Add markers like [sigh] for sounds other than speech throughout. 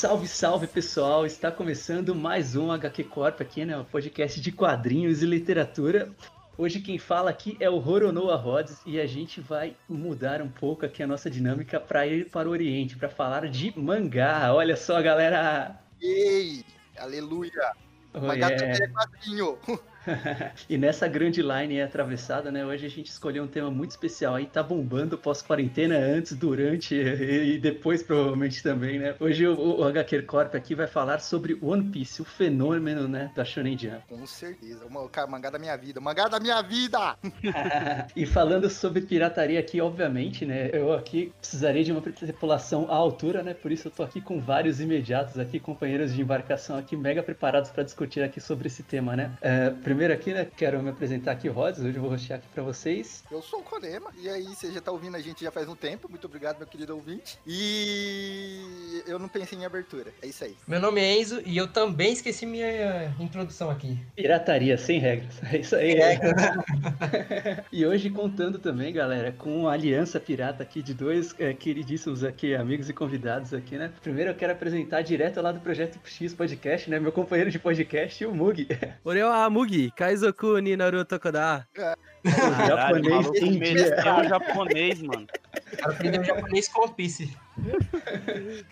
Salve, salve pessoal! Está começando mais um HQ Corp aqui, né? O podcast de quadrinhos e literatura. Hoje quem fala aqui é o Roronoa Rhodes e a gente vai mudar um pouco aqui a nossa dinâmica para ir para o Oriente, para falar de mangá. Olha só, galera! Ei! Aleluia! Oh, mangá yeah. também é quadrinho! [laughs] e nessa grande line atravessada, né? Hoje a gente escolheu um tema muito especial aí, tá bombando pós-quarentena, antes, durante e depois provavelmente também, né? Hoje o, o HQ Corp aqui vai falar sobre One Piece, o fenômeno, né, da Shonen Jump. Com certeza, o cara, mangá da minha vida, mangá da minha vida! [laughs] [laughs] e falando sobre pirataria aqui, obviamente, né? Eu aqui precisaria de uma tripulação à altura, né? Por isso eu tô aqui com vários imediatos aqui, companheiros de embarcação aqui, mega preparados para discutir aqui sobre esse tema, né? É, primeiro aqui, né, quero me apresentar aqui, Rods, hoje eu vou rostear aqui pra vocês. Eu sou o Konema, e aí você já tá ouvindo a gente já faz um tempo, muito obrigado, meu querido ouvinte. E eu não pensei em abertura, é isso aí. Meu nome é Enzo e eu também esqueci minha introdução aqui. Pirataria, sem regras, [laughs] é isso aí. É. [laughs] e hoje contando também, galera, com a aliança pirata aqui de dois é, queridíssimos aqui, amigos e convidados aqui, né? Primeiro eu quero apresentar direto lá do Projeto X Podcast, né, meu companheiro de podcast, o Mugi. Orewa Mugi, Kaizoku ni Naruto Koda. O japonês em dia. É um japonês, mano. O cara aprendeu japonês com One Piece.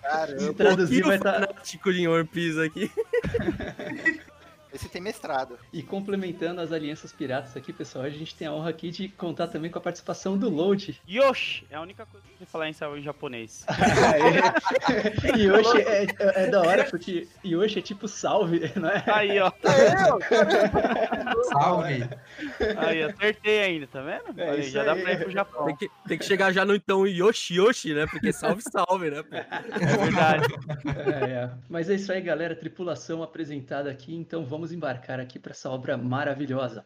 Caramba, Traduzir vai estar. fanático de One Piece aqui. [laughs] esse tem mestrado. E complementando as alianças piratas aqui, pessoal, a gente tem a honra aqui de contar também com a participação do Load. Yoshi! É a única coisa que eu sei falar em japonês. [laughs] Yoshi é, é, é da hora, porque Yoshi é tipo salve, [laughs] não é? Aí, ó. [laughs] Salve! Aí, acertei ainda, tá vendo? É Aí, já dá aí. pra ir pro Japão. Tem que, tem que chegar já no então Yoshi Yoshi, né? Porque salve, salve, né? É verdade. É, é. Mas é isso aí, galera. Tripulação apresentada aqui, então vamos embarcar aqui para essa obra maravilhosa.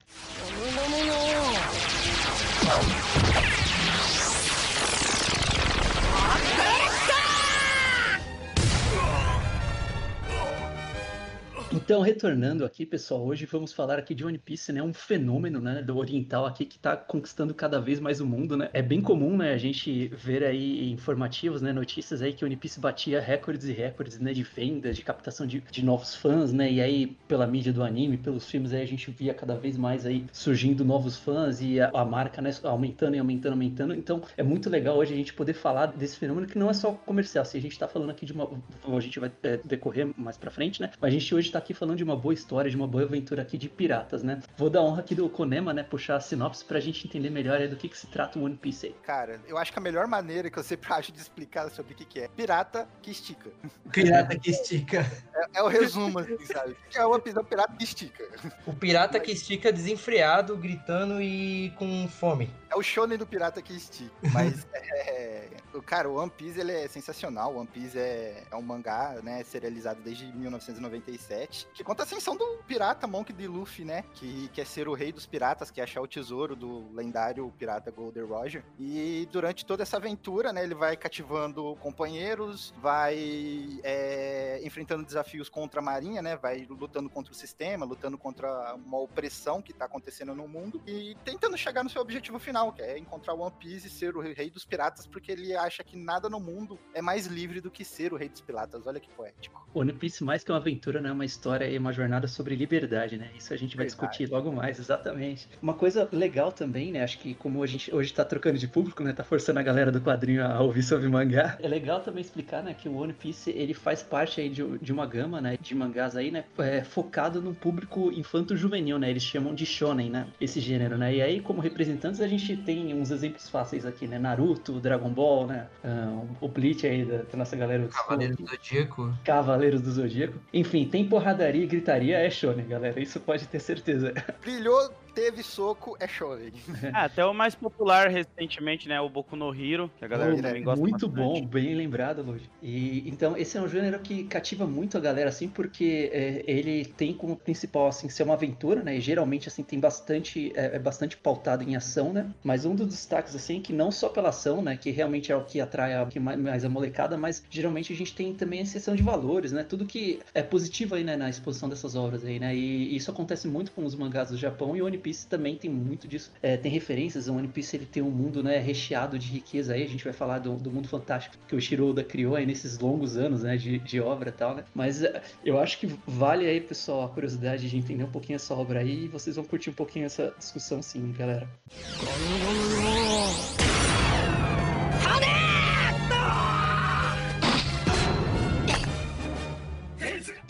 Então, retornando aqui, pessoal, hoje vamos falar aqui de One Piece, né? Um fenômeno, né, do oriental aqui que tá conquistando cada vez mais o mundo, né? É bem comum, né, a gente ver aí informativos, né, notícias aí que One Piece batia recordes e recordes, né, de venda, de captação de, de novos fãs, né? E aí, pela mídia do anime, pelos filmes aí, a gente via cada vez mais aí surgindo novos fãs e a, a marca, né, aumentando e aumentando, aumentando. Então, é muito legal hoje a gente poder falar desse fenômeno que não é só comercial. Se a gente tá falando aqui de uma... A gente vai é, decorrer mais pra frente, né? Mas a gente hoje tá aqui falando de uma boa história, de uma boa aventura aqui de piratas, né? Vou dar honra aqui do Konema, né? Puxar a sinopse pra gente entender melhor aí do que, que se trata o One Piece aí. Cara, eu acho que a melhor maneira que eu sempre acho de explicar sobre o que, que é pirata que estica. [laughs] Pirata que estica. É, é o resumo, assim, sabe? Que é o episódio pirata que estica. O pirata que estica desenfreado, gritando e com fome. É o shonen do pirata que estica. Mas, é, o cara, o One Piece ele é sensacional. O One Piece é, é um mangá, né, serializado desde 1997, que conta a ascensão do pirata Monk D. Luffy, né, que quer ser o rei dos piratas, que achar o tesouro do lendário pirata Golden Roger. E durante toda essa aventura, né, ele vai cativando companheiros, vai é, enfrentando desafios contra a marinha, né, vai lutando contra o sistema, lutando contra uma opressão que tá acontecendo no mundo e tentando chegar no seu objetivo final, que é encontrar o One Piece e ser o rei dos piratas, porque ele acha que nada no mundo é mais livre do que ser o rei dos piratas. Olha que poético. One Piece, mais que uma aventura, né? É uma história e uma jornada sobre liberdade, né? Isso a gente vai Verdade. discutir logo mais, exatamente. Uma coisa legal também, né? Acho que como a gente hoje tá trocando de público, né? Tá forçando a galera do quadrinho a ouvir sobre mangá. É legal também explicar, né? Que o One Piece, ele faz parte aí de, de uma gama, né? De mangás aí, né? É, focado num público infanto-juvenil, né? Eles chamam de shonen, né? Esse gênero, né? E aí, como representantes, a gente tem uns exemplos fáceis aqui, né? Naruto, Dragon Ball, né? Ah, o Bleach aí da, da nossa galera. do Cavaleiro do Zodíaco. Cavaleiros do Zodíaco. Enfim, tem porradaria e gritaria, é shonen, galera. Isso pode ter certeza. Brilhou, teve soco, é shonen. [laughs] Ah, até o mais popular recentemente, né? O Boku no Hero, que a galera também gosta muito bastante. bom, bem lembrado, Lud. E então esse é um gênero que cativa muito a galera assim, porque é, ele tem como principal assim ser uma aventura, né? E geralmente assim tem bastante é, é bastante pautado em ação, né? Mas um dos destaques assim que não só pela ação, né, que realmente é o que atrai a, que mais, mais a molecada, mas geralmente a gente tem também a seção de valores, né? Tudo que é positivo aí né, na exposição dessas obras aí, né? E isso acontece muito com os mangás do Japão e o Piece também tem muito disso. É, tem referências, o One Piece ele tem um mundo né, recheado de riqueza aí, a gente vai falar do, do mundo fantástico que o Shiro Oda criou aí nesses longos anos né, de, de obra e tal, né? Mas é, eu acho que vale aí, pessoal, a curiosidade de entender um pouquinho essa obra aí e vocês vão curtir um pouquinho essa discussão sim, galera.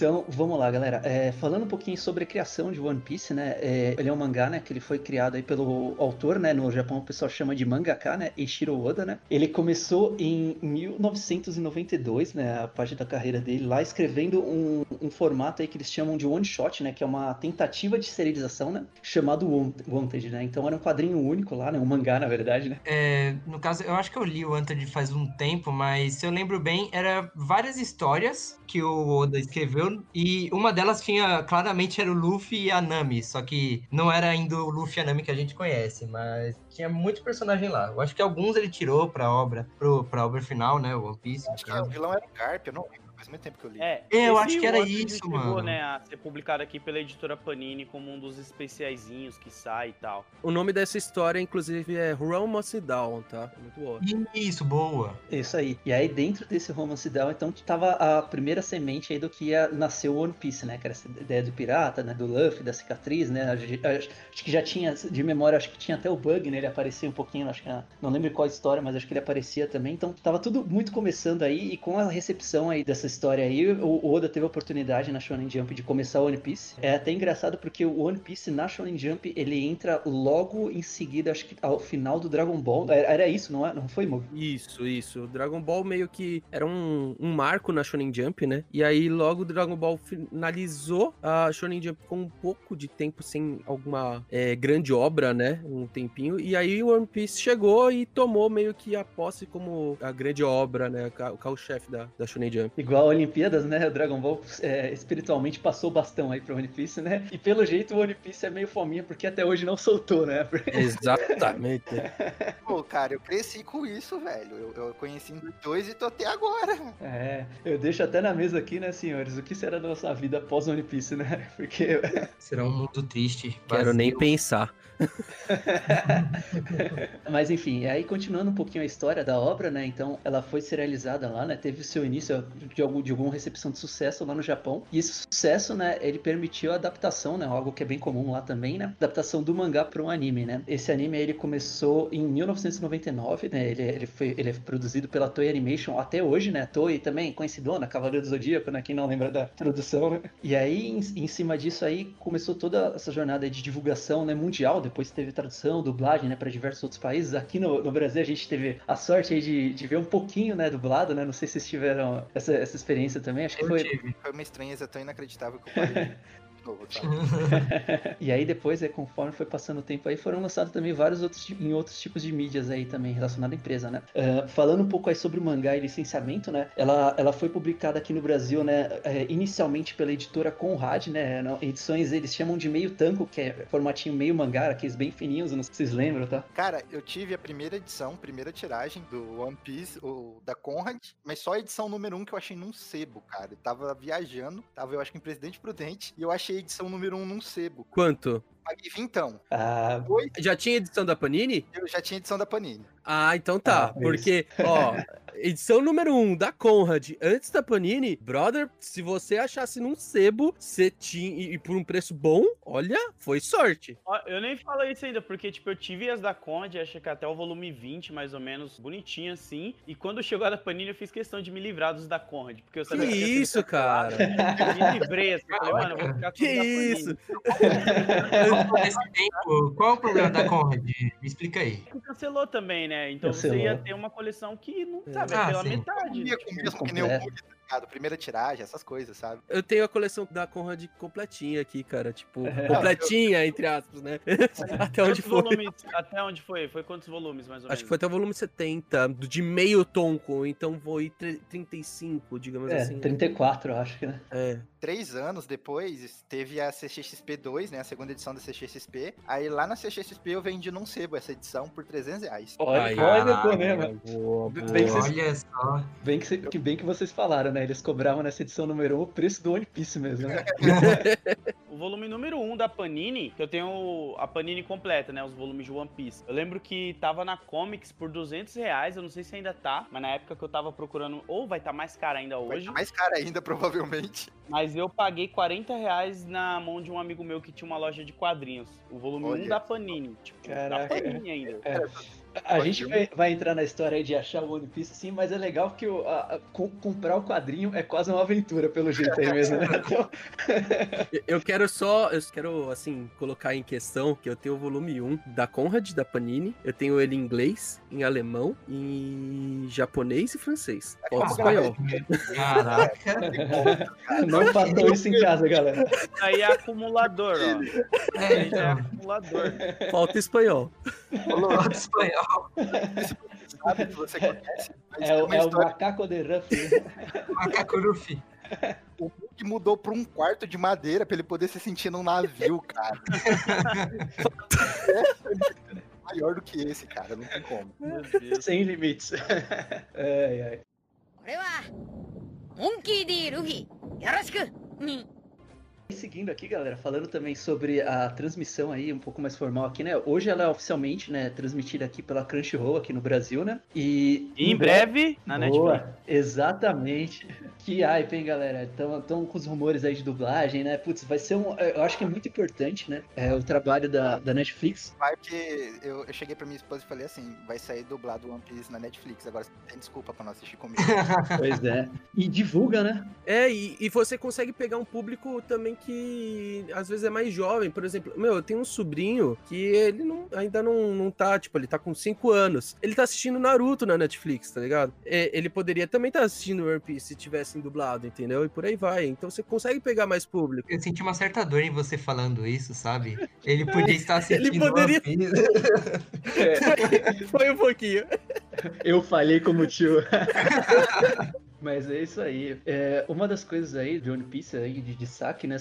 Então, vamos lá, galera. É, falando um pouquinho sobre a criação de One Piece, né? É, ele é um mangá, né? Que ele foi criado aí pelo autor, né? No Japão o pessoal chama de mangaka, né? Eiichiro Oda, né? Ele começou em 1992, né? A parte da carreira dele, lá escrevendo um, um formato aí que eles chamam de one shot, né? Que é uma tentativa de serialização, né? Chamado Wanted, né? Então era um quadrinho único lá, né? Um mangá, na verdade, né? É, no caso, eu acho que eu li o Wanted faz um tempo, mas se eu lembro bem, era várias histórias que o Oda escreveu e uma delas tinha, claramente era o Luffy e a Nami, só que não era ainda o Luffy e a Nami que a gente conhece, mas tinha muito personagem lá. Eu acho que alguns ele tirou pra obra, pro, pra obra final, né, o One Piece. Acho que o vilão era o Garp, eu não lembro. Faz muito tempo que eu li. É, É, eu acho que era isso, chegou, mano. né, a ser publicado aqui pela editora Panini como um dos especiaizinhos que sai e tal. O nome dessa história, inclusive, é Must Down, tá? É muito boa. Isso, boa. Isso aí. E aí, dentro desse romance dela, então, tava a primeira semente aí do que ia nascer o One Piece, né? Que era essa ideia do pirata, né? Do Luffy, da cicatriz, né? Acho que já tinha, de memória, acho que tinha até o Bug, né? Ele aparecia um pouquinho, acho que na- não lembro qual história, mas acho que ele aparecia também. Então, tava tudo muito começando aí. E com a recepção aí dessa história aí, o o Oda teve a oportunidade na Shonen Jump de começar o One Piece. É até engraçado porque o One Piece na Shonen Jump, ele entra logo em seguida, acho que ao final do Dragon Ball. Era, isso, não, é? não foi, Mo? Isso, isso. Dragon Ball meio que era um, um marco na Shonen Jump, né? E aí logo o Dragon Ball finalizou a Shonen Jump com um pouco de tempo sem alguma é, grande obra, né? Um tempinho. E aí o One Piece chegou e tomou meio que a posse como a grande obra, né? O carro-chefe da, da Shonen Jump. Igual a Olimpíadas, né? O Dragon Ball é, espiritualmente passou o bastão aí pro One Piece, né? E pelo jeito o One Piece é meio fominha porque até hoje não soltou, né? [laughs] Exatamente. [laughs] Pô, cara, eu cresci com isso, velho. Eu, eu conheci dois e tô até agora. É, eu deixo até na mesa aqui, né, senhores? O que será da nossa vida após One Piece, né? [laughs] Porque Será um mundo triste. Quero vazio. nem pensar. [laughs] Mas enfim, aí continuando um pouquinho a história da obra, né? Então ela foi serializada lá, né? Teve o seu início de, algum, de alguma recepção de sucesso lá no Japão. E esse sucesso, né? Ele permitiu a adaptação, né? Algo que é bem comum lá também, né? Adaptação do mangá para um anime, né? Esse anime ele começou em 1999, né? Ele, ele, foi, ele é produzido pela Toei Animation até hoje, né? Toei também conhecidona, Cavaleiro do Zodíaco, né? Quem não lembra da produção, né? E aí, em, em cima disso aí, começou toda essa jornada de divulgação, né? Mundial. Depois teve tradução, dublagem, né? Para diversos outros países. Aqui no, no Brasil a gente teve a sorte de, de ver um pouquinho, né? Dublado, né? Não sei se vocês tiveram essa, essa experiência também. Acho que Eu foi, tive. Foi uma estranheza tão inacreditável que eu parei [laughs] novo, sabe? [laughs] e aí depois, é, conforme foi passando o tempo aí, foram lançados também vários outros em outros tipos de mídias aí também relacionado à empresa, né? Ah, falando um pouco aí sobre o mangá e licenciamento, né? Ela, ela foi publicada aqui no Brasil, né? é, inicialmente pela editora Conrad, né? na- Edições eles chamam de meio tanco, que é formatinho meio mangá, aqueles bem fininhos, não sei se vocês lembram, tá? Cara, eu tive a primeira edição, primeira tiragem do One Piece, o, da Conrad, mas só a edição número um que eu achei num sebo, cara. Eu tava viajando, tava eu acho que em Presidente Prudente, e eu achei a edição número um num sebo. Quanto? Paguei vintão. Ah, Oi, Já tinha edição da Panini? eu já tinha edição da Panini. Ah, então tá. Ah, porque, ó, [laughs] edição número 1 um da Conrad, antes da Panini, brother, se você achasse num sebo, você tinha, e, e por um preço bom, olha, foi sorte. Ó, Eu nem falo isso ainda, porque, tipo, eu tive as da Conde, acho que até o volume 20, mais ou menos, bonitinho assim. E quando chegou a da Panini, eu fiz questão de me livrar dos da Conrad, porque eu Que sabia ia ser isso, cara? Eu me livrei, assim, eu falei, mano, eu vou ficar com Que isso? Tempo, qual é o problema da Conrad? Me explica aí. Que Cancelou também, né? Então Cancelou. você ia ter uma coleção que não, sabe, Ah, pela sim. metade. Ia com mesmo que nem o completo. Bully, tá ligado? Primeira tiragem, essas coisas, sabe? Eu tenho a coleção da Conrad completinha aqui, cara. Tipo, É. completinha, entre aspas, né? [laughs] Até onde foi. volumes? Até onde foi? Foi quantos volumes, mais ou menos? Acho que foi até o volume 70, do- de meio tonco, então foi tre- 35, digamos é, assim. 34, eu acho que, né? É. Três anos depois, teve a CXXP2, né? A segunda edição da CXXP. Aí lá na CXXP eu vendi num sebo essa edição por 300 reais. Olha, Aí, olha ah, mesmo. boa, Bem boa. que vocês- Olha só. Bem que bem que vocês falaram, né? Eles cobravam nessa edição número 1 o preço do One Piece mesmo, né? [laughs] O volume número 1 um da Panini, que eu tenho a Panini completa, né? Os volumes de One Piece. Eu lembro que tava na Comics por 200 reais, eu não sei se ainda tá, mas na época que eu tava procurando, ou vai estar tá mais caro ainda hoje. Vai tá mais caro ainda, provavelmente. Mas eu paguei 40 reais na mão de um amigo meu que tinha uma loja de quadrinhos. O volume Olha. 1 da Panini. Tipo, Caraca. da Panini ainda. É. A gente vai, vai, entrar na história de achar o One Piece, sim, mas é legal que o, a, a, comprar o quadrinho é quase uma aventura, pelo jeito aí mesmo. Né? [laughs] Então... eu quero só, eu quero, assim, colocar em questão que eu tenho o volume 1 da Conrad, da Panini, eu tenho ele em inglês, em alemão, em japonês e francês. Falta espanhol. Caraca. Não façam isso em casa, galera. Aí é acumulador, ó. É, é então. é acumulador. Falta espanhol. Falta espanhol sabe que você conhece. É, o, é o macaco de Ruffy. [laughs] macaco Ruffy. O Hulk mudou pra um quarto de madeira pra ele poder se sentir num navio, cara. é, maior [laughs] do que esse, cara, não tem como. Sem limites. [laughs] ai, ai. これはモンキー D ルフィよろしく に Seguindo aqui, galera, falando também sobre a transmissão aí, um pouco mais formal aqui, né? Hoje ela é oficialmente, né, transmitida aqui pela Crunchyroll aqui no Brasil, né? E em breve na Boa, Netflix. Exatamente. [laughs] Que hype, hein, galera? Estão com os rumores aí de dublagem, né? Putz, vai ser um. Eu acho que é muito importante, né? É o trabalho da, da Netflix. Vai que eu, eu cheguei pra minha esposa e falei assim: vai sair dublado One Piece na Netflix. Agora tem desculpa pra não assistir comigo. [laughs] pois é. E divulga, né? É, e, e você consegue pegar um público também que às vezes é mais jovem. Por exemplo, meu, eu tenho um sobrinho que ele não, ainda não, não tá, tipo, ele tá com 5 anos. Ele tá assistindo Naruto na Netflix, tá ligado? É, ele poderia também estar tá assistindo One Piece se tivesse dublado, entendeu? E por aí vai. Então você consegue pegar mais público. Eu senti uma certa dor em você falando isso, sabe? Ele podia estar assistindo ele poderia... é. [laughs] Foi um pouquinho. Eu falhei como tio. [laughs] Mas é isso aí. É, uma das coisas aí de One Piece aí, de destaque, né?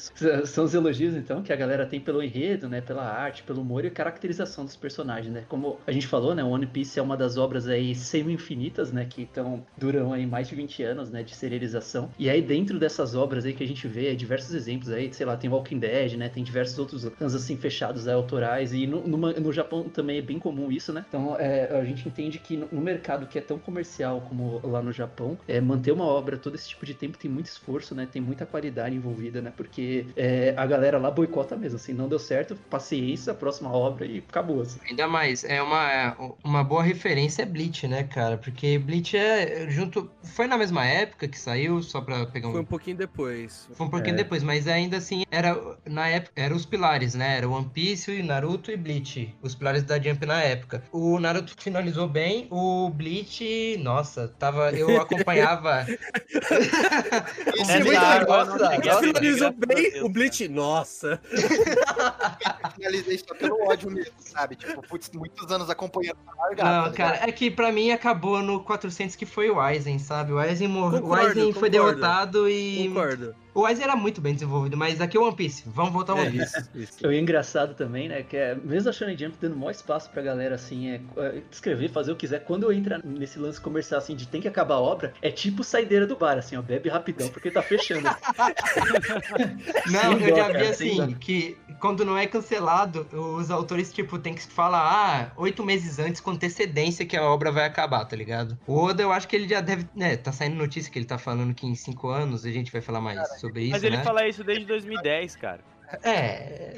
São os elogios, então, que a galera tem pelo enredo, né? Pela arte, pelo humor e caracterização dos personagens, né? Como a gente falou, né? One Piece é uma das obras aí semi-infinitas, né? Que então, duram aí mais de 20 anos, né? De serialização. E aí, dentro dessas obras aí que a gente vê, diversos exemplos aí, sei lá, tem Walking Dead, né? Tem diversos outros fãs assim fechados, aí, autorais. E no, no, no, Japão também é bem comum isso, né? Então, é, a gente entende que no, no mercado que é tão comercial como lá no Japão, é manter uma obra todo esse tipo de tempo tem muito esforço, né? Tem muita qualidade envolvida, né? Porque é, a galera lá boicota mesmo, assim, não deu certo, paciência, próxima obra e acabou. Assim. Ainda mais, é uma, uma boa referência é Bleach, né, cara? Porque Bleach é junto. Foi na mesma época que saiu, só pra pegar um. Foi um pouquinho depois. Foi um pouquinho é. depois, mas ainda assim, era na época, eram os pilares, né? Era One Piece, Naruto e Bleach. Os pilares da Jump na época. O Naruto finalizou bem, o Bleach, nossa, tava. Eu [laughs] acompanhava. Isso é muito legal. Nossa, finalizou bem o Bleach. Nossa. [laughs] Finalizei só pelo ódio mesmo, sabe? Tipo, putz, muitos anos acompanhando a largada. Não, tá cara, é que pra mim acabou no 400 que foi o Aizen, sabe? O Aizen morreu. O Aizen foi derrotado e. Concordo. O Aizen era muito bem desenvolvido, mas aqui é One Piece. Vamos voltar ao One Piece. É. O engraçado também, né, que é, mesmo a Shonen Jump dando maior espaço pra galera, assim, é, é, escrever, fazer o que quiser, quando eu entro nesse lance comercial, assim, de tem que acabar a obra, é tipo saideira do bar, assim, ó, bebe rapidão, porque tá fechando. [laughs] não, eu já vi, assim, que quando não é cancelado, os autores, tipo, tem que falar, ah, oito meses antes, com antecedência, que a obra vai acabar, tá ligado? O Oda, eu acho que ele já deve, né, tá saindo notícia que ele tá falando que em cinco anos a gente vai falar mais. Cara, sobre isso. Mas ele né? fala isso desde 2010, cara. É.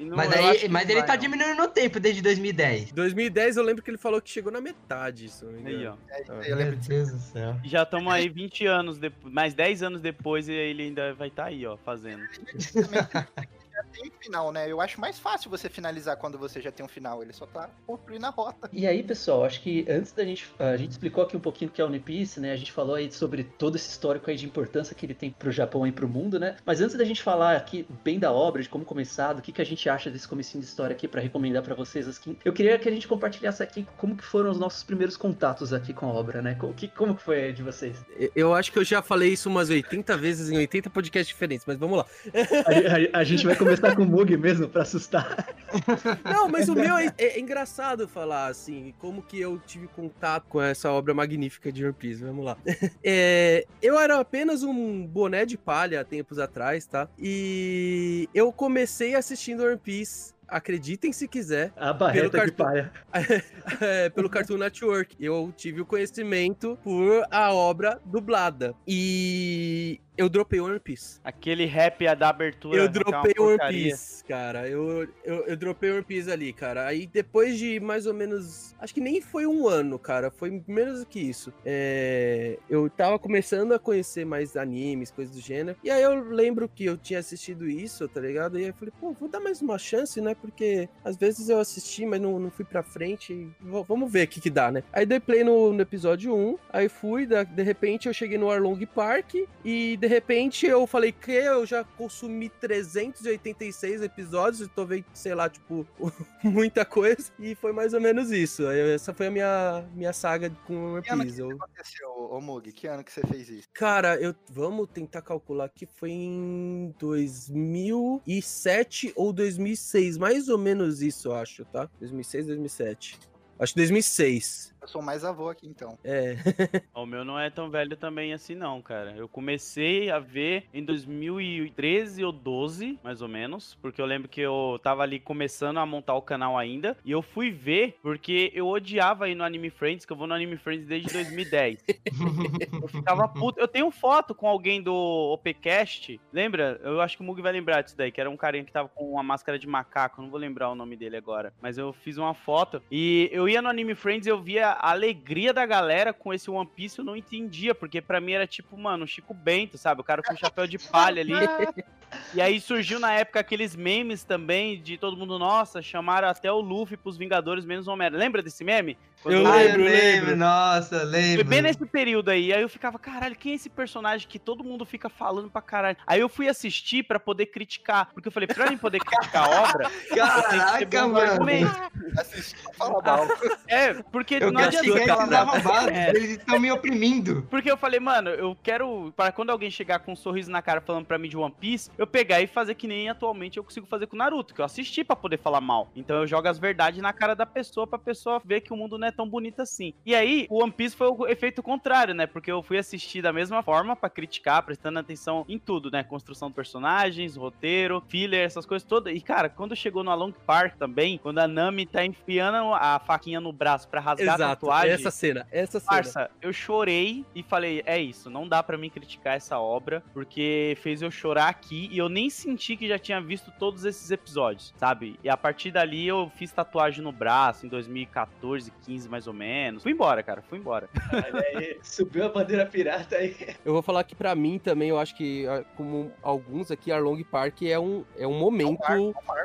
Mas, aí, mas ele tá não. diminuindo no tempo desde 2010. 2010 eu lembro que ele falou que chegou na metade, isso. Aí, ó. É, eu lembro Meu Deus do céu. Já estamos aí 20 anos depois, mais 10 anos depois e ele ainda vai estar tá aí, ó, fazendo. [laughs] já tem final, né? Eu acho mais fácil você finalizar quando você já tem um final. Ele só tá construindo a rota. E aí, pessoal, acho que antes da gente. A gente explicou aqui um pouquinho o que é o One Piece, né? A gente falou aí sobre todo esse histórico aí de importância que ele tem pro Japão e pro mundo, né? Mas antes da gente falar aqui bem da obra, de como começar, do que, que a gente acha desse comecinho de história aqui para recomendar para vocês aqui, eu queria que a gente compartilhasse aqui como que foram os nossos primeiros contatos aqui com a obra, né? Como que, como que foi de vocês? Eu acho que eu já falei isso umas 80 vezes em 80 podcasts diferentes, mas vamos lá. [laughs] a, a, a gente vai começar tá com Mug mesmo pra assustar. [laughs] Não, mas o meu é, é engraçado falar assim, como que eu tive contato com essa obra magnífica de One Piece. Vamos lá. [laughs] É, eu era apenas um boné de palha há tempos atrás, tá? E eu comecei assistindo One Piece acreditem se quiser. A barreta Pelo de palha. [laughs] é, pelo Cartoon Network. Eu tive o conhecimento por a obra dublada. E eu dropei One Piece. Aquele rap da abertura. Eu que é dropei One porcaria. Piece, cara. Eu, eu, eu dropei One Piece ali, cara. Aí depois de mais ou menos. Acho que nem foi um ano, cara. Foi menos do que isso. É, eu tava começando a conhecer mais animes, coisas do gênero. E aí eu lembro que eu tinha assistido isso, tá ligado? E aí eu falei, pô, vou dar mais uma chance, né? Porque às vezes eu assisti, mas não, não fui pra frente. v- vamos ver o que que dá, né? Aí dei play no, no episódio 1. Aí fui, da- de repente eu cheguei no Arlong Park. E de repente eu falei que eu já consumi 386 episódios. E tô vendo, sei lá, tipo, [laughs] muita coisa. E foi mais ou menos isso. Essa foi a minha, minha saga com One Que ano que Piece. isso Eu- aconteceu, ô Mug? Que ano que você fez isso? Cara, eu vamos tentar calcular que foi em 2007 ou 2006, mais ou menos isso, eu acho, tá? 2006, 2007. Acho que 2006. Eu sou mais avô aqui, então. É. [laughs] O meu não é tão velho também assim, não, cara. Eu comecei a ver em 2013 ou 12, mais ou menos. Porque eu lembro que eu tava ali começando a montar o canal ainda. E eu fui ver porque eu odiava ir no Anime Friends, que eu vou no Anime Friends desde 2010. [laughs] eu ficava puto. Eu tenho foto com alguém do OPCast. Lembra? Eu acho que o Mug vai lembrar disso daí, que era um carinha que tava com uma máscara de macaco. Não vou lembrar o nome dele agora. Mas eu fiz uma foto. E eu ia no Anime Friends e eu via a alegria da galera com esse One Piece. Eu não entendia, porque pra mim era tipo, mano, Chico Bento, sabe? O cara com chapéu de palha ali. [laughs] E aí surgiu na época aqueles memes também de todo mundo, nossa, chamaram até o Luffy pros Vingadores menos o Homem-Aranha. Lembra desse meme? Eu Ah, lembro, eu lembro. Nossa, lembro. Foi bem nesse período aí. Aí eu ficava, caralho, quem é esse personagem que todo mundo fica falando pra caralho? Aí eu fui assistir pra poder criticar. Porque eu falei, pra mim poder criticar a obra, Caraca, mano. argumentos. Assisti pra falar mal. [laughs] É, porque Eu não adianta nada. arrombados, É. eles estão me oprimindo. Porque eu falei, mano, eu quero. Para quando alguém chegar com um sorriso na cara falando pra mim de One Piece, eu pegar e fazer que nem atualmente eu consigo fazer com o Naruto, que eu assisti pra poder falar mal. Então eu jogo as verdades na cara da pessoa pra pessoa ver que o mundo não é tão bonito assim. E aí, o One Piece foi o efeito contrário, né? Porque eu fui assistir da mesma forma pra criticar, prestando atenção em tudo, né? Construção de personagens, roteiro, filler, essas coisas todas. E cara, quando chegou no Along Park também, quando a Nami tá enfiando a faquinha no braço pra rasgar a Exato. tatuagem. Essa cena, essa cena. Parça, eu chorei e falei, é isso, não dá pra mim criticar essa obra, porque fez eu chorar aqui e eu nem senti que já tinha visto todos esses episódios, sabe? E a partir dali eu fiz tatuagem no braço em 2014, 15 mais ou menos. Fui embora, cara, fui embora. [laughs] Olha aí, subiu a bandeira pirata aí. Eu vou falar que pra mim também, eu acho que, como alguns aqui, Arlong Park é um, é um momento.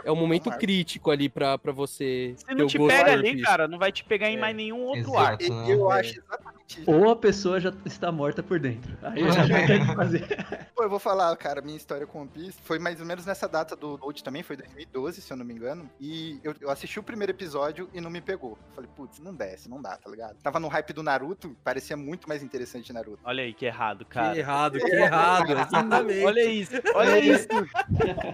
É um momento marco. crítico ali pra, pra você. Se não te pega ali, cara, não vai te pegar em É. mais nenhum outro Exato. arco. E Não, eu é. acho exatamente. [laughs] Ou a pessoa já está morta por dentro. Aí já não tem o que fazer. [laughs] Pô, eu vou falar, cara, minha história com One Piece foi mais ou menos nessa data do Note também, foi 2012, se eu não me engano. E eu, eu assisti o primeiro episódio e não me pegou. Falei, putz, não desce, não dá, tá ligado? Tava no hype do Naruto, parecia muito mais interessante Naruto. Olha aí que errado, Que cara. errado, que errado, [laughs] exatamente. Olha isso, olha isso.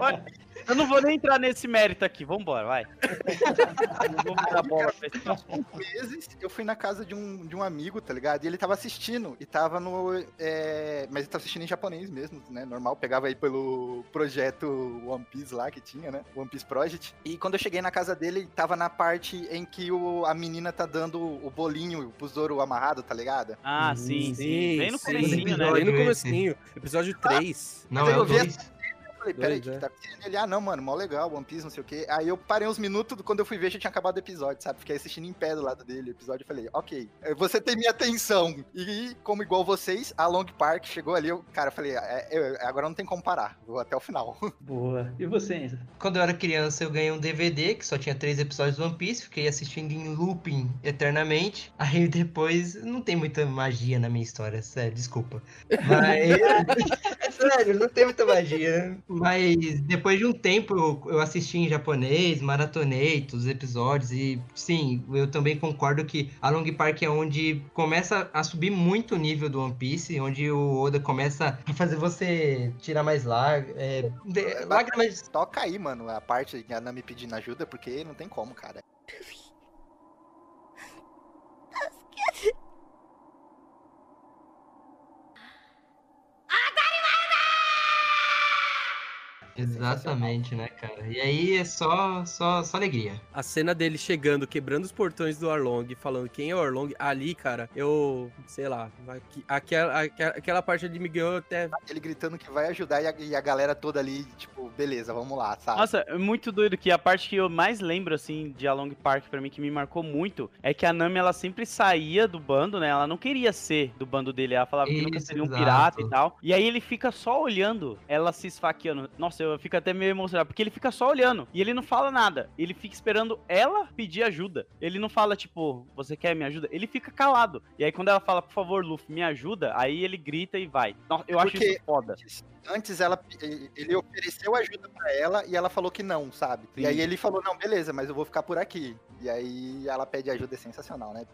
Olha- Eu não vou nem entrar nesse mérito aqui, vambora, vai. [laughs] Não vou dar bola pra esse assunto. meses, eu fui na casa de um, de um amigo, tá ligado? E ele tava assistindo, e tava no. é, Mas ele tava assistindo em japonês mesmo, né? Normal. Pegava aí pelo projeto One Piece lá que tinha, né? One Piece Project. E quando eu cheguei na casa dele, tava na parte em que o, a menina tá dando o bolinho pro Zoro amarrado, tá ligado? Ah, sim, sim. Sim, Bem no sim. comecinho, né? Bem no Episódio comecinho. Episódio 3. Não, Mas é eu o vi 2. Eu falei, peraí, o Dois, que é. que tá acontecendo? Ele, ah, não, mano, mó legal, One Piece, não sei o quê. Aí eu parei uns minutos, quando eu fui ver já tinha acabado o episódio, sabe? Fiquei assistindo em pé do lado dele o episódio e falei, ok, eh, você tem minha atenção. E como igual vocês, a Long Park chegou ali, eu, cara, eu falei, é, é, agora não tem como parar, vou até o final. [laughs] Boa. E você, Enzo? Quando eu era criança, eu ganhei um DVD que só tinha três episódios do One Piece, fiquei assistindo em looping eternamente. [laughs] Aí depois, não tem muita magia na minha história, sério, desculpa. [laughs] Mas. sério, não tem muita magia. Mas depois de um tempo eu- eu assisti em japonês, maratonei todos os episódios e sim, eu também concordo que a Long Park é onde começa a subir muito o nível do One Piece, onde o Oda começa a fazer você tirar mais lágrimas. É, lágrimas. Toca aí, mano, a parte que a Nami pedindo ajuda, porque não tem como, cara. Exatamente, né, cara? E aí é só, só, só alegria. A cena dele chegando, quebrando os portões do Arlong, falando quem é o Arlong, ali, cara, eu, sei lá, aqui- aquela, aquela, aquela parte me ganhou até. Ele gritando que vai ajudar e a, e a galera toda ali, tipo, beleza, vamos lá, sabe? Nossa, é muito doido que a parte que eu mais lembro, assim, de Along Park, pra mim, que me marcou muito, é que a Nami, ela sempre saía do bando, né? Ela não queria ser do bando dele, ela falava que nunca Isso, seria um exato. pirata e tal. E aí ele fica só olhando ela se esfaqueando. Nossa, eu fico até meio emocionado, porque ele fica só olhando e ele não fala nada. Ele fica esperando ela pedir ajuda. Ele não fala, tipo, você quer me ajuda? Ele fica calado. E aí quando ela fala, por favor, Luffy, me ajuda, aí ele grita e vai. Eu acho Porque- isso foda. Antes ela, ele ofereceu ajuda pra ela e ela falou que não, sabe? E Sim. aí ele falou, não, beleza, mas eu vou ficar por aqui. E aí ela pede ajuda, é sensacional, né?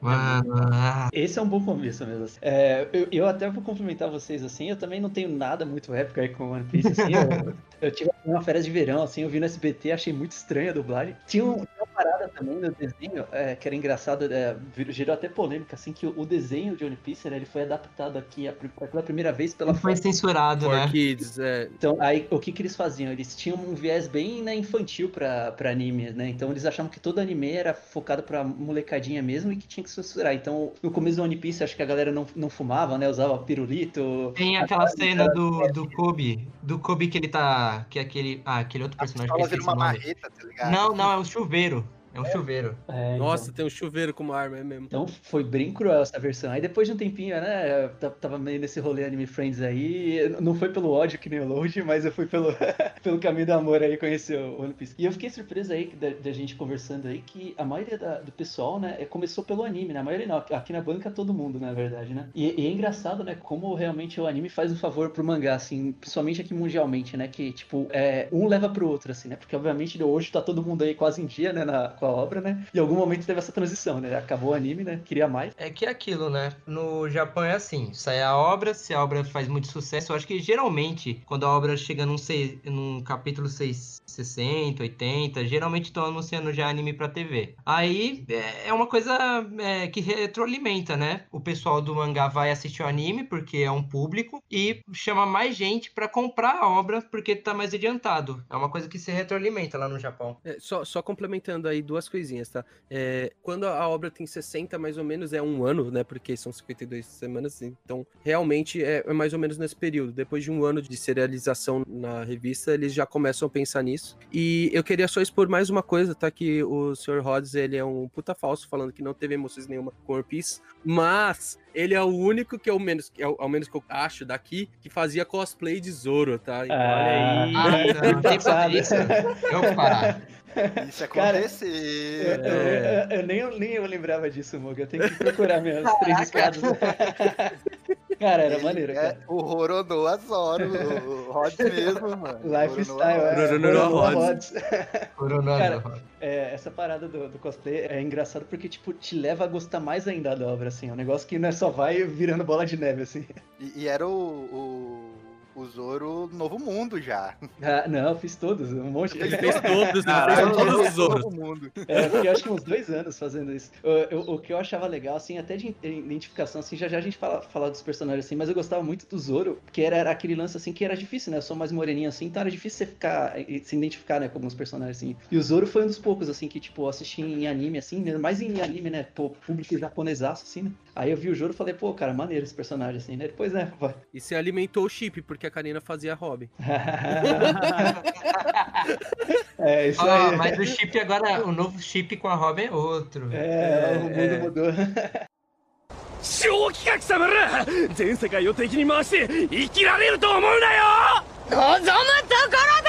Esse é um bom começo mesmo. assim. É, eu, eu até vou cumprimentar vocês assim. Eu também não tenho nada muito épico aí com One Piece. Assim, eu, [laughs] eu tive uma férias de verão, assim, eu vi no SBT, achei muito estranha a dublagem. Tinha, um- parada também no desenho é, que era engraçado, é, gerou até polêmica, assim, que o, o desenho de One Piece, né, ele foi adaptado aqui a, pela primeira vez pela foi censurado, For né? Kids, é, Então, aí, o que que eles faziam? Eles tinham um viés bem né, infantil pra, pra anime, né? Então, eles achavam que todo anime era focado pra molecadinha mesmo e que tinha que censurar. Então, no começo do One Piece, acho que a galera não, não fumava, né? Usava pirulito. Tem aquela cena do, do Kobe, do Kobe que ele tá, que é aquele, ah, aquele outro personagem que esqueci o uma nome. marreta, tá ligado? Não, não, é um chuveiro. É um chuveiro. É, então- Nossa, tem um chuveiro como arma, é mesmo. Então foi bem cruel essa versão. Aí depois de um tempinho, né? eu ta- Tava meio nesse rolê Anime Friends aí. Não foi pelo ódio que nem o Load, mas eu fui pelo, [laughs] pelo caminho do amor aí conhecer o One Piece. E eu fiquei surpreso aí da, da gente conversando aí que a maioria da- do pessoal, né, é- começou pelo anime, né? A maioria não, aqui na banca todo mundo, na verdade, né? E, e é engraçado, né, como realmente o anime faz um favor pro mangá, assim, principalmente aqui mundialmente, né? Que, tipo, é, um leva pro outro, assim, né? Porque obviamente hoje tá todo mundo aí quase em dia, né, na- com a obra, né? Em algum momento teve essa transição, né? Acabou o anime, né? Queria mais. É que é aquilo, né? No Japão é assim, sai a obra, se a obra faz muito sucesso, eu acho que geralmente, quando a obra chega num, sei- num capítulo 6, 60, 80, geralmente estão anunciando já anime pra TV. Aí é é uma coisa é, que retroalimenta, né? O pessoal do mangá vai assistir o anime porque é um público e chama mais gente pra comprar a obra porque tá mais adiantado. É uma coisa que se retroalimenta lá no Japão. É, só, só complementando aí duas coisinhas, tá? É, quando a obra tem 60, mais ou menos, é um ano, né? Porque são 52 semanas, então realmente é, é mais ou menos nesse período. Depois de um ano de serialização na revista, eles já começam a pensar nisso. E eu queria só expor mais uma coisa, tá? Que o Sr. Rhodes, ele é um puta falso, falando que não teve emoções nenhuma com One Piece, mas ele é o único que, ao menos, que ao, menos que eu acho daqui, que fazia cosplay de Zoro, tá? Então, Ah, aí. Ah, [laughs] não, tem que fazer isso. Eu vou parar. [laughs] [laughs] Isso Cara, aconteceu. Eu, eu- eu- eu nem, eu nem eu lembrava disso, Moga. Eu tenho que procurar minhas três escadas. [laughs] Cara, era Ele maneiro, é cara. O Roronoa Zoro, o Rod mesmo, mano. Lifestyle, Roronoa é. Roronoa Roronoa Rods. Rods. Cara, É, essa parada do, do cosplay é engraçado porque, tipo, te leva a gostar mais ainda da obra, assim. É um negócio que não é só vai virando bola de neve, assim. E, e era o, o, o Zoro Novo Mundo já. Ah, não, eu fiz todos, um monte. Ele fez todos, ele Caralho. fez todos os Zoros. Novo Mundo. É, porque eu acho que uns dois anos fazendo isso. Eu- eu- o que eu achava legal, assim, até de identificação, assim, já já a gente fala, fala dos personagens, assim, mas eu gostava muito do Zoro, porque era, era aquele lance, assim, que era difícil, né? Eu sou mais moreninho, assim, então era difícil você ficar, e se identificar, né, com alguns personagens, assim. E o Zoro foi um dos poucos, assim, que, tipo, assisti em anime, assim, né, mais em anime, né, pô, público japonesaço, assim, né? Aí eu vi o Zoro e falei, pô, cara, maneiro esse personagem, assim, né? Depois, né, vai. E se alimentou o chip, porque a Karina fazia Robin. [laughs] é, isso Ah, aí. mas o chip agora, o novo chip com a Robin é outro. É, o mundo é. mudou. [laughs] 正気か貴様ら全世界を敵に回して生きられると思うなよ望むところだ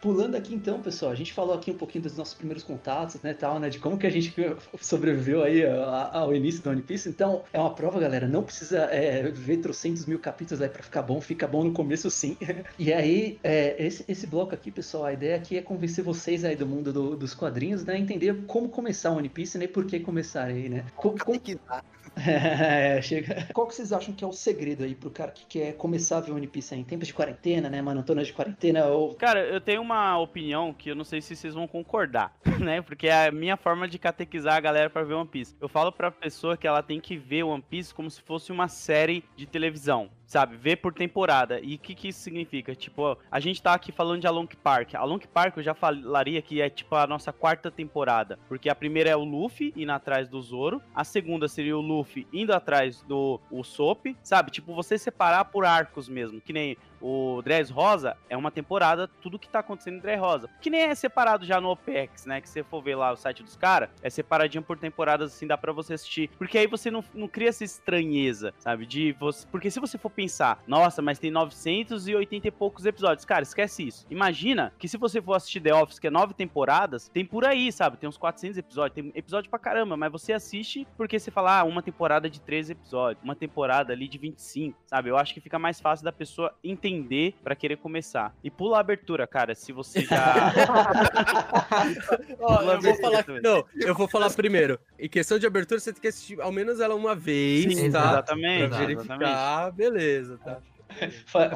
Pulando aqui então, pessoal, a gente falou aqui um pouquinho dos nossos primeiros contatos, né, tal, né, de como que a gente sobreviveu aí ao início do One Piece. Então, é uma prova, galera, não precisa é, ver trocentos mil capítulos aí pra ficar bom, fica bom no começo sim. [laughs] E aí, é, esse, esse bloco aqui, pessoal, a ideia aqui é convencer vocês aí do mundo do, dos quadrinhos, né, entender como começar o One Piece, né, e por que começar aí, né. Como, como... Que... [laughs] é, chega. Qual que vocês acham que é o segredo aí pro cara que quer começar a ver One Piece aí, em tempos de quarentena, né, maratona de quarentena ou... Cara, eu tenho uma opinião que eu não sei se vocês vão concordar, [laughs] né, porque é a minha forma de catequizar a galera para ver One Piece. Eu falo pra pessoa que ela tem que ver One Piece como se fosse uma série de televisão sabe? Ver por temporada. E o que, que isso significa? Tipo, a gente tá aqui falando de Along Park. Along Park eu já falaria que é tipo a nossa quarta temporada. Porque a primeira é o Luffy indo atrás do Zoro. A segunda seria o Luffy indo atrás do Usopp, sabe? Tipo, você separar por arcos mesmo. Que nem o Dress Rosa é uma temporada, tudo que tá acontecendo em Dress Rosa. Que nem é separado já no OPEX, né? Que você for ver lá o site dos caras, é separadinho por temporadas, assim, dá para você assistir. Porque aí você não, não cria essa estranheza, sabe? De você. Porque se você for pensar, nossa, mas tem 980 e poucos episódios. Cara, esquece isso. Imagina que se você for assistir The Office, que é nove temporadas, tem por aí, sabe? Tem uns 400 episódios, tem episódio pra caramba, mas você assiste porque você fala, ah, uma temporada de 13 episódios, uma temporada ali de 25, sabe? Eu acho que fica mais fácil da pessoa entender para querer começar. E pula a abertura, cara, se você já. [laughs] Ó, eu vou falar. Não, eu vou falar primeiro. Em questão de abertura, você tem que assistir ao menos ela uma vez, Sim, tá? Exatamente. Pra verificar, exatamente. beleza, tá. É [laughs] faz,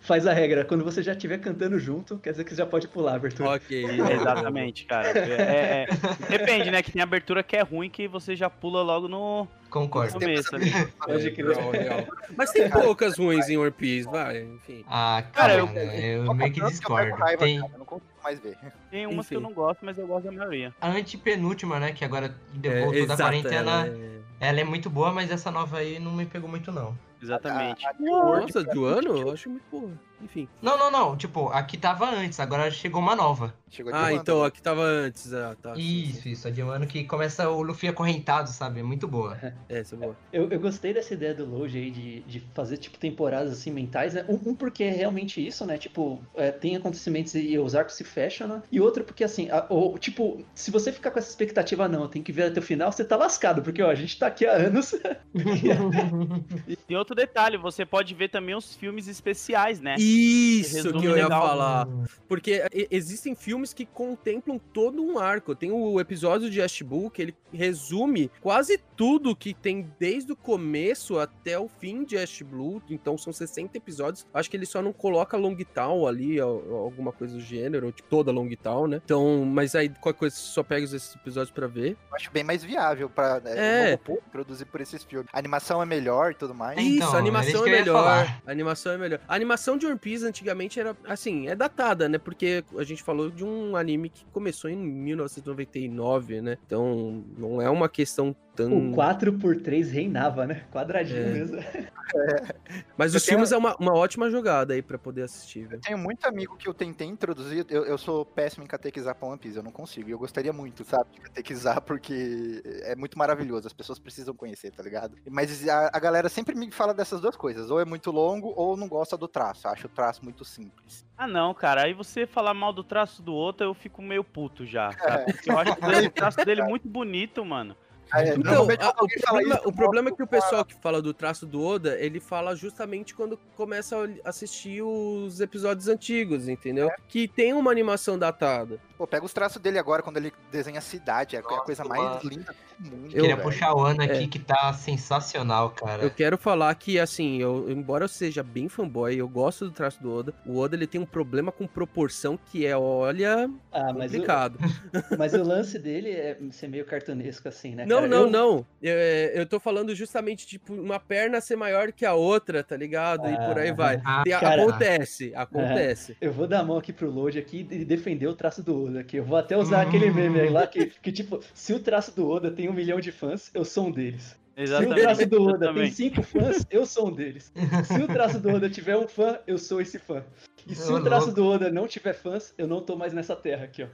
faz, a regra. Quando você já estiver cantando junto, quer dizer que você já pode pular a abertura. Ok. [laughs] Exatamente, cara. É, é, depende, né? Que tem abertura que é ruim que você já pula logo no, Concordo. no começo. Ali. Pode crer. Mas tem poucas ruins em One Piece, vai, enfim. Ah, cara, cara eu, eu meio que discordo. Tem... Eu não consigo mais ver. Tem umas enfim. que eu não gosto, mas eu gosto da maioria. A antepenúltima, né? Que agora voltou da quarentena. Ela é... ela é muito boa, mas essa nova aí não me pegou muito, não. Exatamente. A, a Nossa, do ano? Eu acho muito boa. Enfim. Não, não, não. Tipo, aqui tava antes, agora chegou uma nova. Chegou ah, então, aqui tava antes. Ah, tá. Isso, isso. A de um ano que começa o Luffy acorrentado, sabe? É muito boa. [laughs] É, essa é boa. Eu, eu gostei dessa ideia do Loge aí de, de fazer, tipo, temporadas assim mentais, né? Um, um porque é realmente isso, né? Tipo, é, tem acontecimentos e os arcos se fecham, né? E outro porque, assim, a, ou, tipo, se você ficar com essa expectativa, não, tem que ver até o final, você tá lascado, porque, ó, a gente tá aqui há anos. [laughs] [laughs] e outro detalhe, você pode ver também os filmes especiais, né? Isso que eu ia legal. falar. Porque existem filmes que contemplam todo um arco. Tem o episódio de Ash Book, ele resume quase tudo que tem desde o começo até o fim de Ash Blue. Então são 60 episódios. Acho que ele só não coloca Long Town ali, alguma coisa do gênero, tipo toda Long Town, né? Então, mas aí qualquer coisa só pega esses episódios para ver. Eu acho bem mais viável para né, é. produzir por esses filmes. A animação é melhor e tudo mais. Isso, então, a animação é melhor. A animação é melhor. A animação de One Piece antigamente era, assim, é datada, né? Porque a gente falou de um anime que começou em 1999, né? Então, não é uma questão tão... O 4x3 reinava, né? Quadradinho é. mesmo. [laughs] É. Mas eu os tenho... filmes é uma, uma ótima jogada aí para poder assistir, viu? Eu tenho muito amigo que eu tentei introduzir, eu, eu sou péssimo em catequizar pra One Piece, eu não consigo. E eu gostaria muito, sabe, de catequizar, porque é muito maravilhoso, as pessoas precisam conhecer, tá ligado? Mas a, a galera sempre me fala dessas duas coisas, ou é muito longo, ou não gosta do traço, acho o traço muito simples. Ah, não, cara. Aí você falar mal do traço do outro, eu fico meio puto já. Sabe? [laughs] Porque eu acho o traço dele muito bonito, mano. É, então, a, o, problema, o problema é que o pessoal que fala do traço do Oda, ele fala justamente quando começa a assistir os episódios antigos, entendeu? É. Que tem uma animação datada. Pô, pega os traços dele agora, quando ele desenha a cidade, é Nossa, a coisa mais mano. linda do mundo. Eu queria velho. puxar o Ana aqui, é. que tá sensacional, cara. Eu quero falar que, assim, eu, embora eu seja bem fanboy, eu gosto do traço do Oda, o Oda ele tem um problema com proporção que é, olha, ah, complicado. Mas o, [laughs] mas o [laughs] lance dele é ser meio cartunesco, assim, né? Não, não, não, eu... não. Eu, é, eu tô falando justamente, tipo, uma perna ser maior que a outra, tá ligado? Ah, e por aí vai. Ah, acontece, acontece. eu vou dar a mão aqui pro Load aqui e defender o traço do Oda aqui. Eu vou até usar hum. aquele meme aí lá que, que, tipo, se o traço do Oda tem um milhão de fãs, eu sou um deles. Exatamente. Se o traço do Oda tem cinco fãs, eu sou um deles. Se o traço do Oda tiver um fã, eu sou esse fã. E se o traço do Oda não tiver fãs, eu não tô mais nessa terra aqui, ó.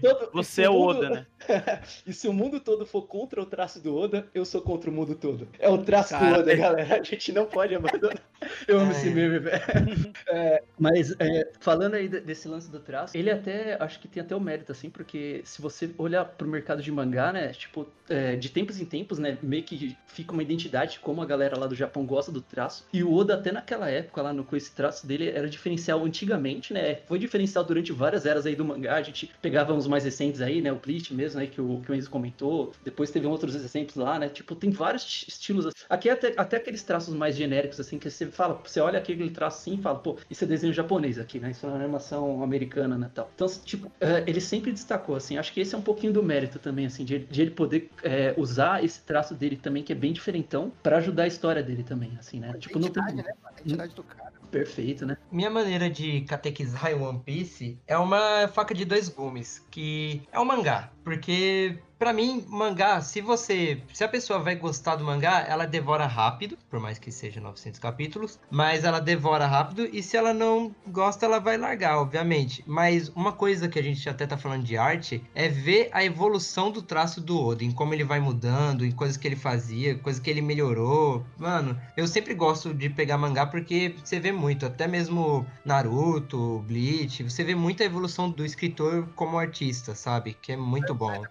Todo, Você é o mundo... Oda, né? [laughs] e se o mundo todo for contra o traço do Oda, eu sou contra o mundo todo. É o traço Caraca. do Oda, galera. A gente não pode abandonar. [laughs] Eu amo É. esse meme, velho. [laughs] É, mas é, falando aí de- desse lance do traço, ele até, acho que tem até o mérito, assim, porque se você olhar pro mercado de mangá, né, tipo, é, de tempos em tempos, né, meio que fica uma identidade de como a galera lá do Japão gosta do traço. E o Oda, até naquela época, lá no, com esse traço dele, era diferencial antigamente, né, foi diferencial durante várias eras aí do mangá. A gente pegava uns mais recentes aí, né, o Bleach mesmo, né, que o, que o Enzo comentou. Depois teve outros exemplos lá, né, tipo, tem vários esti- estilos. assim. Aqui até, até aqueles traços mais genéricos, assim, que você fala, você olha aquele traço assim e fala, pô, isso é desenho japonês aqui, né, isso é uma animação americana, né, tal. Então, tipo, é, ele sempre destacou, assim, acho que esse é um pouquinho do mérito também, assim, de, de ele poder é, usar esse traço dele também, que é bem diferentão, pra ajudar a história dele também, assim, né, tipo, não tem... Né? A identidade do cara. Perfeito, né? Minha maneira de catequizar em One Piece é uma faca de dois gumes, que é um mangá. Porque, pra mim, mangá, se você. Se a pessoa vai gostar do mangá, ela devora rápido, por mais que seja 900 capítulos, mas ela devora rápido, e se ela não gosta, ela vai largar, obviamente. Mas uma coisa que a gente até tá falando de arte é ver a evolução do traço do Oda, em como ele vai mudando, em coisas que ele fazia, coisas que ele melhorou. Mano, eu sempre gosto de pegar mangá porque você vê muito, até mesmo Naruto, Bleach, você vê muita evolução do escritor como artista, sabe? Que é muito bom.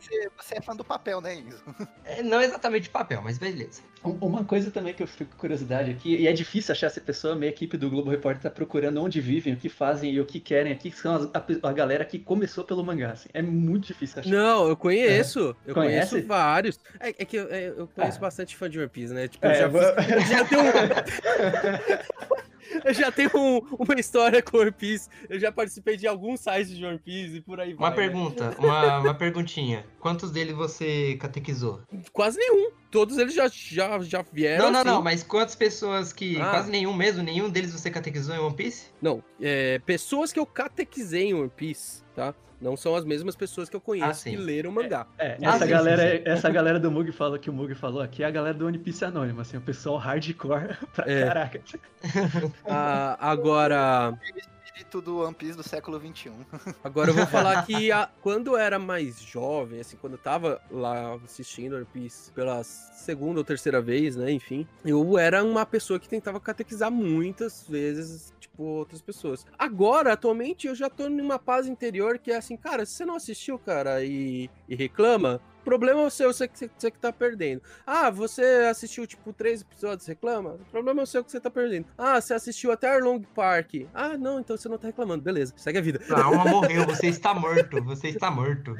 Você, você é fã do papel, né, Enzo? [laughs] É, não exatamente papel, mas beleza. Um- Uma coisa também que eu fico com curiosidade aqui, e é difícil achar essa pessoa, minha equipe do Globo Repórter tá procurando onde vivem, o que fazem e o que querem aqui, que são as- a, a galera que começou pelo mangá, assim. É muito difícil achar. Não, eu conheço. Eu Conhece? conheço vários. É, é que eu, é, eu conheço Ah. bastante fã de One Piece, né? Tipo, É, eu já, vou- fiz- eu já tenho. [laughs] [laughs] eu já tenho um- uma história com One Piece. Eu já participei de alguns sites de One Piece e por aí vai. Uma né? pergunta, uma, uma perguntinha. Quantos deles você catequizou? Quase nenhum. Todos eles já, já, já vieram. não, não, assim. não, mas quantas pessoas que. Ah. Quase nenhum mesmo, nenhum deles você catequizou em One Piece? Não, é, pessoas que eu catequizei em One Piece, tá? Não são as mesmas pessoas que eu Ah, conheço sim. que leram o mangá. É, Ah, essa sim, galera, sim, sim. essa galera do Mug falou que o Mug falou aqui é a galera do One Piece Anônimo, assim, o pessoal hardcore [laughs] pra É. caraca. [laughs] Ah, agora, Espírito do One Piece do século. XXI. [laughs] agora eu vou falar que a- quando eu era mais jovem, assim, quando eu tava lá assistindo One Piece pela segunda ou terceira vez, né, enfim, eu era uma pessoa que tentava catequizar muitas vezes, tipo, outras pessoas. Agora, atualmente, eu já tô numa paz interior que é assim, cara, se você não assistiu, cara, e, e reclama, problema é o seu, você, que- você que tá perdendo. Ah, você assistiu, tipo, três episódios, reclama? O problema é o seu que você tá perdendo. Ah, você assistiu até Arlong Park. Ah, não, então você não tá reclamando. Beleza, segue a vida. A alma [laughs] morreu, você está morto, você está morto.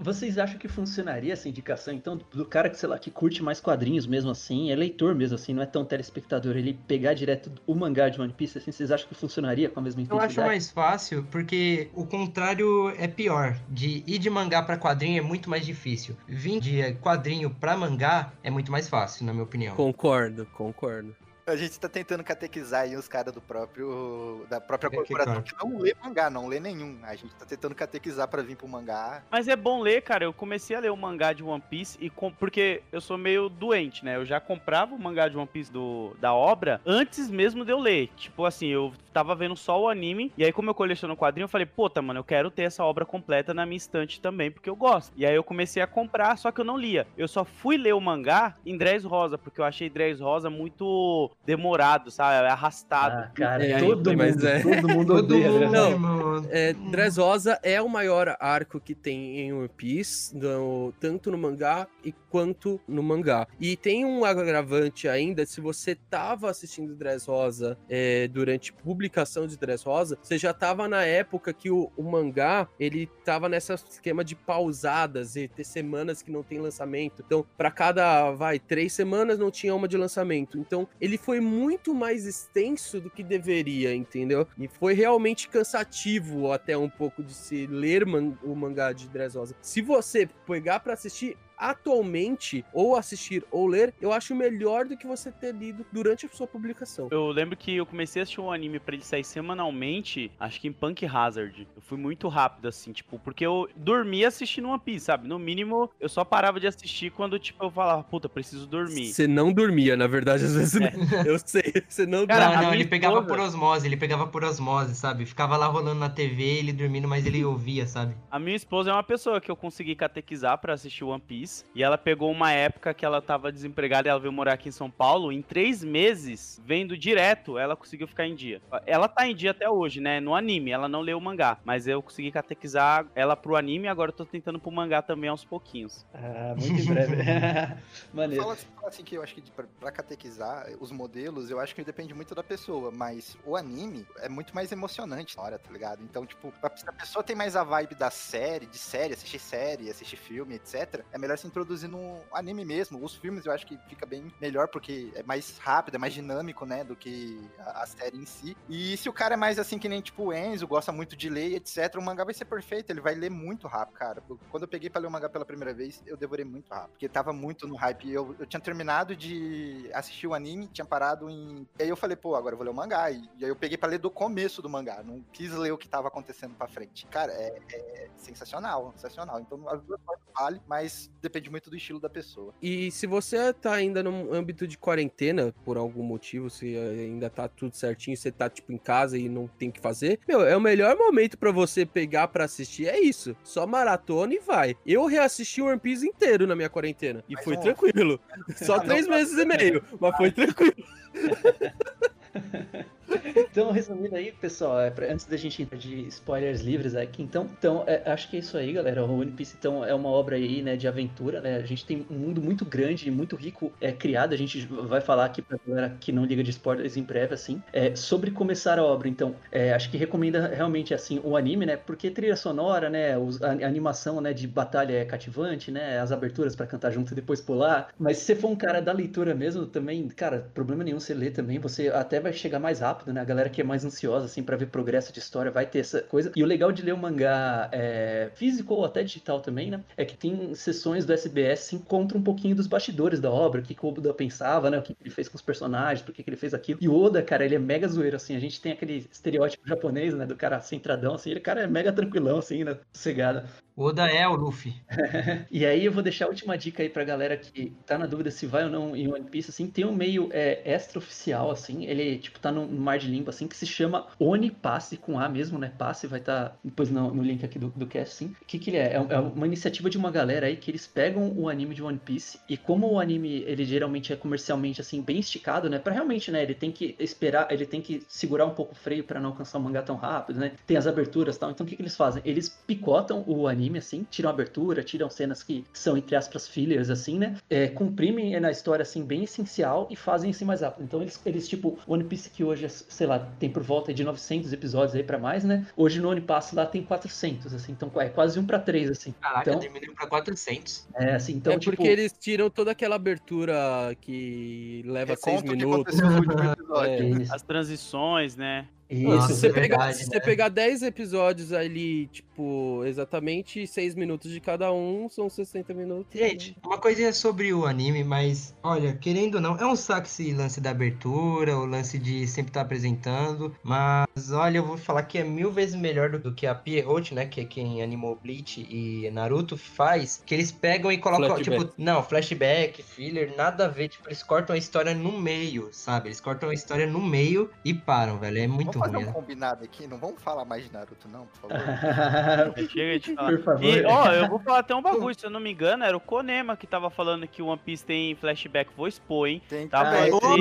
Vocês acham que funcionaria essa indicação, então, do cara que, sei lá, que curte mais quadrinhos mesmo assim, é leitor mesmo assim, não é tão telespectador, ele pegar direto o mangá de One Piece, assim, vocês acham que funcionaria com a mesma Eu intensidade? acho mais fácil porque o contrário é pior. De ir de mangá pra quadrinho é muito mais difícil. Vir de quadrinho pra mangá é muito mais fácil, na minha opinião. Concordo, concordo. A gente tá tentando catequizar aí os caras do próprio. da própria Que corporação que não lê mangá, não lê nenhum. A gente tá tentando catequizar pra vir pro mangá. Mas é bom ler, cara. Eu comecei a ler o mangá de One Piece e com... porque eu sou meio doente, né? Eu já comprava o mangá de One Piece do... da obra antes mesmo de eu ler. Tipo assim, eu tava vendo só o anime e aí como eu coleciono quadrinho, eu falei, puta, mano, eu quero ter essa obra completa na minha estante também, porque eu gosto. E aí eu comecei a comprar, só que eu não lia. Eu só fui ler o mangá em Dress Rosa, porque eu achei Dress Rosa muito demorado, sabe? Arrastado. Ah, cara, É, todo, mas mundo, é. todo mundo Todo odeia, mundo, né? Não. É, Dressrosa é o maior arco que tem em One Piece, no- tanto no mangá e quanto no mangá. E tem um agravante ainda, se você tava assistindo Dressrosa é, durante publicação de Dressrosa, você já tava na época que o, o mangá, ele tava nesse esquema de pausadas e ter semanas que não tem lançamento. Então, para cada, vai, três semanas não tinha uma de lançamento. Então, ele foi muito mais extenso do que deveria, entendeu? E foi realmente cansativo até um pouco de se ler man- o mangá de Dressrosa. Se você pegar pra assistir atualmente, ou assistir ou ler, eu acho melhor do que você ter lido durante a sua publicação. Eu lembro que eu comecei a assistir um anime pra ele sair semanalmente, acho que em Punk Hazard. Eu fui muito rápido, assim, tipo, porque eu dormia assistindo One Piece, sabe? No mínimo, eu só parava de assistir quando, tipo, eu falava, puta, preciso dormir. Você não dormia, na verdade, às vezes. Eu sei, você não Cara, não, a não, ele pegava esposa- por osmose, ele pegava por osmose, sabe? Ficava lá rolando na TV, ele dormindo, mas ele [laughs] ouvia, sabe? A minha esposa é uma pessoa que eu consegui catequizar pra assistir One Piece. E ela pegou uma época que ela tava desempregada e ela veio morar aqui em São Paulo. Em três meses, vendo direto, ela conseguiu ficar em dia. Ela tá em dia até hoje, né? No anime, ela não leu o mangá. Mas eu consegui catequizar ela pro anime e agora eu tô tentando pro mangá também aos pouquinhos. Ah, muito em breve. [laughs] Maneiro. Fala assim, fala assim que eu acho que pra, pra catequizar os modelos, eu acho que depende muito da pessoa, mas o anime é muito mais emocionante na hora, tá ligado? Então, tipo, se a pessoa tem mais a vibe da série, de série, assistir série, assistir filme, etc., é melhor se introduzir no anime mesmo. Os filmes eu acho que fica bem melhor, porque é mais rápido, é mais dinâmico, né, do que a, a série em si. E se o cara é mais assim que nem, tipo, o Enzo, gosta muito de ler, etc., o mangá vai ser perfeito, ele vai ler muito rápido, cara. Quando eu peguei pra ler o mangá pela primeira vez, eu devorei muito rápido, porque tava muito no hype. Eu, eu tinha terminado de assistir o anime, tinha parado em. E aí eu falei, pô, agora eu vou ler o mangá. E, e aí eu peguei pra ler do começo do mangá, não quis ler o que tava acontecendo pra frente. Cara, é, é sensacional, sensacional. Então as duas coisas valem, mas depende muito do estilo da pessoa. E se você tá ainda no âmbito de quarentena, por algum motivo, se ainda tá tudo certinho, você tá tipo em casa e não tem o que fazer, meu, é o melhor momento pra você pegar pra assistir, é isso. Só maratona e vai. Eu reassisti o One Piece inteiro na minha quarentena e Mas foi não- tranquilo. [laughs] Só três meses e meio, mas foi tranquilo. [laughs] Então, resumindo aí, pessoal, é, pra- antes da gente entrar de spoilers livres aqui, então, então é, acho que é isso aí, galera. O One Piece, então, é uma obra aí, né, de aventura, né? A gente tem um mundo muito grande e muito rico é, criado. A gente vai falar aqui pra galera que não liga de spoilers em breve, assim, é, sobre começar a obra. Então, é, acho que recomenda realmente, assim, o anime, né? Porque trilha sonora, né? os- a, a animação, né, de batalha é cativante, né? As aberturas pra cantar junto e depois pular. Mas se você for um cara da leitura mesmo, também, cara, problema nenhum você ler também. Você até vai chegar mais rápido, né? A galera que é mais ansiosa, assim, pra ver progresso de história vai ter essa coisa. E o legal de ler o mangá é, físico ou até digital também, né? É que tem sessões do SBS que encontram um pouquinho dos bastidores da obra, o que, que o Oda pensava, né? O que, que ele fez com os personagens, por que, que ele fez aquilo. E o Oda, cara, ele é mega zoeiro, assim. A gente tem aquele estereótipo japonês, né? Do cara centradão, assim. Ele, cara, é mega tranquilão, assim, né? Sossegado. Oda é o Luffy. [laughs] E aí eu vou deixar a última dica aí pra galera que tá na dúvida se vai ou não em One Piece, assim, tem um meio é, extra-oficial, assim, ele, tipo, tá no mar de limbo, assim, que se chama Oni Passe, com A mesmo, né, Passe, vai estar tá depois no, no link aqui do, do cast, sim. O que que ele é? é? é uma iniciativa de uma galera aí que eles pegam o anime de One Piece e como o anime, ele geralmente é comercialmente, assim, bem esticado, né, pra realmente, né, ele tem que esperar, ele tem que segurar um pouco o freio pra não alcançar o mangá tão rápido, né, tem as aberturas e tal, então o que que eles fazem? Eles picotam o anime, assim, tiram abertura, tiram cenas que são, entre aspas, fillers, assim, né? É, comprimem na história, assim, bem essencial e fazem assim mais rápido. Então, eles, eles, tipo, One Piece que hoje, é, sei lá, tem por volta de 900 episódios aí pra mais, né? Hoje no One Pass lá tem 400, assim, então é quase um pra três, assim. Caraca, Então- diminuiu pra 400. É, assim, então, é tipo... porque eles tiram toda aquela abertura que leva seis o que minutos. [laughs] É. As transições, né? Isso, Nossa, se você, é pegar, verdade, se né? você pegar 10 episódios ali, tipo, exatamente 6 minutos de cada um, são 60 minutos. Gente, uma coisinha sobre o anime, mas olha, querendo ou não, é um saco esse lance da abertura, o lance de sempre estar apresentando, mas olha, eu vou falar que é mil vezes melhor do, do que a Pierrot, né, que é quem animou Bleach e Naruto faz, que eles pegam e colocam, Flashback. tipo, não, flashback, filler, nada a ver, tipo, eles cortam a história no meio, sabe? Eles cortam a história no meio e param, velho, é muito Vamos fazer ruim. um né? combinado aqui? Não vamos falar mais de Naruto, não, por favor. Chega de falar. Por favor. E, ó, eu vou falar até um bagulho, se eu não me engano, era o Konema que tava falando que o One Piece tem flashback. Vou expor, hein? Tem Tá Ah, bom. tem,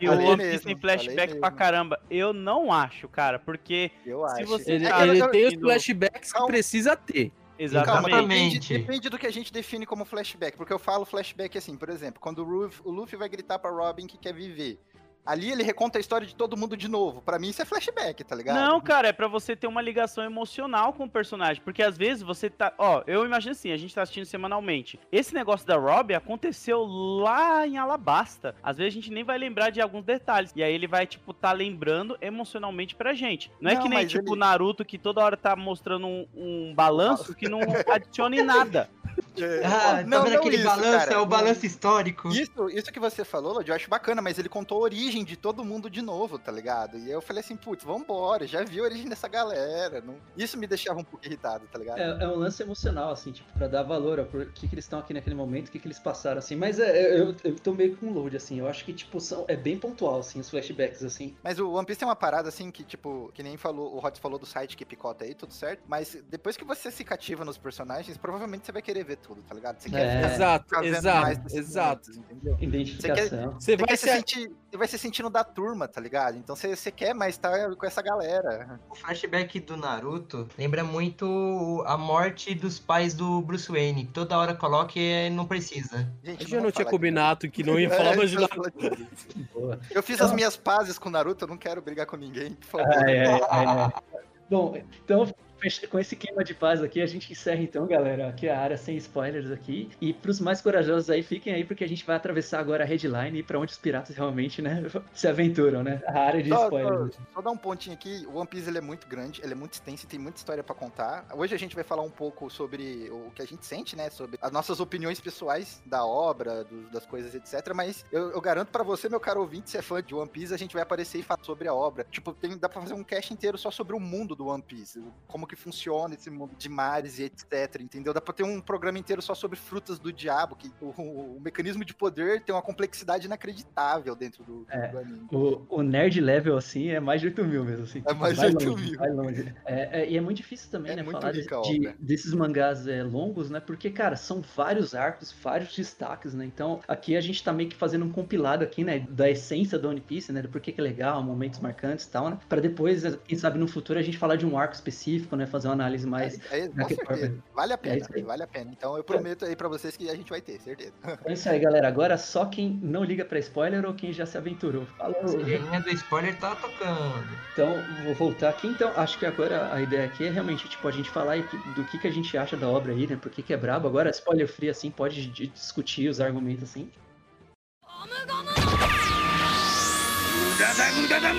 E o One Piece mesmo, tem flashback pra caramba. Eu não acho, cara, porque. Eu Se acho. você Ele, É que tá ele tem os flashbacks que precisa ter. Exatamente. Calma, depende, depende do que a gente define como flashback. Porque eu falo flashback assim, por exemplo, quando o Luffy, o Luffy vai gritar pra Robin que quer viver. Ali ele reconta a história de todo mundo de novo. Pra mim isso é flashback, tá ligado? Não, cara, é pra você ter uma ligação emocional com o personagem. Porque às vezes você tá. Ó, eu imagino assim, a gente tá assistindo semanalmente. Esse negócio da Robbie aconteceu lá em Alabasta. Às vezes a gente nem vai lembrar de alguns detalhes. E aí ele vai, tipo, tá lembrando emocionalmente pra gente. Não é Não, que nem, tipo, ele- Naruto que toda hora tá mostrando um, um balanço que não adiciona em nada. [laughs] Ah, tá vendo aquele balanço? é o balanço histórico. Isso, isso que você falou, Lodi, eu acho bacana, mas ele contou a origem de todo mundo de novo, tá ligado? E eu falei assim, putz, vambora, já vi a origem dessa galera. Não... Isso me deixava um pouco irritado, tá ligado? É, é um lance emocional, assim, tipo, pra dar valor ao por que, que eles estão aqui naquele momento, o que, que eles passaram, assim. Mas é, eu, eu tô meio com load, assim. Eu acho que, tipo, são, é bem pontual, assim, os flashbacks, assim. Mas o One Piece tem uma parada assim que, tipo, que nem falou, o Hot falou do site que picota aí, tudo certo. Mas depois que você se cativa nos personagens, provavelmente você vai querer ver tudo, tá ligado? Você É. quer Exato, ficar vendo exato, mais desses exato. momentos, entendeu? Identificação. Você Você vai se se. sentir, você vai se sentindo da turma, tá ligado? Então você, você quer mais estar com essa galera. O flashback do Naruto lembra muito a morte dos pais do Bruce Wayne. que Toda hora coloca e não precisa. Gente, gente já não vamos tinha combinado que não ia [laughs] disso. falar É, mais de eu. Boa. Eu fiz as minhas pazes com o Naruto, eu não quero brigar com ninguém, por favor. Ah, é, é, é. Bom, então com esse clima de paz aqui, a gente encerra então, galera, aqui a área sem spoilers aqui. E pros mais corajosos aí, fiquem aí, porque a gente vai atravessar agora a headline e pra onde os piratas realmente, né, [laughs] se aventuram, né? A área de Só, spoilers. só- só dar um pontinho aqui, o One Piece ele é muito grande, ele é muito extenso e tem muita história pra contar. Hoje a gente vai falar um pouco sobre o que a gente sente, né, sobre as nossas opiniões pessoais da obra, do- das coisas, etc. Mas eu, eu garanto pra você, meu caro ouvinte, se é fã de One Piece, a gente vai aparecer e falar sobre a obra. Tipo, tem, dá pra fazer um cast inteiro só sobre o mundo do One Piece, como que funciona esse mundo de mares e etc, entendeu? Dá pra ter um programa inteiro só sobre frutas do diabo, que o, o- o mecanismo de poder tem uma complexidade inacreditável dentro do, É. do anime. O, o nerd level, assim, é mais de 8 mil mesmo, assim. É mais de Vai 8 longe, mil. Vai longe. É, é, e é muito difícil também, É né, falar de- de- desses mangás é, longos, né, porque, cara, são vários arcos, vários destaques, né, então aqui a gente tá meio que fazendo um compilado aqui, né, da essência do One Piece, né, do porquê que é legal, momentos marcantes e tal, né, pra depois, quem sabe no futuro, a gente falar de um arco específico, né? Fazer uma análise mais. É, é, com certeza. Vale a pena, é vale a pena. Então eu prometo aí para vocês que a gente vai ter, certeza. É isso aí, galera. Agora só quem não liga para spoiler ou quem já se aventurou. Falou. A do spoiler tá tocando. Então, vou voltar aqui. Então, acho que agora a ideia aqui é realmente, tipo, a gente falar do que, que a gente acha da obra aí, né? Por que, que é brabo. Agora, spoiler free, assim, pode discutir os argumentos assim.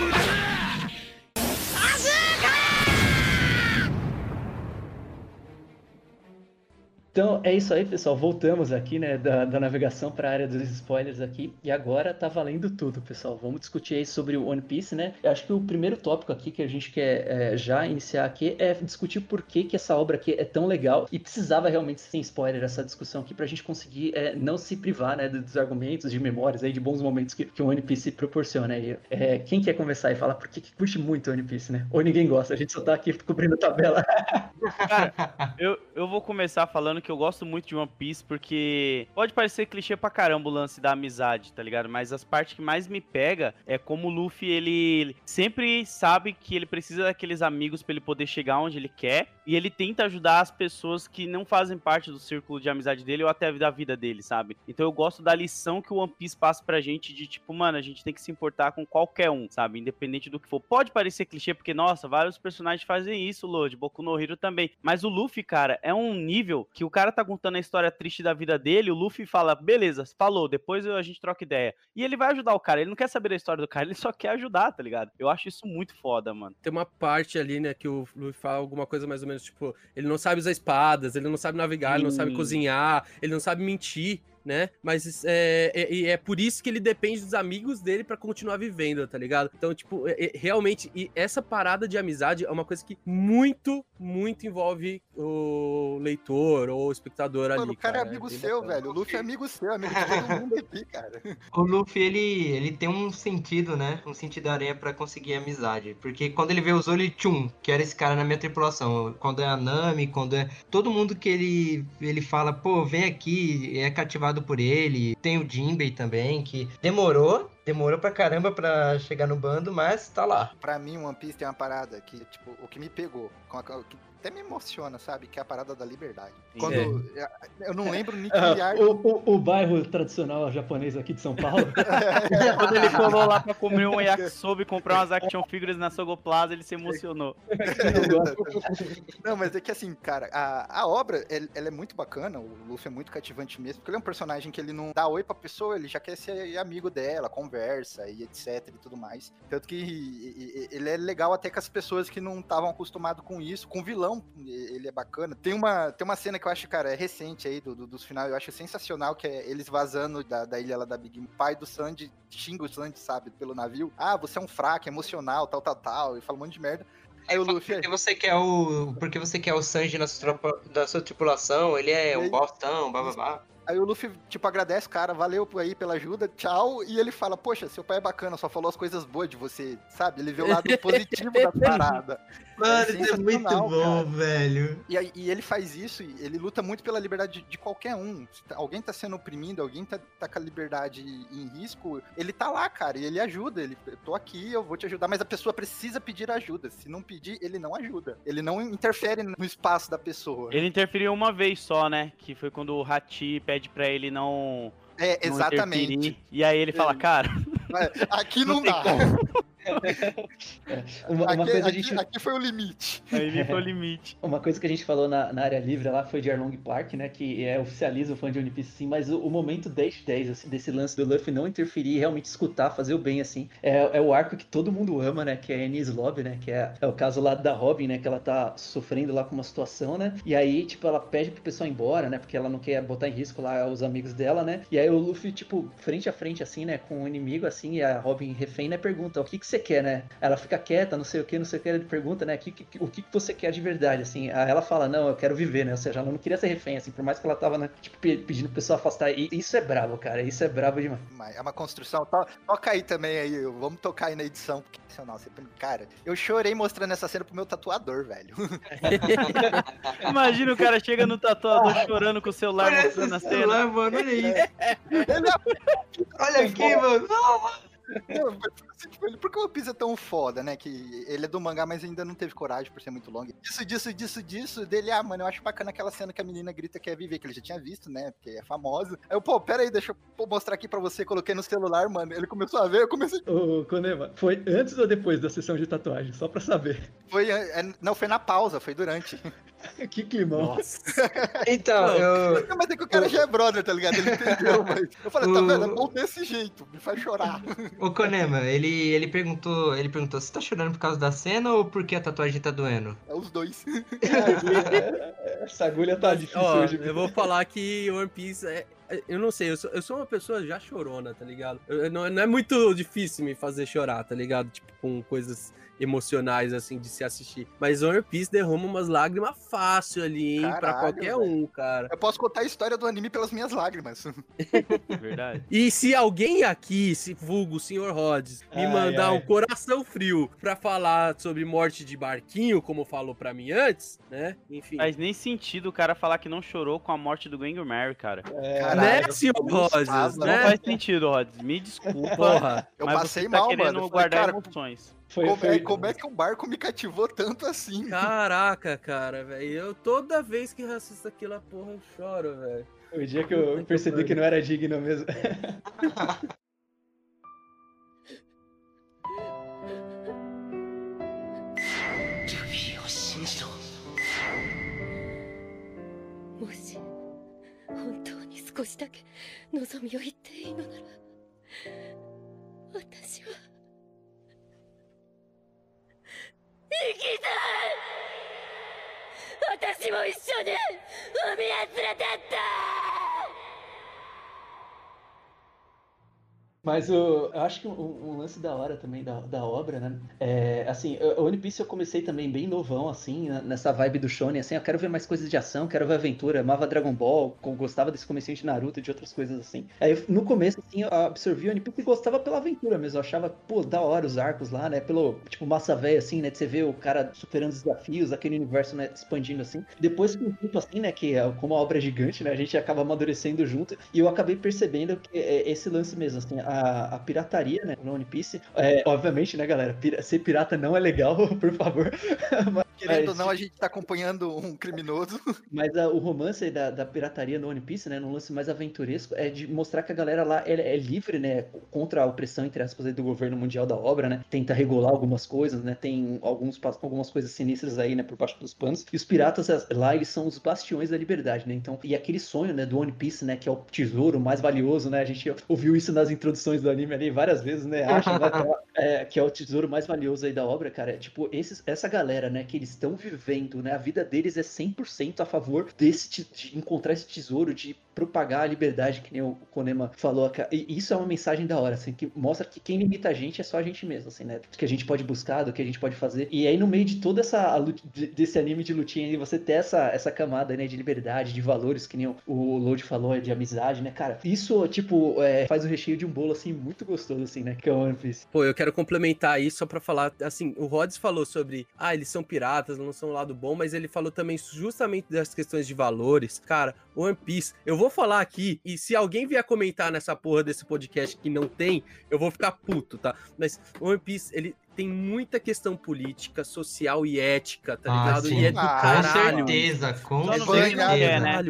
Gomu! Então, é isso aí, pessoal. Voltamos aqui, né, da, da navegação para a área dos spoilers aqui. E agora tá valendo tudo, pessoal. Vamos discutir aí sobre o One Piece, né? Eu acho que o primeiro tópico aqui que a gente quer é, já iniciar aqui é discutir por que, que essa obra aqui é tão legal e precisava realmente sem spoiler essa discussão aqui pra gente conseguir é, não se privar, né, dos argumentos, de memórias aí, de bons momentos que, que o One Piece proporciona aí. É, quem quer conversar e falar por que, que curte muito o One Piece, né? Ou ninguém gosta, a gente só tá aqui cobrindo a tabela. [laughs] Eu, eu vou começar falando que eu gosto muito de One Piece porque pode parecer clichê pra caramba o lance da amizade, tá ligado? Mas as partes que mais me pega é como o Luffy, ele sempre sabe que ele precisa daqueles amigos pra ele poder chegar onde ele quer e ele tenta ajudar as pessoas que não fazem parte do círculo de amizade dele ou até da vida dele, sabe? Então eu gosto da lição que o One Piece passa pra gente de tipo, mano, a gente tem que se importar com qualquer um, sabe? Independente do que for. Pode parecer clichê porque, nossa, vários personagens fazem isso, Lord, Boku no Hero também. Mas o Luffy, cara, é um nível que o cara tá contando a história triste da vida dele, o Luffy fala, beleza, falou, depois a gente troca ideia. E ele vai ajudar o cara, ele não quer saber da história do cara, ele só quer ajudar, tá ligado? Eu acho isso muito foda, mano. Tem uma parte ali, né, que o Luffy fala alguma coisa mais ou menos, tipo, ele não sabe usar espadas, ele não sabe navegar, ele não sabe Sim. cozinhar, ele não sabe mentir, né? Mas é, é, e é por isso que ele depende dos amigos dele pra continuar vivendo, tá ligado? Então, tipo, é- é- realmente, e essa parada de amizade é uma coisa que muito, muito envolve o leitor ou o espectador ali. Mano, o cara é cara, amigo seu, bacana. velho. O Luffy é amigo seu, amigo de todo mundo aqui, cara. [laughs] O Luffy, ele, ele tem um sentido, né? Um sentido aranha pra conseguir amizade. Porque quando ele vê o Zoro, ele tchum, que era esse cara na minha tripulação. Quando é a Nami, quando é. Todo mundo que ele, ele fala, pô, vem aqui, é cativado por ele. Tem o Jinbei também, que demorou. Demorou pra caramba pra chegar no bando, mas tá lá. Pra mim, One Piece tem uma parada que, tipo, o que me pegou, até me emociona, sabe? Que é a parada da liberdade. Sim. Quando. É. Eu não lembro nem [laughs] Ah, que ar- o, o- o bairro tradicional japonês aqui de São Paulo. [laughs] Quando ele colou lá pra comer um [laughs] yakisoba e comprar umas action figures na Sogoplaza, ele se emocionou. Não, mas é que assim, cara, a, a obra, el- ela é muito bacana, o Luffy é muito cativante mesmo, porque ele é um personagem que ele não dá oi pra pessoa, ele já quer ser amigo dela, conversa e etc e tudo mais. Tanto que e- e- ele é legal até com as pessoas que não estavam acostumadas com isso, com o vilão, ele é bacana. Tem uma, tem uma cena que eu acho, cara, é recente aí, do, do- dos finais, eu acho sensacional, que é eles vazando da, da ilha lá da Big Mom. Pai do Sandy xinga o Sandy, sabe, pelo navio. Ah, você é um fraco, emocional, tal, tal, tal, e fala um monte de merda. Aí o Luffy... Porque você quer o. Porque você quer o Sanji na sua, da sua tripulação, ele é um bostão, bababá. Aí o Luffy, tipo, agradece cara, valeu aí pela ajuda, tchau. E ele fala, poxa, seu pai é bacana, só falou as coisas boas de você, sabe? Ele vê o lado [laughs] positivo da parada. Mano, isso é muito bom, cara. velho. E, e ele faz isso, ele luta muito pela liberdade de, de qualquer um. Se tá- alguém tá sendo oprimido, alguém tá, tá com a liberdade em risco, ele tá lá, cara, e ele ajuda. Ele, eu tô aqui, eu vou te ajudar, mas a pessoa precisa pedir ajuda. Se não pedir, ele não ajuda. Ele não interfere no espaço da pessoa. Ele interferiu uma vez só, né? Que foi quando o Hati pede pra ele não. É, não exatamente. interferir. E aí ele fala, Ele- cara, Mas Aqui [laughs] não, Não tem dá. Uma, uma Aqui, coisa a aqui- gente. aqui foi o limite. aí foi o [laughs] limite. Uma coisa que a gente falou na, na área livre lá foi de Arlong Park, né? Que é oficializa o fã de One Piece, assim, mas o, o momento 10-10, assim, desse lance do Luffy não interferir e realmente escutar, fazer o bem, assim, é, é o arco que todo mundo ama, né? Que é a Enies Lobby, né? Que é, é o caso lá da Robin, né? Que ela tá sofrendo lá com uma situação, né? E aí, tipo, ela pede pro pessoal ir embora, né? Porque ela não quer botar em risco lá os amigos dela, né? E aí o Luffy, tipo, frente a frente, assim, né? Com o inimigo, assim, e a Robin refém, né? Pergunta, o que que você quer, né? Ela fica quieta, não sei o que, não sei o que, ele pergunta, né? que- que- o que, que você quer de verdade, assim? Aí ela fala, não, eu quero viver, né? Ou seja, ela não queria ser refém, assim, por mais que ela tava, né? Tipo, pe- pedindo pro pessoal afastar. E isso é brabo, cara, isso é brabo demais. É uma construção. To- Toca aí também aí. Vamos tocar aí na edição. Porque, sensacional. Você- Cara, eu chorei mostrando essa cena pro meu tatuador, velho. [laughs] Imagina o cara chega no tatuador chorando com o celular mostrando a cena. celular, mano, olha isso. [laughs] É Olha aqui, mano. Não, mas, assim, tipo, ele- Por que o One Piece é tão foda, né? Que ele é do mangá, mas ainda não teve coragem por ser muito longo. Disso, disso, disso, disso, dele, ah, mano, eu acho bacana aquela cena que a menina grita que quer viver, que ele já tinha visto, né? Porque é famosa. Aí eu, pô, pera aí, deixa eu mostrar aqui pra você. Coloquei no celular, mano. Ele começou a ver, eu comecei. Ô, Konema, foi antes ou depois da sessão de tatuagem? Só pra saber. Foi, é, não, foi na pausa, foi durante. [laughs] [laughs] que climão. Então, eu. Não, mas é que o cara já é brother, tá ligado? Ele entendeu, [laughs] mas. Eu falei, tá O- vendo? É bom desse jeito, me faz chorar. [laughs] O Konema, ele, ele perguntou, ele perguntou, você tá chorando por causa da cena ou porque a tatuagem tá doendo? É os dois. Essa agulha tá difícil Ó, hoje. eu vou falar que One Piece é. é- Eu não sei, eu sou, eu sou uma pessoa já chorona, tá ligado? Eu- eu não, não é muito difícil me fazer chorar, tá ligado? Tipo, com coisas emocionais, assim, de se assistir. Mas One Piece derrama umas lágrimas fácil ali, hein? pra Caralho, qualquer um, cara. Eu posso contar a história do anime pelas minhas lágrimas. [laughs] Verdade. E se alguém aqui, se vulgo o Sr. Rhodes, me Ai, mandar ai. um coração frio pra falar sobre morte de barquinho, como falou pra mim antes, né? Enfim. Faz nem sentido o cara falar que não chorou com a morte do Gwengar Mary, cara. É, Caralho, né, gostava, Rhodes? Não Né? faz sentido, Rods. Me desculpa. Porra. Eu mas passei você tá mal, querendo mano. Eu falei, guardar cara, emoções. foi, como, foi, é, como é que um barco me cativou tanto assim? Caraca, cara, velho. Eu toda vez que eu assisto aquela porra, eu choro, velho. foi o dia que eu percebi que não era digno mesmo. [laughs] ルフィを信じろもし本当に少しだけ望みを言っていいのなら私は 生きたい私も一緒に海へ連れてった！Mas eu acho que um, um lance da hora também da, da obra, né? É, assim, o One Piece eu comecei também bem novão, assim, nessa vibe do Shonen, assim, eu quero ver mais coisas de ação, quero ver aventura, amava Dragon Ball, gostava desse comecinho de Naruto e de outras coisas assim. Aí no começo, assim, eu absorvi o One Piece e gostava pela aventura mesmo, eu achava, pô, da hora os arcos lá, né? Pelo, tipo, massa velha, assim, né? De você ver o cara superando os desafios, aquele universo, né, expandindo assim. Depois com o tempo, assim, né, que é como a obra é gigante, né? A gente acaba amadurecendo junto, e eu acabei percebendo que é esse lance mesmo, assim, a, a pirataria, né, no One Piece, é, obviamente, né, galera, ser pirata não é legal, [laughs] por favor. [laughs] Querendo ou não, a gente tá acompanhando um criminoso. [laughs] Mas ah, o romance aí da, da pirataria no One Piece, né, num lance mais aventuresco, é de mostrar que a galera lá é, é livre, né, contra a opressão, entre aspas, aí, do governo mundial da obra, né, tenta regular algumas coisas, né, tem alguns, algumas coisas sinistras aí, né, por baixo dos panos, e os piratas as- lá, eles são os bastiões da liberdade, né, então, e aquele sonho, né, do One Piece, né, que é o tesouro mais valioso, né, a gente ouviu isso nas introduções do anime ali várias vezes, né, acha, né, é, que é o tesouro mais valioso aí da obra, cara, é tipo, esses, essa galera, né, que eles estão vivendo, né, a vida deles é 100% a favor desse, de encontrar esse tesouro, de propagar a liberdade, que nem o Konema falou. E isso é uma mensagem da hora, assim, que mostra que quem limita a gente é só a gente mesmo, assim, né? Do que a gente pode buscar, do que a gente pode fazer. E aí, no meio de toda essa desse anime de lutinha, aí, você ter essa, essa camada, né, de liberdade, de valores, que nem o, o Load falou, de amizade, né, cara? Isso, tipo, é, faz o recheio de um bolo, assim, muito gostoso, assim, né? Que é o One Piece. Pô, eu quero complementar isso só pra falar, assim, o Rhodes falou sobre, ah, eles são piratas, não são um lado bom, mas ele falou também justamente das questões de valores. Cara, One Piece, eu vou falar aqui, e se alguém vier comentar nessa porra desse podcast que não tem, eu vou ficar puto, tá? Mas One Piece, ele tem muita questão política, social e ética, tá Ah, ligado? sim. e é do Ah, caralho. Com certeza, com certeza. é, né?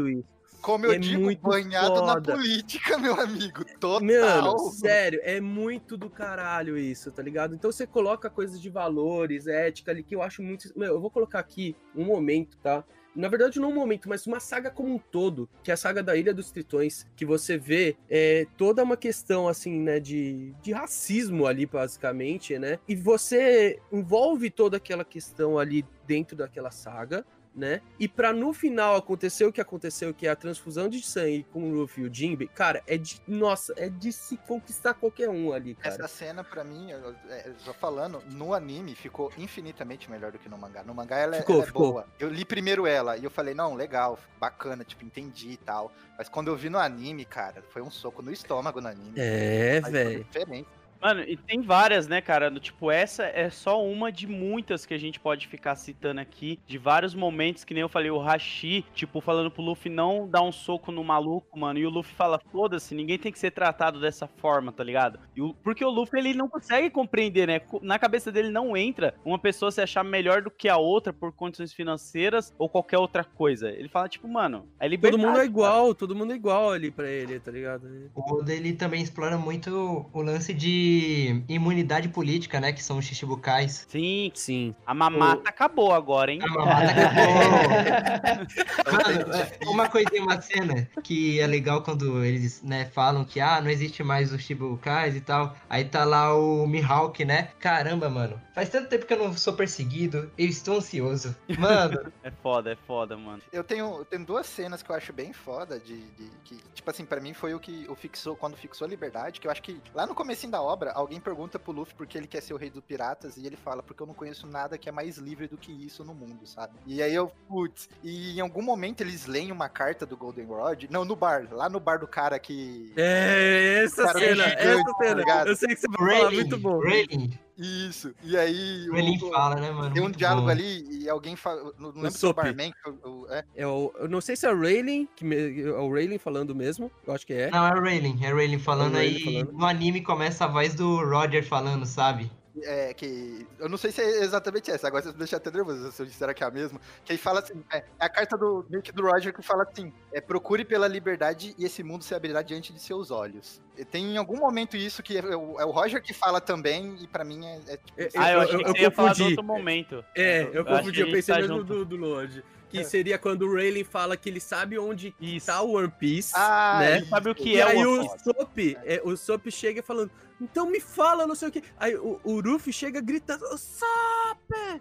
Como eu É digo, muito banhado na foda. política, meu amigo. Total. Mano, sério, é muito do caralho isso, tá ligado? Então você coloca coisas de valores, ética ali, que eu acho muito. Meu, eu vou colocar aqui um momento, tá? Na verdade, não um momento, mas uma saga como um todo, que é a saga da Ilha dos Tritões, que você vê é, toda uma questão, assim, né, de, de racismo ali, basicamente, né? E você envolve toda aquela questão ali dentro daquela saga, né? E pra no final acontecer o que aconteceu, que é a transfusão de sangue com o Luffy e o Jinbe, cara, é de. Nossa, é de se conquistar qualquer um ali, cara. Essa cena, pra mim, eu, é, eu falando, no anime ficou infinitamente melhor do que no mangá. No mangá ela, é- Ficou, ela é ficou. boa. Eu li primeiro ela e eu falei, não, legal, bacana, tipo, entendi e tal. Mas quando eu vi no anime, cara, foi um soco no estômago no anime. É, velho. diferença. Mano, e tem várias, né, cara? Tipo, essa é só uma de muitas que a gente pode ficar citando aqui. De vários momentos, que nem eu falei, o Hashi, tipo, falando pro Luffy não dar um soco no maluco, mano. E o Luffy fala, foda-se, ninguém tem que ser tratado dessa forma, tá ligado? E o- porque o Luffy, ele não consegue compreender, né? Na cabeça dele não entra uma pessoa se achar melhor do que a outra por condições financeiras ou qualquer outra coisa. Ele fala, tipo, mano, é Todo liberdade, mundo é cara. igual, todo mundo é igual ali pra ele, tá ligado? O Oda ele também explora muito o lance de imunidade política, né? Que são os Shichibukais. Sim, Sim. a mamata acabou agora, hein? A mamata acabou. [laughs] Mano, é, uma coisinha, uma cena que é legal quando eles, né, falam que, ah, não existe mais os Shibukais e tal. Aí tá lá o Mihawk, né? Caramba, mano. Faz tanto tempo que eu não sou perseguido. Eu estou ansioso. Mano, [laughs] É foda, é foda, mano. Eu tenho, eu tenho duas cenas que eu acho bem foda de, de- que, tipo assim, pra mim foi o que o fixou quando fixou a liberdade, que eu acho que lá no comecinho da obra, alguém pergunta pro Luffy por que ele quer ser o rei dos piratas e ele fala porque eu não conheço nada que é mais livre do que isso no mundo, sabe? E aí eu, putz, e em algum momento eles leem uma carta do Golden Rod, não, no bar, lá no bar do cara que É, essa Cara, cena, gigante, essa tá cena. ligado? Eu sei que você vai falar, muito bom. Rayleigh, isso. E aí o- Rayleigh fala, né, mano? tem um Muito diálogo bom. ali e alguém fala, não não lembro se é o barman, é, É o, eu não sei se é o Rayleigh, que me- é o Rayleigh falando mesmo, eu acho que é. Não, é o Rayleigh, é o Rayleigh falando É o aí. falando. No anime começa a voz do Roger falando, sabe? É, que. Eu não sei se é exatamente essa, agora você me deixa até nervoso se eu disser que é a mesma. Que aí fala assim: é, é a carta do que do Roger que fala assim: é, procure pela liberdade e esse mundo se abrirá diante de seus olhos. E tem em algum momento isso que é o, é o Roger que fala também, e pra mim é. é tipo, É, Ah, eu, eu- achei eu- que eu confundi. outro momento. É, eu Eu confundi, eu pensei tá mesmo junto. do, do Lodge. Que É. seria quando o Rayleigh fala que ele sabe onde Isso. tá o One Piece, Ah, né? Sabe o que E é aí o o One Piece? Sop, é, o Sop chega falando, então me fala, não sei o que. Aí o, o Ruffy chega gritando, "Ô, Sop!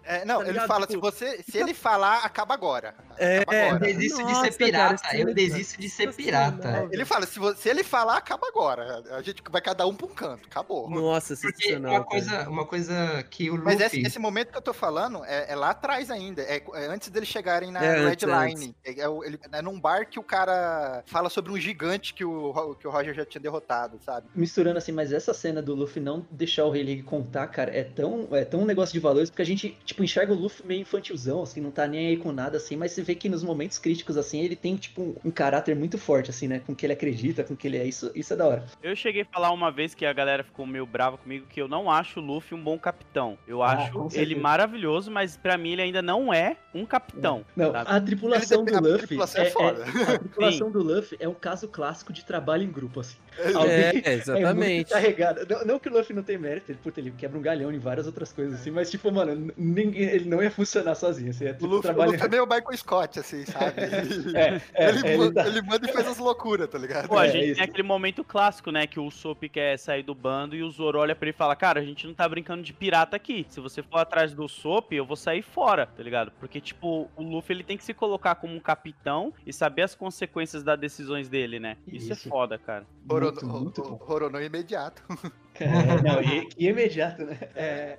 É, não, tá ele fala: Tipo, se você. Se ele falar, acaba agora. É, Acaba Eu agora. desisto de Nossa, ser cara, pirata. essa eu desisto de ser pirata. velho. Ele fala: se, você, se ele falar, acaba agora. A gente vai cada um pra um canto. Acabou. Nossa, Porque sensacional. uma cara. coisa, uma coisa que o Mas Luffy... esse, esse momento que eu tô falando é, é lá atrás ainda. É, é antes deles chegarem na É, Red Line. É, é ele- é num bar que o cara fala sobre um gigante que o, que o Roger já tinha derrotado, sabe? Misturando assim, mas essa cena do Luffy não deixar o Rei League contar, cara, é tão, é tão um negócio de valores, porque a gente, tipo, enxerga o Luffy meio infantilzão, assim, não tá nem aí com nada, assim, mas você vê que nos momentos críticos, assim, ele tem, tipo, um, um caráter muito forte, assim, né, com que ele acredita, com que ele é, isso, isso é da hora. Eu cheguei a falar uma vez que a galera ficou meio brava comigo que eu não acho o Luffy um bom capitão. Eu Ah, acho ele maravilhoso, mas pra mim ele ainda não é um capitão. Não, sabe? a tripulação do a Luffy tripulação é é, é- foda. a tripulação do Luffy é um caso clássico de trabalho em grupo, assim. É, Alguém- É [laughs] muito exatamente. Não, não que o Luffy não tem mérito, ele, puta, ele quebra um galhão em várias outras coisas, assim, mas, tipo, mano, ninguém, ele não ia funcionar sozinho, assim, é O tipo, Luffy, o trabalho... Luffy é meio Michael Scott assim, sabe? [laughs] É, é, ele, ele ma- dá- ele manda e faz as loucuras, tá ligado? Pô, a É, gente isso. tem aquele momento clássico, né? Que o Soap quer sair do bando e o Zoro olha pra ele e fala: Cara, a gente não tá brincando de pirata aqui. Se você for atrás do Soap, eu vou sair fora, tá ligado? Porque, tipo, o Luffy ele tem que se colocar como um capitão e saber as consequências das decisões dele, né? Isso, Isso. é foda, cara. Rorono, muito, muito. Rorono imediato. [laughs] É, [laughs] não, e, e imediato, né? É,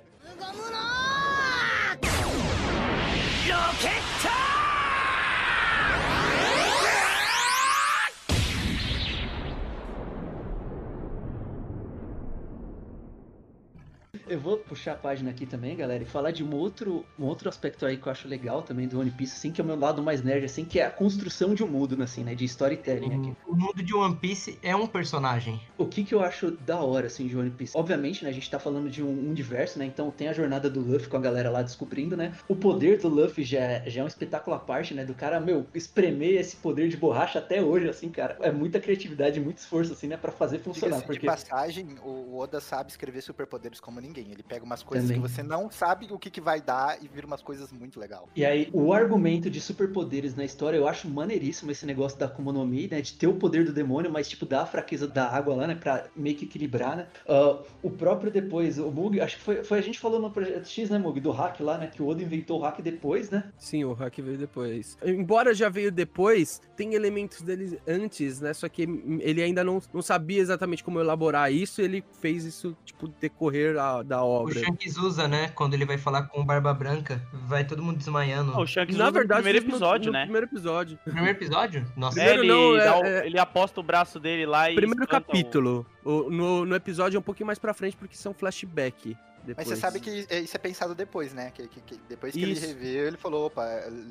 Eu vou puxar a página aqui também, galera, e falar de um outro, um outro aspecto aí que eu acho legal também do One Piece, assim, que é o meu lado mais nerd, assim, que é a construção de um mundo, né, assim, né, de storytelling aqui. O mundo de One Piece é um personagem. O que que eu acho da hora, assim, de One Piece? Obviamente, né, a gente tá falando de um universo, né, então tem a jornada do Luffy com a galera lá descobrindo, né, o poder do Luffy já é, já é um espetáculo à parte, né, do cara, meu, espremer esse poder de borracha até hoje, assim, cara, é muita criatividade, muito esforço, assim, né, pra fazer funcionar, porque... De passagem, o o Oda sabe escrever superpoderes como ninguém. Ele pega umas coisas Também. que você não sabe o que, que vai dar e vira umas coisas muito legal. E aí, o argumento de superpoderes na história, eu acho maneiríssimo esse negócio da Akuma no Mi, né? De ter o poder do demônio, mas, tipo, dar a fraqueza da água lá, né? Pra meio que equilibrar, né? Ah, o próprio depois, o Mug, acho que foi, foi a gente falou no Projeto X, né, Mug? Do hack lá, né? Que o Oda inventou o hack depois, né? Sim, o hack veio depois. Embora já veio depois, tem elementos dele antes, né? Só que ele ainda não, não sabia exatamente como elaborar isso, ele fez isso, tipo, decorrer a- da O obra. Shanks usa, né? Quando ele vai falar com o Barba Branca, vai todo mundo desmaiando. Ah, o Shanks Na usa verdade, no primeiro no- episódio, no né? primeiro episódio. No primeiro episódio? Nossa. É, Primeiro ele, não, é- o- é- ele aposta o braço dele lá e. Primeiro o- capítulo. O- no, no episódio é um pouquinho mais pra frente, porque são flashback. Mas Depois. você sabe que isso é pensado depois, né? Que, que- que depois que Isso. ele revê, ele falou, opa,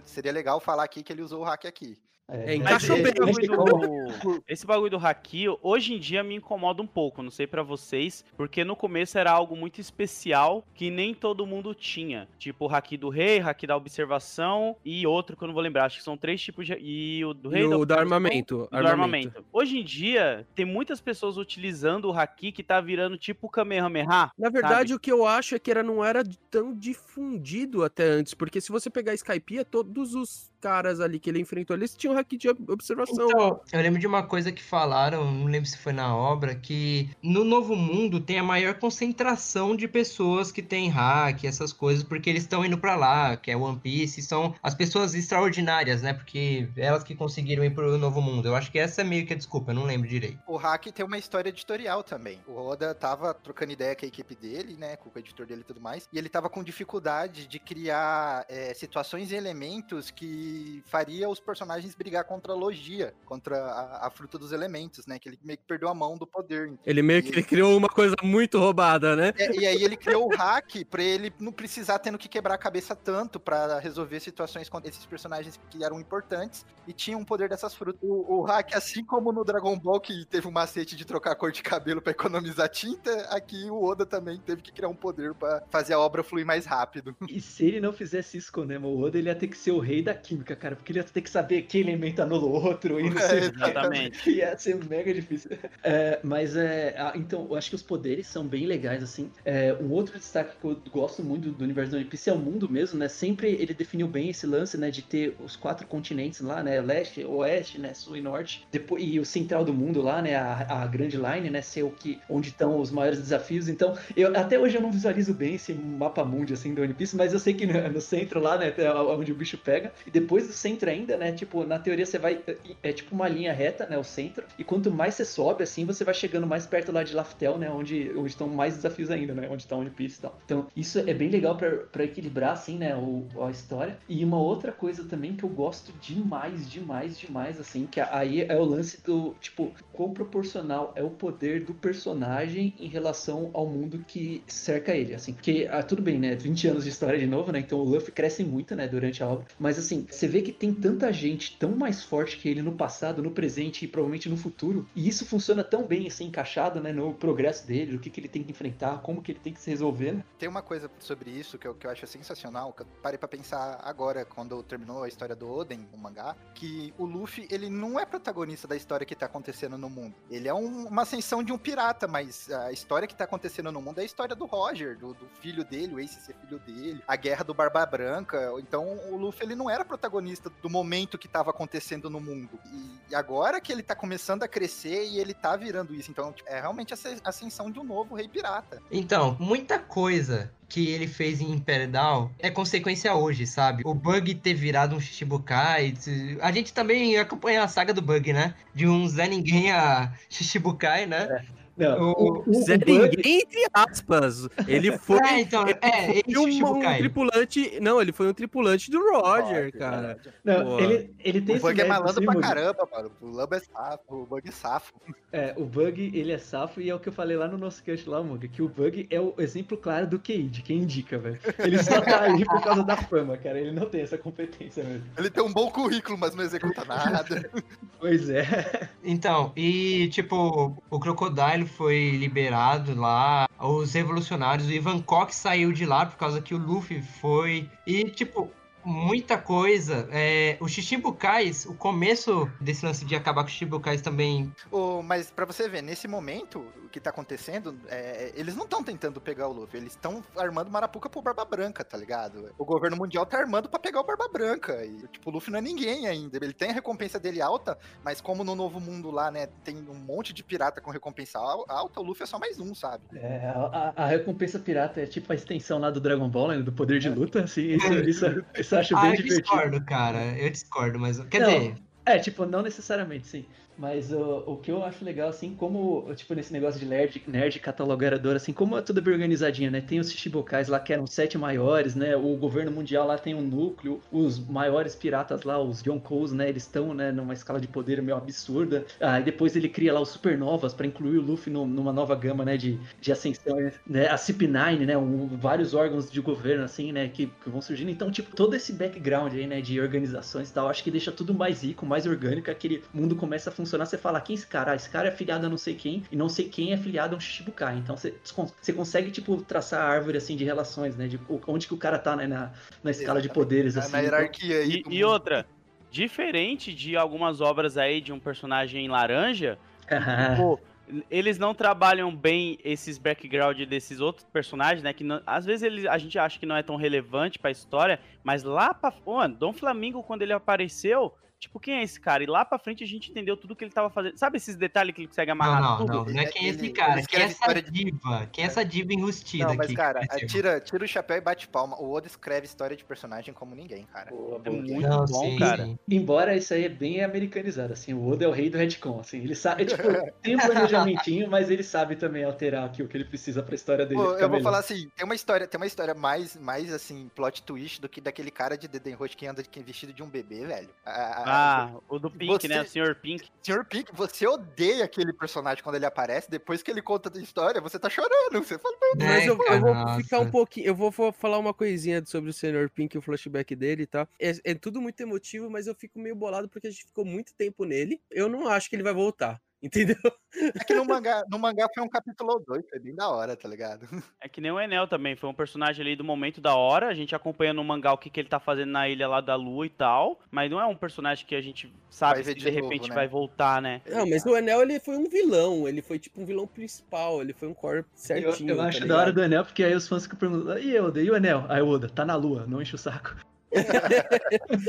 seria legal falar aqui que ele usou o hack aqui. É, mas encaixou esse- bem. esse- bagulho do- esse bagulho do haki, hoje em dia me incomoda um pouco, não sei pra vocês, porque no começo era algo muito especial que nem todo mundo tinha. Tipo o haki do rei, haki da observação e outro que eu não vou lembrar, acho que são três tipos de e o do E rei o do observação armamento. e do armamento. Hoje em dia tem muitas pessoas utilizando o haki que tá virando tipo o Kamehameha. Na verdade, o que eu acho é que era, não era tão difundido até antes, porque se você pegar Skypiea, todos os caras ali que ele enfrentou, eles tinham hack de ob- observação. Então, eu lembro de uma coisa que falaram, não lembro se foi na obra, que no Novo Mundo tem a maior concentração de pessoas que têm hack, essas coisas, porque eles estão indo pra lá, que é One Piece, são as pessoas extraordinárias, né? Porque elas que conseguiram ir pro Novo Mundo. Eu acho que essa é meio que a desculpa, eu não lembro direito. O hack tem uma história editorial também. O Oda tava trocando ideia com a equipe dele, né? Com o editor dele e tudo mais. E ele tava com dificuldade de criar é, situações e elementos que faria os personagens brigar contra a logia, contra a, a fruta dos elementos, né? Que ele meio que perdeu a mão do poder. Ele meio que ele criou uma coisa muito roubada, né? É, e aí ele criou o hack pra ele não precisar tendo que quebrar a cabeça tanto pra resolver situações com esses personagens que eram importantes e tinham o poder dessas frutas. O, o hack, assim como no Dragon Ball, que teve um macete de trocar a cor de cabelo pra economizar tinta, aqui o Oda também teve que criar um poder pra fazer a obra fluir mais rápido. E se ele não fizesse isso com o Nemo Oda, ele ia ter que ser o rei da química, cara. Porque ele ia ter que saber que elemento anula o outro e não sei o que. Exatamente. [laughs] Ia ser mega difícil. É, mas é. Então, eu acho que os poderes são bem legais, assim. É, um outro destaque que eu gosto muito do universo do One Piece é o mundo mesmo, né? Sempre ele definiu bem esse lance, né? De ter os quatro continentes lá, né? Leste, oeste, né? Sul e norte. Depois, e o central do mundo lá, né? A, a Grand Line, né? Ser o que, onde estão os maiores desafios. Então, eu, até hoje eu não visualizo bem esse mapa mundi, assim, do One Piece, mas eu sei que no, no centro lá, né? é Onde o bicho pega. E depois do centro ainda, né? Tipo, na teoria você vai. É tipo uma linha reta, né? O centro. E quanto mais você sobe, assim, você vai chegando mais perto lá de Laftel, né? Onde, onde estão mais desafios ainda, né? Onde tá o One Piece e tal. Então, isso é bem legal pra equilibrar, assim, né? O, a história. E uma outra coisa também que eu gosto demais, demais, demais, assim, que aí é o lance do, tipo, quão proporcional é o poder do personagem em relação ao mundo que cerca ele, assim. Porque, ah, tudo bem, né? 20 anos de história de novo, né? Então o Luffy cresce muito, né? Durante a obra. Mas, assim, você vê que tem tanta gente tão mais forte que ele no passado, no presente e provavelmente no futuro. E isso funciona tão bem, assim, encaixado, né? No progresso dele, o que, que ele tem que enfrentar, como que ele tem que se resolver, né? Tem uma coisa sobre isso que eu, que eu acho sensacional, que eu parei pra pensar agora, quando terminou a história do Oden, o mangá, que o Luffy, ele não é protagonista da história que tá acontecendo no mundo. Ele é um- uma ascensão de um pirata, mas a história que tá acontecendo no mundo é a história do Roger, do, do filho dele, o Ace ser filho dele, a guerra do Barba Branca. Então o Luffy, ele não era protagonista do momento que tava acontecendo no mundo. E, e agora que ele tá começando a crescer e ele tá virando isso. Então, tipo, é realmente a asce- ascensão de um novo rei pirata. Então, muita coisa que ele fez em Imperial Down é consequência hoje, sabe? O Bug ter virado um Shichibukai. A gente também acompanha a saga do Bug, né? De um Zé Ninguém a Shichibukai, né? Não, O- o, Zé o entre aspas. Ele foi. É, então, é, ele um, um tripulante. Não, ele foi um tripulante do Roger, Roger, cara. Não, ele, ele tem O esse Bug é malandro pra caramba, mano. O Lamba é safo, o Bug é safo. É, o Bug, ele é safo e é o que eu falei lá no nosso cast lá, Muga, que o Bug é o exemplo claro do QI, de quem indica, velho. Ele só tá aí por causa da fama, cara. Ele não tem essa competência mesmo. Ele tem um bom currículo, mas não executa nada. [laughs] Pois é. Então, e tipo, o Crocodile foi liberado lá, os revolucionários, o Ivan Koch saiu de lá por causa que o Luffy foi. E, tipo, muita coisa. É, os Shichibukais, o começo desse lance de acabar com os Shichibukais também. Ô, mas pra você ver, nesse momento, o que tá acontecendo, é, eles não estão tentando pegar o Luffy, eles estão armando Marapuca pro Barba Branca, tá ligado? O governo mundial tá armando pra pegar o Barba Branca. E, tipo, o Luffy não é ninguém ainda. Ele tem a recompensa dele alta, mas como no novo mundo lá, né, tem um monte de pirata com recompensa al- alta, o Luffy é só mais um, sabe? É, a, a recompensa pirata é tipo a extensão lá do Dragon Ball, né? Do poder de luta, assim. Isso, [laughs] isso, isso eu acho Ah, bem eu divertido. discordo, cara. Eu discordo, mas. Quer Não. dizer, É, tipo, não necessariamente, sim. Mas o, que eu acho legal, assim, como, tipo, nesse negócio de nerd, nerd catalogador, assim, como é tudo bem organizadinho, né? Tem os Shichibukais lá que eram sete maiores, né? O governo mundial lá tem um núcleo, os maiores piratas lá, os Yonkous, né? Eles estão, né, numa escala de poder meio absurda. Ah, e depois ele cria lá os Supernovas pra incluir o Luffy no- numa nova gama, né, de, de ascensão, né? A CP9, né? Um- vários órgãos de governo, assim, né, que, que vão surgindo. Então, tipo, todo esse background aí, né, de organizações e tal, acho que deixa tudo mais rico, mais orgânico, aquele mundo começa a funcionar, você fala, quem é esse cara? Ah, esse cara é afiliado a não sei quem, e não sei quem é afiliado a um Shichibukai. Então você, você consegue, tipo, traçar a árvore, assim, de relações, né, de onde que o cara tá, né, na, na escala de poderes, Na- assim. na hierarquia aí. E, e outra, diferente de algumas obras aí de um personagem laranja, Então, [laughs] pô, eles não trabalham bem esses background desses outros personagens, né? Que não- às vezes eles, a gente acha que não é tão relevante pra história, mas lá pra. Mano, Dom Flamingo, quando ele apareceu. Tipo, quem é esse cara? E lá pra frente a gente entendeu tudo que ele tava fazendo. Sabe esses detalhes que ele consegue amarrar não, não, tudo? não. Não é quem é esse cara. ele Quem é essa diva? Quem é essa diva enrustida Não, mas aqui? cara, tira, tira o chapéu e bate palma. O Oda escreve história de personagem como ninguém, cara. Boa, É muito Não, bom, sim, cara. sim. Embora isso aí é bem americanizado, assim, o Oda é o rei do retcon, assim, ele sabe, tipo, [laughs] tem um planejamentinho, mas ele sabe também alterar aqui o que ele precisa pra história dele Pô, ficar eu vou melhor. falar assim, tem uma história, tem uma história mais, mais assim, plot twist do que daquele cara de Deden Roche que anda vestido de um bebê, velho. A- a- Ah, o do Pink, Você- né? O Sr. Pink. Sr. Pink, você odeia aquele personagem quando ele aparece, depois que ele conta a história, você tá chorando. Você fala, meu Mas É, eu, eu vou ficar um pouquinho. Eu vou fa- falar uma coisinha sobre o Sr. Pink e o flashback dele e tal. É, é tudo muito emotivo, mas eu fico meio bolado porque a gente ficou muito tempo nele. Eu não acho que ele vai voltar. Entendeu? É que no [laughs] mangá, no mangá foi um capítulo ou dois, foi bem da hora, tá ligado? É que nem o Enel também, foi um personagem ali do momento da hora, a gente acompanha no mangá o que, que ele tá fazendo na ilha lá da lua e tal, mas não é um personagem que a gente sabe se de de novo, repente né? vai voltar, né? Não, mas o Enel ele foi um vilão. Ele foi tipo um vilão principal. Ele foi um core Eu, certinho. eu tá acho da hora do Enel, porque aí os fãs ficam perguntando, e Oda, e o Enel? Aí o Oda, tá na lua, não enche o saco.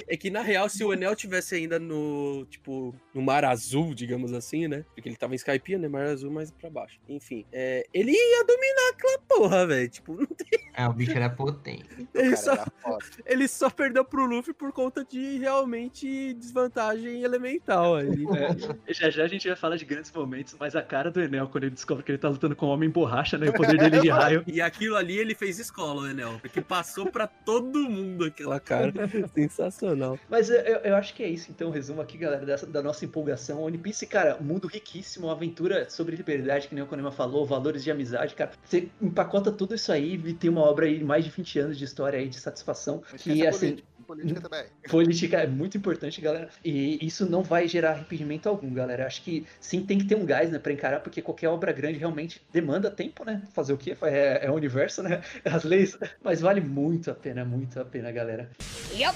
É que na real, se o Enel tivesse ainda no, tipo, no Mar Azul, digamos assim, né? Porque ele tava em Skypiea, né? Mar Azul mais pra baixo. Enfim, é, ele ia dominar aquela porra, velho. Tipo, não tem- [laughs] É, o bicho era potente. ele, Cara, só, ele só perdeu pro Luffy por conta de realmente desvantagem elemental ali. [laughs] É, já já a gente vai falar de grandes momentos, mas a cara do Enel, quando ele descobre que ele tá lutando com o Homem Borracha, né? O poder dele de [laughs] raio. E aquilo ali ele fez escola, o Enel. Porque passou pra todo mundo aquela cara. [laughs] Sensacional. Mas eu, eu- acho que é isso, então, o resumo aqui, galera, dessa- da nossa empolgação. One Piece, cara, mundo riquíssimo, uma aventura sobre liberdade, que nem o Konema falou, valores de amizade, cara. Você empacota tudo isso aí e tem uma obra aí, mais de 20 anos de história aí, de satisfação. Que, esqueça assim, política, política também. [laughs] política é muito importante, galera. E isso não vai gerar arrependimento algum, galera. Acho que sim, tem que ter um gás, né, pra encarar, porque qualquer obra grande realmente demanda tempo, né? Fazer o quê? É, é o universo, né? [laughs] As leis. Mas vale muito a pena, muito a pena, galera. よっ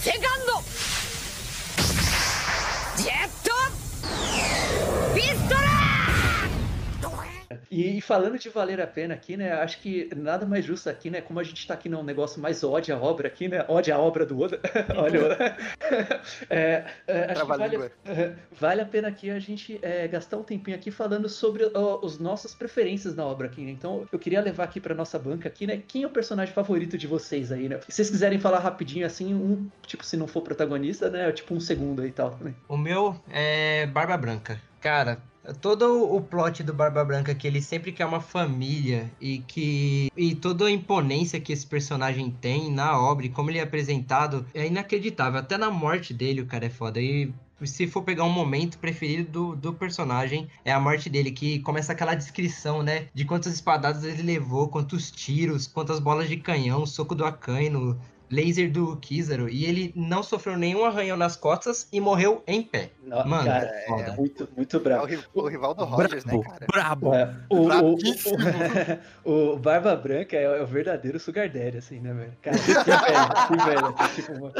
セカンド E, e falando de valer a pena aqui, né? Acho que nada mais justo aqui, né? Como a gente tá aqui num negócio mais ódio à obra aqui, né? Ódio à obra do Oda. [laughs] Olha, [laughs] é, é, acho que vale, [laughs] vale, a pena aqui a gente é, gastar um tempinho aqui falando sobre ó, os nossas preferências na obra aqui. Né? Então, eu queria levar aqui pra nossa banca aqui, né? Quem é o personagem favorito de vocês aí, né? Se vocês quiserem falar rapidinho assim, um, tipo, se não for protagonista, né? Tipo um segundo aí e tal. Né? O meu é Barba Branca. Cara, todo o plot do Barba Branca que ele sempre quer uma família e que e toda a imponência que esse personagem tem na obra e como ele é apresentado é inacreditável. Até na morte dele o cara é foda. E se for pegar um momento preferido do, do personagem, é a morte dele, que começa aquela descrição, né? De quantas espadadas ele levou, quantos tiros, quantas bolas de canhão, soco do Akainu, laser do Kizaru e ele não sofreu nenhum arranhão nas costas e morreu em pé. Não, Mano, cara, é, é muito, muito brabo. É o, o rival do Rogers, brabo, né, cara? Brabo. É, o, o, o, [laughs] Barba Branca é, o verdadeiro Sugar Daddy, assim, né, velho? Cara, que velho, que velho. Tipo,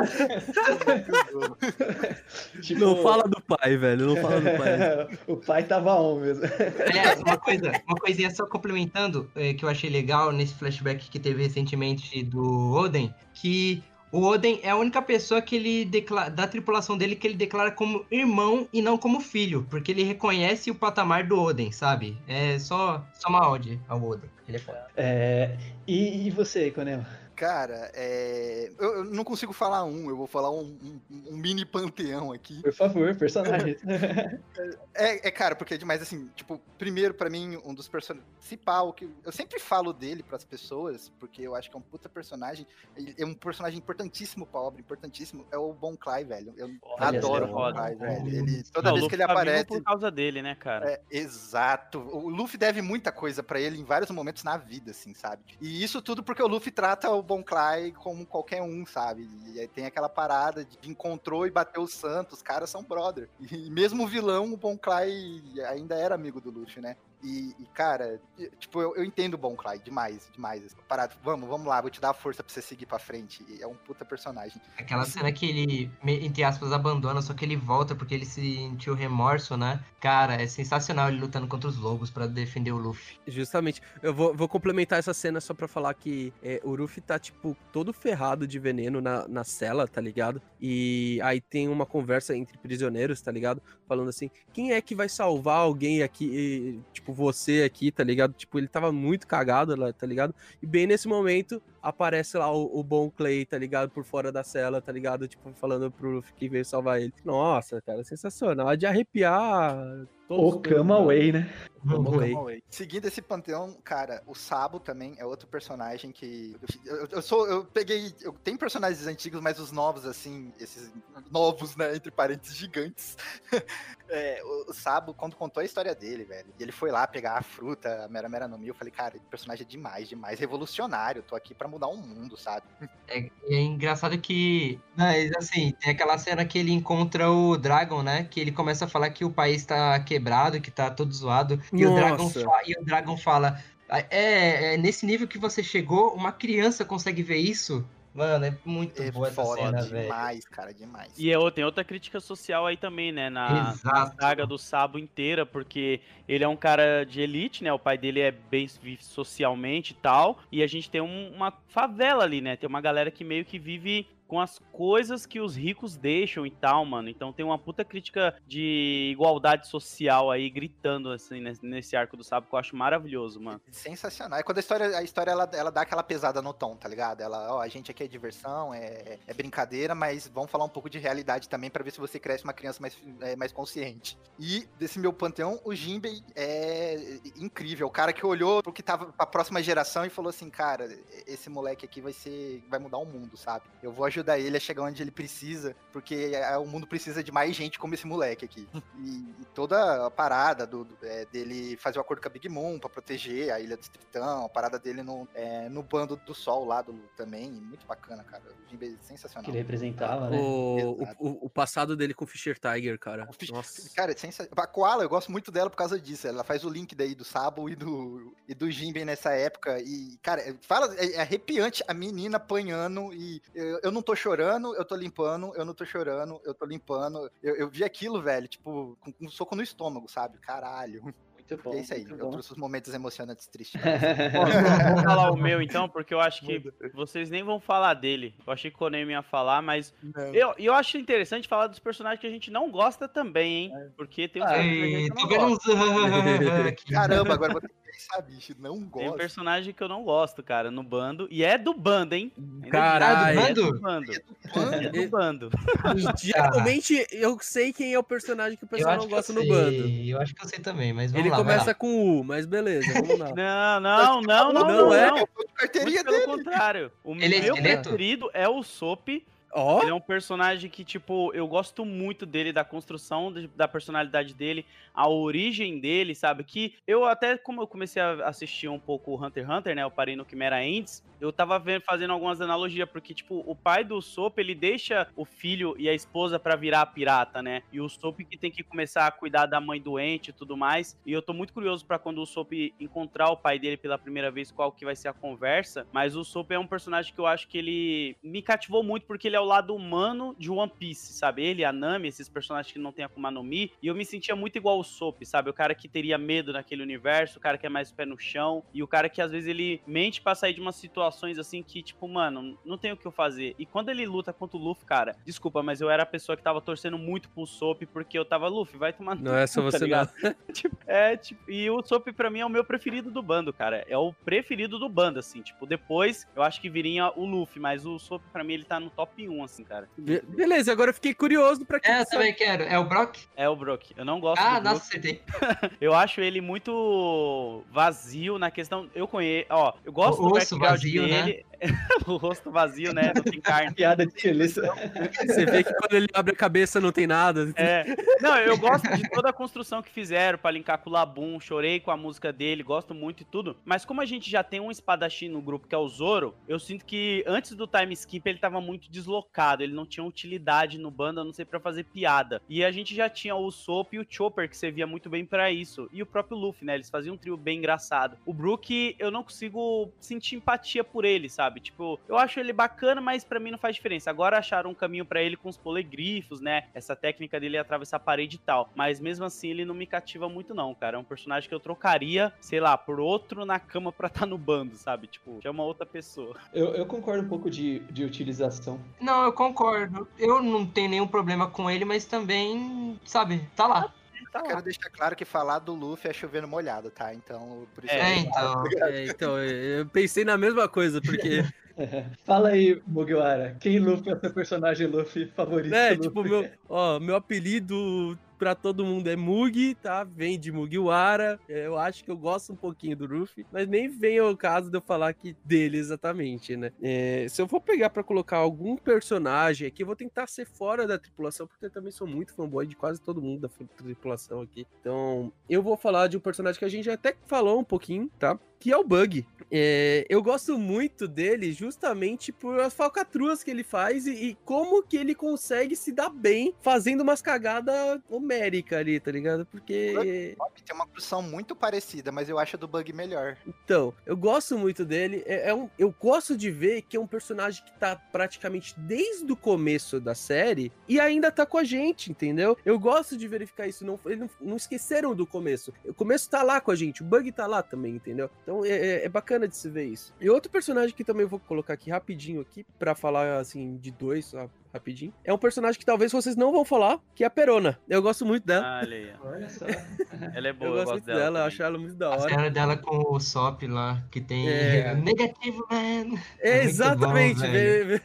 [laughs] tipo, não fala do pai, velho, não fala do pai. [laughs] o pai tava on mesmo. Aliás, uma, coisa, uma coisinha só complementando, é, que eu achei legal nesse flashback que teve recentemente do Oden, que o Oden é a única pessoa que ele declara, da tripulação dele que ele declara como irmão e não como filho, porque ele reconhece o patamar do Oden, sabe? É só, só uma ode ao Oden. Ele é foda. É, e, e você, Conema? Cara, é... eu, eu, não consigo falar um, eu vou falar um, um, um mini panteão aqui. Por favor, personagem. [laughs] é, é, cara, porque é demais assim, tipo, primeiro para mim, um dos personagens. Principal, que eu sempre falo dele para as pessoas, porque eu acho que é um puta personagem. É um personagem importantíssimo pra obra, importantíssimo. É o Bon Clay, velho. Eu Olha adoro o Bon Clay, velho. Ele, toda não, vez que ele tá aparece. por causa dele, né, cara? É, exato. O Luffy deve muita coisa para ele em vários momentos na vida, assim, sabe? E isso tudo porque o Luffy trata o Bon Clay como qualquer um, sabe? E tem aquela parada de encontrou e bateu o santo, os caras são brother. E mesmo o vilão, o Bon Clay ainda era amigo do Luffy, né? E, e, cara, tipo, eu, eu entendo o Bon Clyde demais, demais. Parado, vamos, vamos lá, vou te dar a força pra você seguir pra frente. E é um puta personagem. Aquela cena que ele, entre aspas, abandona, só que ele volta porque ele sentiu remorso, né? Cara, é sensacional ele lutando contra os lobos para defender o Luffy. Justamente. Eu vou, vou complementar essa cena só pra falar que é, o Luffy tá, tipo, todo ferrado de veneno na, na cela, tá ligado? E aí tem uma conversa entre prisioneiros, tá ligado? Falando assim, quem é que vai salvar alguém aqui, e, tipo, você aqui, tá ligado? Tipo, ele tava muito cagado lá, tá ligado? E bem nesse momento aparece lá o, o bom Clay, tá ligado? Por fora da cela, tá ligado? Tipo, falando pro Luffy que veio salvar ele. Nossa, cara, sensacional. É de arrepiar. O Kama Way, né? Way. Seguindo esse panteão, cara, o Sabo também é outro personagem que. Eu, eu, sou. Eu peguei. Eu tenho personagens antigos, mas os novos, assim, esses novos, né? Entre parênteses gigantes. [laughs] é, o, o Sabo, quando contou a história dele, velho, e ele foi lá pegar a fruta, a Mera Mera no Mil, eu falei, cara, personagem é demais, demais, revolucionário. Tô aqui pra mudar o mundo, sabe? É, é engraçado que. Mas assim, tem aquela cena que ele encontra o Dragon, né? Que ele começa a falar que o país tá quebrado, que tá todo zoado. E o, Dragon fala, e o Dragon fala: é, é, nesse nível que você chegou, uma criança consegue ver isso? Mano, é muito é boa essa cena, velho. Demais, cara, demais. E é, tem outra crítica social aí também, né? Na, na, saga do Sabo inteira, porque ele é um cara de elite, né? O pai dele é bem socialmente e tal. E a gente tem um, uma favela ali, né? Tem uma galera que meio que vive com as coisas que os ricos deixam e tal, mano. Então tem uma puta crítica de igualdade social aí gritando assim nesse arco do sábado que eu acho maravilhoso, mano. Sensacional. É quando a história, a história ela, ela dá aquela pesada no tom, tá ligado? Ela, ó, a gente aqui é diversão, é, é brincadeira, mas vamos falar um pouco de realidade também para ver se você cresce uma criança mais, é, mais consciente. E desse meu panteão, o Jinbei é incrível. O cara que olhou pro que tava pra próxima geração e falou assim, cara, esse moleque aqui vai ser, vai mudar o mundo, sabe? Eu vou ajudar ele a chegar onde ele precisa, porque é, o mundo precisa de mais gente como esse moleque aqui. [laughs] E, e toda a parada do, do é, dele fazer o um acordo com a Big Moon pra proteger a Ilha do Tritão, a parada dele no, é, no bando do Sol lá do, também, muito bacana, cara. O Jinbe é sensacional. Que ele representava, né? O, o, o, passado dele com o Fischer Tiger, cara. Fisch... Nossa. Cara, é sensacional. A Koala, eu gosto muito dela por causa disso. Ela faz o link daí do Sabo e do, e do Jinbe nessa época. E, cara, fala, é, é arrepiante a menina apanhando e eu, eu não tô chorando, eu tô limpando, eu não tô chorando, eu tô limpando. Eu, eu vi aquilo, velho, tipo, com um soco no estômago, sabe? Caralho. Muito bom. E é isso aí, eu bom. trouxe os momentos emocionantes tristes. [laughs] Vou falar o meu então, porque eu acho que vocês nem vão falar dele. Eu achei que o Konami ia falar, mas eu, eu acho interessante falar dos personagens que a gente não gosta também, hein? Porque tem uns personagens que a gente não gosta. [laughs] Caramba, agora vou ter bicho. Não Tem gosto. personagem que eu não gosto, cara, no bando. E é do bando, hein? Caralho. É do É do bando. É do bando. [laughs] Geralmente eu sei quem é o personagem que o pessoal não gosta no bando. Eu acho que eu sei também, mas vamos Ele lá, vai começa lá. com U, mas beleza, vamos lá. Não, [laughs] não, não, não, Não não. é? não. Carteirinha Muito pelo dele. contrário. O Ele é meu preferido é o Sop. Ó, Ele é um personagem que, tipo, eu gosto muito dele, da construção de- da personalidade dele, a origem dele, sabe? Que eu até, como eu comecei a assistir um pouco o Hunter x Hunter, né? Eu parei no Chimera Ends, eu tava vendo, fazendo algumas analogias, porque, tipo, o pai do Sop, ele deixa o filho e a esposa pra virar pirata, né? E o Sop que tem que começar a cuidar da mãe doente e tudo mais. E eu tô muito curioso pra quando o Sop encontrar o pai dele pela primeira vez, qual que vai ser a conversa. Mas o Sop é um personagem que eu acho que ele me cativou muito, porque ele é o lado humano de One Piece, sabe? Ele, a Nami, esses personagens que não tem Akuma no Mi. E eu me sentia muito igual o Sop, sabe? O cara que teria medo naquele universo, o cara que é mais pé no chão. E o cara que às vezes ele mente pra sair de umas situações assim que, tipo, mano, não tem o que eu fazer. E quando ele luta contra o Luffy, cara, desculpa, mas eu era a pessoa que tava torcendo muito pro Sop, porque eu tava, Luffy, vai tomar no não é só tá você não. ligado? [laughs] Tipo, é, tipo, e o Sop pra mim é o meu preferido do bando, cara. É o preferido do bando, assim. Tipo, depois eu acho que viria o Luffy, mas o Sop pra mim ele tá no top 1, assim, cara. Be- Beleza, agora eu fiquei curioso pra quem É, eu sabe. também quero. É o Brock? É o Brook. Eu não gosto Ah, do nossa, Brook. acertei. [laughs] Eu acho ele muito vazio na questão. Eu conheço. Ó, eu gosto O do background vazio, né? [laughs] o rosto vazio, né? Não tem carne. [laughs] Piada de. Você vê que quando ele abre a cabeça não tem nada. É. Não, eu gosto de toda a construção que fizeram pra linkar com o Labum, chorei com a música dele, gosto muito e tudo. Mas como a gente já tem um espadachim no grupo que é o Zoro, eu sinto que antes do time skip ele tava muito deslocado, ele não tinha utilidade no bando, a não ser pra fazer piada. E a gente já tinha o Soap e o Chopper que servia muito bem pra isso. E o próprio Luffy, né? Eles faziam um trio bem engraçado. O Brook, eu não consigo sentir empatia por ele, sabe? Tipo, eu acho ele bacana, mas pra mim não faz diferença. Agora acharam um caminho pra ele com os polegrifos, né? Essa técnica dele atravessar a parede e tal. Mas mesmo assim, ele não me cativa muito, não, cara. É um personagem que eu trocaria, sei lá, por outro na cama pra estar no bando, sabe? Tipo, chama outra pessoa. Eu, eu concordo um pouco de, de utilização. Não, eu concordo. Eu não tenho nenhum problema com ele, mas também, sabe, tá lá. Tá Eu quero deixar claro que falar do Luffy é chovendo molhado, tá? Então, por isso É, eu- então. É, então, eu pensei na mesma coisa, porque. [laughs] Fala aí, Mugiwara. Quem Luffy é o seu personagem Luffy favorito? É, Luffy? tipo, meu, ó, meu apelido pra todo mundo é Mugi, tá? Vem de Mugiwara. É, Eu acho que eu gosto um pouquinho do Luffy, mas nem vem ao caso de eu falar aqui dele exatamente, né? É, se eu for pegar pra colocar algum personagem aqui, eu vou tentar ser fora da tripulação, porque eu também sou muito fanboy de quase todo mundo da tripulação aqui. Então, eu vou falar de um personagem que a gente até falou um pouquinho, tá? Que é o Bug. É, eu gosto muito dele justamente por as falcatruas que ele faz e, e como que ele consegue se dar bem fazendo umas cagadas homéricas ali, tá ligado? Porque. Tem uma construção muito parecida, mas eu acho a do Bug melhor. Então, eu gosto muito dele. É, é um, eu gosto de ver que é um personagem que tá praticamente desde o começo da série e ainda tá com a gente, entendeu? Eu gosto de verificar isso. Não, não, não esqueceram do começo. O começo tá lá com a gente, o Bug tá lá também, entendeu? Então é, é- é bacana de se ver isso. E outro personagem que também eu vou colocar aqui rapidinho aqui, pra falar assim, de dois, rapidinho. É um personagem que talvez vocês não vão falar, que é a Perona. Eu gosto muito dela. Ah, olha aí. ó. Olha só. Ela é boa, eu gosto muito dela, eu também. acho ela muito da A hora. cena dela com o Sop lá, que tem É. negativo, man. É, muito exatamente. bom, vê-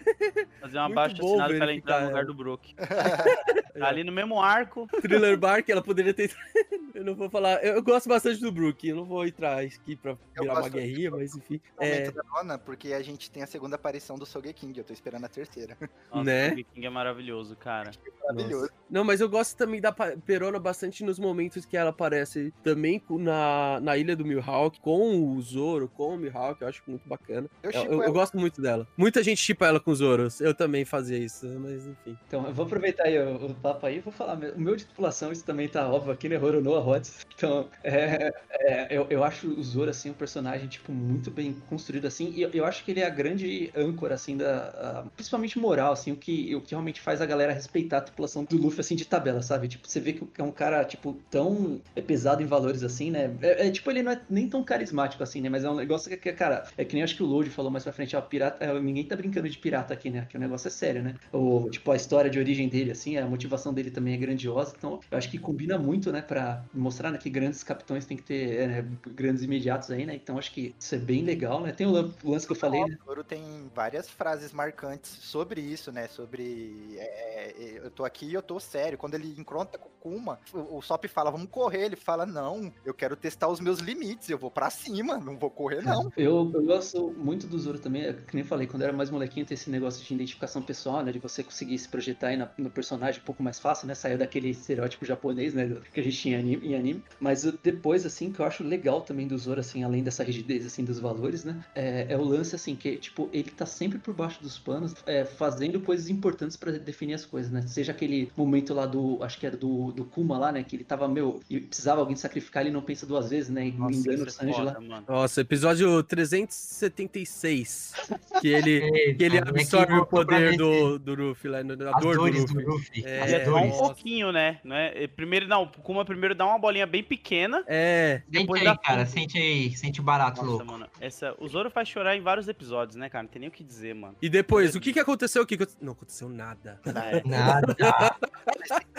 Fazer uma baixa assinada pra ela entrar no lugar ela. do Brook. [laughs] Tá ali no mesmo arco. Thriller Bark, ela poderia ter. [laughs] eu não vou falar. Eu, eu gosto bastante do Brook. Eu não vou entrar aqui pra virar uma gosto- guerrinha, mas enfim. É, da nona, porque a gente tem a segunda aparição do Sogeking, eu tô esperando a terceira. Nossa, Né? o Viking é maravilhoso, cara. Maravilhoso. não, mas eu gosto também da Perona bastante nos momentos que ela aparece também na, na ilha do Mihawk, com o Zoro, com o Mihawk. Eu acho muito bacana. Eu Eu, eu- gosto muito dela. Muita gente chipa ela com os Zoros. Eu também fazia isso, mas enfim. Então, eu vou aproveitar aí o, o papo aí e vou falar. O meu de tripulação, isso também tá óbvio aqui, né? Roronoa Rods. Então, é, é, eu, eu acho o Zoro, assim, um personagem, tipo, muito bem construído, assim, e eu, eu acho que ele é a grande âncora, assim, da... A, principalmente moral, assim, o que, o que realmente faz a galera respeitar a tripulação do Luffy, assim, de tabela, sabe? Tipo, você vê que é um cara, tipo, tão pesado em valores, assim, né? É, é, tipo, ele não é nem tão carismático, assim, né? Mas é um negócio que, cara, é que nem acho que o Load falou mais pra frente, ó, pirata, é, ninguém tá brincando de pirata aqui, né? Que o negócio é sério, né? Ou, tipo, a história de origem dele, assim, a motivação dele também é grandiosa, então eu acho que combina muito, né, pra mostrar, né, que grandes capitães tem que ter é, né, grandes imediatos aí, né? Então acho que isso é bem legal, né? Tem o lance que eu falei, né? O tem várias frases marcantes sobre isso, né? Sobre é, é, eu tô aqui e eu tô sério. Quando ele encontra com Kuma, o, o Sop fala, vamos correr. Ele fala, não, eu quero testar os meus limites, eu vou pra cima, não vou correr, não. [laughs] Eu, eu gosto muito do Zoro também, é que nem falei, quando eu era mais molequinho, tem esse negócio de identificação pessoal, né? De você conseguir se projetar aí na, no personagem um pouco mais fácil, né? Saiu daquele estereótipo japonês, né? Que a gente tinha em anime. Em anime. Mas depois, assim, que eu acho legal também do Zoro, assim, além dessa rigidez, assim, dos valores, né? É, é o lance, assim, que, tipo, ele tá sempre por baixo dos panos, é, fazendo coisas importantes para definir as coisas, né? Seja aquele momento lá do, acho que era do, do Kuma lá, né? Que ele tava, meu, e precisava alguém sacrificar, ele não pensa duas vezes, né? Nossa, Engana o é Sanji foda, lá. mano. Nossa, episódio 376. Que ele, [laughs] que ele é que absorve o poder do, do Luffy lá, no- a As dor do Luffy. do Luffy. É, é um pouquinho, né? Não é? Primeiro, não, o Kuma primeiro dá uma bolinha bem pequena. É, Sente depois aí, dá cara. Sente aí. Sente barato, Nossa, louco. mano. Essa, o Zoro faz chorar em vários episódios, né, cara? Não tem nem o que dizer, mano. e depois, o que que aconteceu? O que que... Não aconteceu nada. É. [laughs] [laughs] Nada.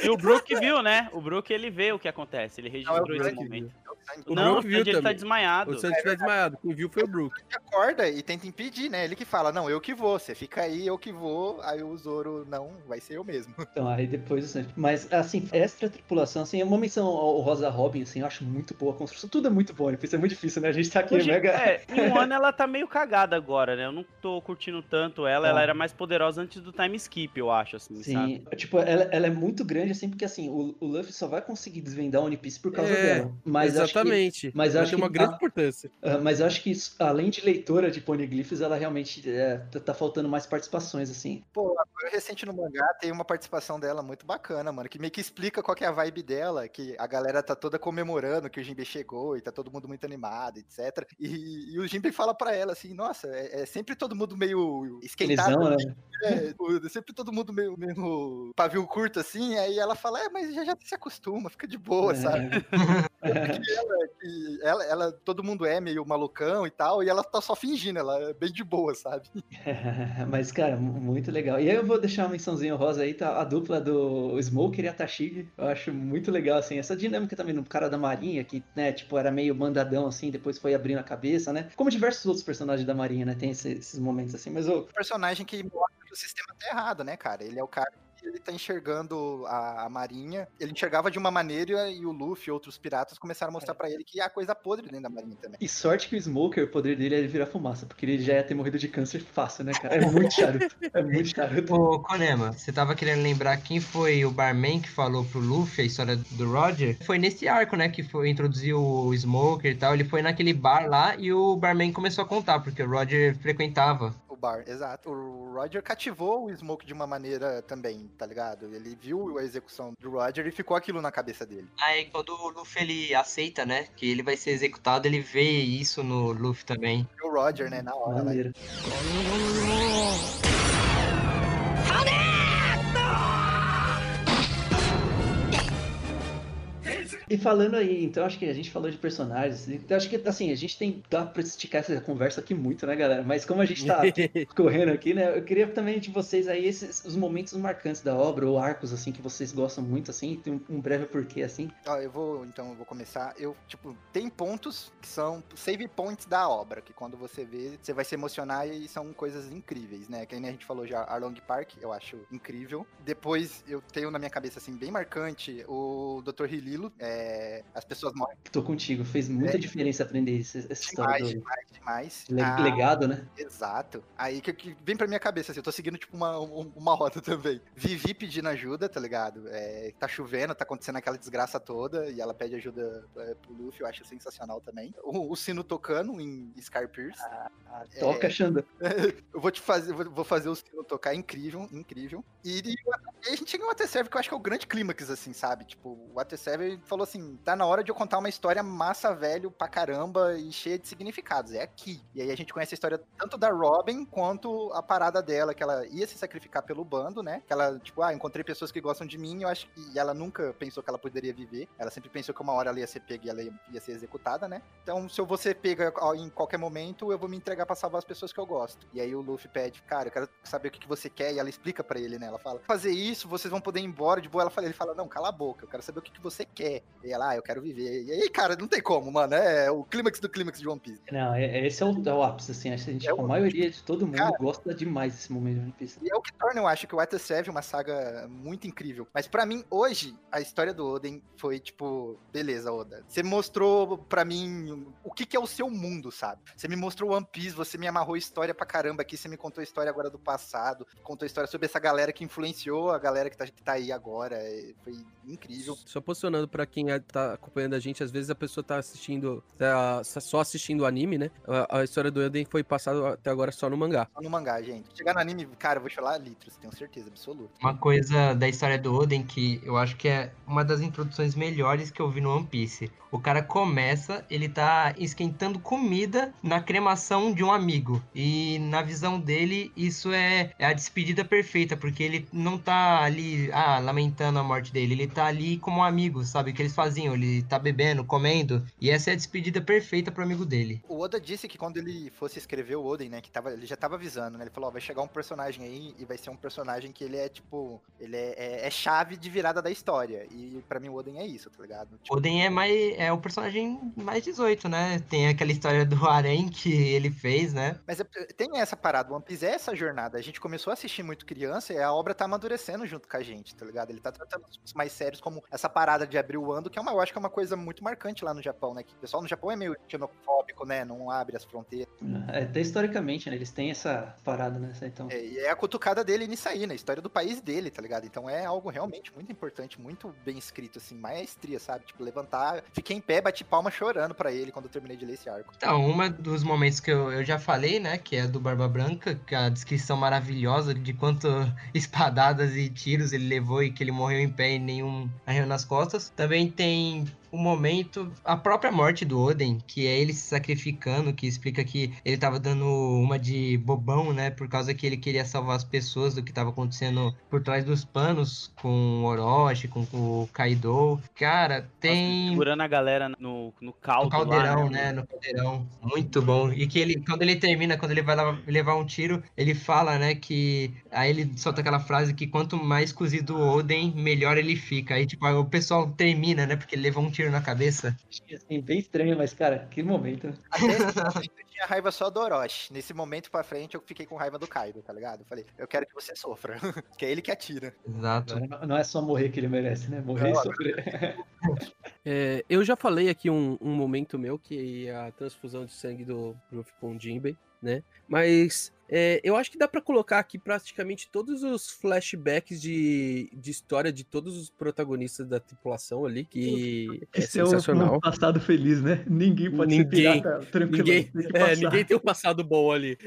E o Brook viu, né? O Brook, ele vê o que acontece. Ele registrou Não, é esse momento. O não, Brook o viu tá também. desmaiado. O Sanji estiver desmaiado. Quem viu foi o Brook. Ele acorda e tenta impedir, né? Ele que fala, não, eu que vou, você fica aí, eu que vou. Aí o Zoro, não, vai ser eu mesmo. [laughs] Então, aí depois o Sanji. Mas, assim, extra tripulação, assim, é uma menção ao Rosa Robin, assim, eu acho muito boa a construção. Tudo é muito bom, isso é muito difícil, né? A gente tá aqui Hoje, mega. é, em um [laughs] ano ela tá meio cagada agora, né? Eu não tô curtindo tanto ela. Ela Ah. era mais poderosa antes do time skip, eu acho, assim, Sim, sabe? tipo, ela, ela é muito grande, assim, porque assim, o, o Luffy só vai conseguir desvendar o One Piece por causa É, dela. Mas acho que- Exatamente. mas Ela acho tem que uma grande tá- importância. ah, mas eu acho que, isso, além de leitora de poneglyphs, ela realmente é, tá, tá faltando mais participações, assim. Pô, agora recente no mangá tem uma participação dela muito bacana, mano, que meio que explica qual que é a vibe dela, que a galera tá toda comemorando que o Jinbe chegou e tá todo mundo muito animado, etc. E, e o Jinbe fala pra ela assim, nossa, é, é sempre todo mundo meio esquentado, Elisão, né? É, sempre todo mundo meio, meio pavio curto assim, aí ela fala, é, mas já, já se acostuma, fica de boa, sabe? [laughs] Porque ela, que ela, ela- todo mundo é meio malucão e tal, e ela tá só fingindo, ela é bem de boa, sabe? [laughs] Mas, cara, mu- muito legal. E aí eu vou deixar uma mençãozinha rosa aí, tá? A dupla do Smoker e a Tashig. Eu acho muito legal, assim, essa dinâmica também no cara da Marinha, que, né, tipo, era meio mandadão, assim, depois foi abrindo a cabeça, né? Como diversos outros personagens da Marinha, né? Tem esse- esses momentos assim, mas um personagem que mostra que o sistema tá errado, né, cara? Ele é o cara ele tá enxergando a, a marinha. Ele enxergava de uma maneira e o Luffy e outros piratas começaram a mostrar pra ele que há coisa podre dentro da marinha também. E sorte que o Smoker, o poder dele é ele virar fumaça, porque ele já ia ter morrido de câncer fácil, né, cara? É muito charuto. É muito charuto. [laughs] Ô, Konema, você tava querendo lembrar quem foi o barman que falou pro Luffy a história do Roger? Foi nesse arco, né, que foi introduzir o Smoker e tal. Ele foi naquele bar lá e o barman começou a contar, porque o Roger frequentava. Bar, exato. O Roger cativou o Smoke de uma maneira também, tá ligado? Ele viu a execução do Roger e ficou aquilo na cabeça dele. Aí quando o Luffy ele aceita, né, que ele vai ser executado, ele vê isso no Luffy também. E o Roger, né, na hora. lá, E falando aí, então acho que a gente falou de personagens. Então acho que assim, a gente tem. Dá pra esticar essa conversa aqui muito, né, galera? Mas como a gente tá [laughs] correndo aqui, né? Eu queria também de vocês aí esses os momentos marcantes da obra, ou arcos, assim, que vocês gostam muito, assim, tem um, um breve porquê, assim. Ó, eu vou, então, eu vou começar. Eu, tipo, tem pontos que são save points da obra, que quando você vê, você vai se emocionar e são coisas incríveis, né? Que nem a gente falou já, Arlong Park, eu acho incrível. Depois, eu tenho na minha cabeça, assim, bem marcante, o Dr. Hililo, é, as pessoas morrem Tô contigo, fez muita É. diferença aprender essa, essa história demais, do demais, demais. le- Ah, legado, né? Exato. Aí que, que vem pra minha cabeça, assim, eu tô seguindo, tipo, uma, um- uma roda [laughs] também. Vivi pedindo ajuda, tá ligado? É, tá chovendo, tá acontecendo aquela desgraça toda, e ela pede ajuda é, pro Luffy, eu acho sensacional também. O, o sino tocando em Scar Pierce. Ah, toca, Xanda. [laughs] Eu vou te fazer, vou, vou fazer o sino tocar, incrível, incrível. E, e a gente chega no Water Server, que eu acho que é o grande clímax, assim, sabe? Tipo, o Water Server falou assim, assim, tá na hora de eu contar uma história massa, velho, pra caramba e cheia de significados. É aqui. E aí a gente conhece a história tanto da Robin quanto a parada dela, que ela ia se sacrificar pelo bando, né? Que ela, tipo, ah, encontrei pessoas que gostam de mim, eu acho que e ela nunca pensou que ela poderia viver. Ela sempre pensou que uma hora ela ia ser pega e ela ia, ia ser executada, né? Então, se eu vou ser pega em qualquer momento, eu vou me entregar pra salvar as pessoas que eu gosto. E aí o Luffy pede, cara, eu quero saber o que, que você quer, e ela explica pra ele, né? Ela fala, fazer isso, vocês vão poder ir embora de boa. Ela fala, ele fala, não, cala a boca, eu quero saber o que, que você quer. E ela, ah, eu quero viver. E aí, cara, não tem como, mano. É o clímax do clímax de One Piece. Não, é- esse é o, é o ápice, assim. Acho que a, gente, É a maioria de todo mundo Cara- gosta demais desse momento de One Piece. E é o que torna, eu acho, que o Weta Seven uma saga muito incrível. Mas pra mim, hoje, a história do Oden foi tipo, beleza, Oda. Você mostrou pra mim o que, que é o seu mundo, sabe? Você me mostrou One Piece, você me amarrou história pra caramba aqui, você me contou história agora do passado, contou história sobre essa galera que influenciou a galera que tá, que tá aí agora. é, Foi incrível. Só posicionando pra quem tá acompanhando a gente, às vezes a pessoa tá assistindo, tá só assistindo o anime, né? A, a história do Elden foi passada até agora só no mangá. Só no mangá, gente. Chegar no anime, cara, eu vou chorar litros, tenho certeza absoluta. Uma coisa da história do Oden que eu acho que é uma das introduções melhores que eu vi no One Piece. O cara começa, ele tá esquentando comida na cremação de um amigo. E na visão dele, isso é, é a despedida perfeita, porque ele não tá ali, ah, lamentando a morte dele. Ele tá ali como um amigo, sabe? Que eles faziam? Ele tá bebendo, comendo. E essa é a despedida perfeita pro amigo dele. O Oda disse que quando ele fosse escrever o Oden, né, que tava, ele já tava avisando, né, ele falou, ó, vai chegar um personagem aí e vai ser um personagem que ele é, tipo, ele é, é- é chave de virada da história, e pra mim o Oden é isso, tá ligado? Tipo, Oden é mais é o personagem mais 18, né? Tem aquela história do harém que ele fez, né? mas é- tem essa parada, o One Piece é essa jornada, a gente começou a assistir muito criança e a obra tá amadurecendo junto com a gente, tá ligado? Ele tá tratando assuntos mais sérios como essa parada de abrir o ando, que é uma, eu acho que é uma coisa muito marcante lá no Japão, né, que o pessoal no Japão é meio xenofóbico, né, não abre as fronteiras, É, até historicamente, né? Eles têm essa parada, né? Então. É, e é a cutucada dele nisso aí, na história do país dele, tá ligado? Então é algo realmente muito importante, muito bem escrito, assim, maestria, sabe? Tipo, levantar, fiquei em pé, bati palma chorando pra ele quando eu terminei de ler esse arco. Então, uma dos momentos que eu, eu já falei, né? Que é do Barba Branca, que é a descrição maravilhosa de quanto [laughs] espadadas e tiros ele levou e que ele morreu em pé e nenhum arreu nas costas. Também tem o momento, a própria morte do Oden, que é ele se sacrificando, que explica que ele tava dando uma de bobão, né? Por causa que ele queria salvar as pessoas do que tava acontecendo por trás dos panos com o Orochi, com o Kaido. Cara, tem. Segurando a galera no, no caldo No caldeirão, lá, né? No caldeirão. Muito bom. E que ele, quando ele termina, quando ele vai levar um tiro, ele fala, né, que. Aí ele solta aquela frase que quanto mais cozido o Oden, melhor ele fica. Aí, tipo, o pessoal termina, né? Porque ele levou um tiro na cabeça. Assim, bem estranho, mas, cara, que momento. [laughs] Eu tinha raiva só do Orochi. Nesse momento pra frente eu fiquei com raiva do Kaido, tá ligado? Eu falei, eu quero que você sofra. [laughs] que é ele que atira. Exato. Não, não é só morrer que ele merece, né? Morrer e Não, sofrer. [laughs] É, eu já falei aqui um, um momento meu, que é a transfusão de sangue do Luffy com o Jinbei, né? Mas é, eu acho que dá pra colocar aqui praticamente todos os flashbacks de, de história de todos os protagonistas da tripulação ali, que é Esse é sensacional. um passado feliz, né? Ninguém pode Ninguém- ser pirata tranquilo. Ninguém, tem é, ninguém tem um passado bom ali.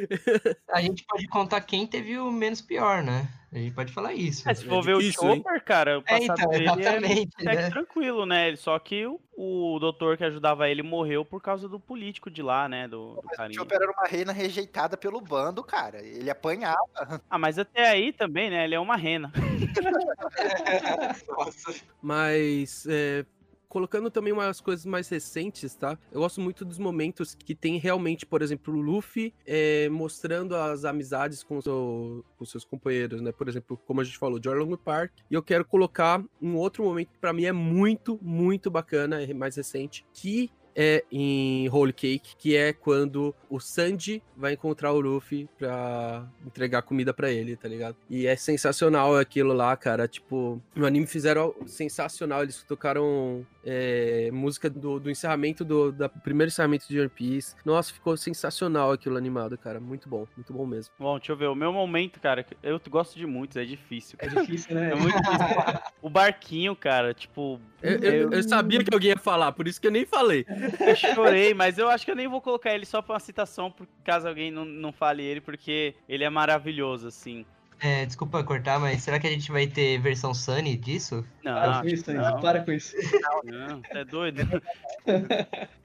A gente pode contar quem teve o menos pior, né? A gente pode falar isso. É, se É for ver o? Chopper, cara, o É, passado então, dele é né? tranquilo, né? Só que o, o doutor que ajudava ele morreu por causa do político de lá, né? Do, do o. Chopper era uma reina rejeitada pelo bando, cara. Ele apanhava. [laughs] Ah, mas até aí também, né? Ele é uma rena. [laughs] Nossa. Mas é, colocando também umas coisas mais recentes, tá? Eu gosto muito dos momentos que tem realmente, por exemplo, o Luffy é, mostrando as amizades com, seu- com seus companheiros, né? Por exemplo, como a gente falou, de Orlando Park. E eu quero colocar um outro momento que pra mim é muito, muito bacana, é mais recente, que é em Holy Cake, que é quando o Sanji vai encontrar o Luffy pra entregar comida pra ele, tá ligado? E é sensacional aquilo lá, cara. Tipo, no anime fizeram sensacional. Eles tocaram é, música do, do encerramento do da primeiro encerramento de One Piece. Nossa, ficou sensacional aquilo animado, cara. Muito bom, muito bom mesmo. Bom, deixa eu ver. O meu momento, cara, eu gosto de muitos, é difícil. É difícil, né? É muito difícil. O barquinho, cara, tipo. Eu, eu- eu sabia que alguém ia falar, por isso que eu nem falei. Eu chorei, mas eu acho que eu nem vou colocar ele só pra uma citação, por caso alguém não, não fale ele, porque ele é maravilhoso, assim. É, desculpa cortar, mas será que a gente vai ter versão Sunny disso? Para Não, com isso, não, para com isso. não, é doido.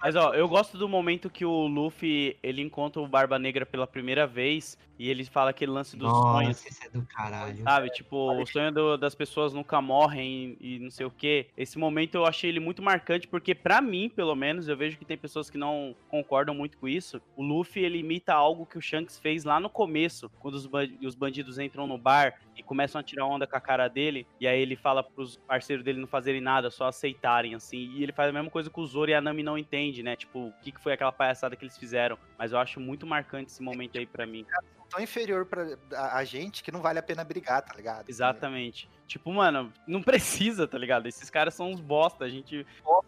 Mas ó, eu gosto do momento que o Luffy ele encontra o Barba Negra pela primeira vez e ele fala aquele lance dos sonhos. Nossa, isso é do caralho. Sabe, tipo, o sonho do- das pessoas nunca morrem e não sei o quê. Esse momento eu achei ele muito marcante, porque pra mim, pelo menos, eu vejo que tem pessoas que não concordam muito com isso. O Luffy, ele imita algo que o Shanks fez lá no começo, quando os, ban- os bandidos entram no bar e começam a tirar onda com a cara dele, e aí ele fala pros parceiros dele não fazerem nada, só aceitarem, assim. E ele faz a mesma coisa que o Zoro e a Nami não entende, né? Tipo, o que que foi aquela palhaçada que eles fizeram. Mas eu acho muito marcante esse momento aí pra mim. Tão inferior pra a, a gente que não vale a pena brigar, tá ligado? Exatamente. Tipo, mano, não precisa, tá ligado? Esses caras são uns bosta, a gente.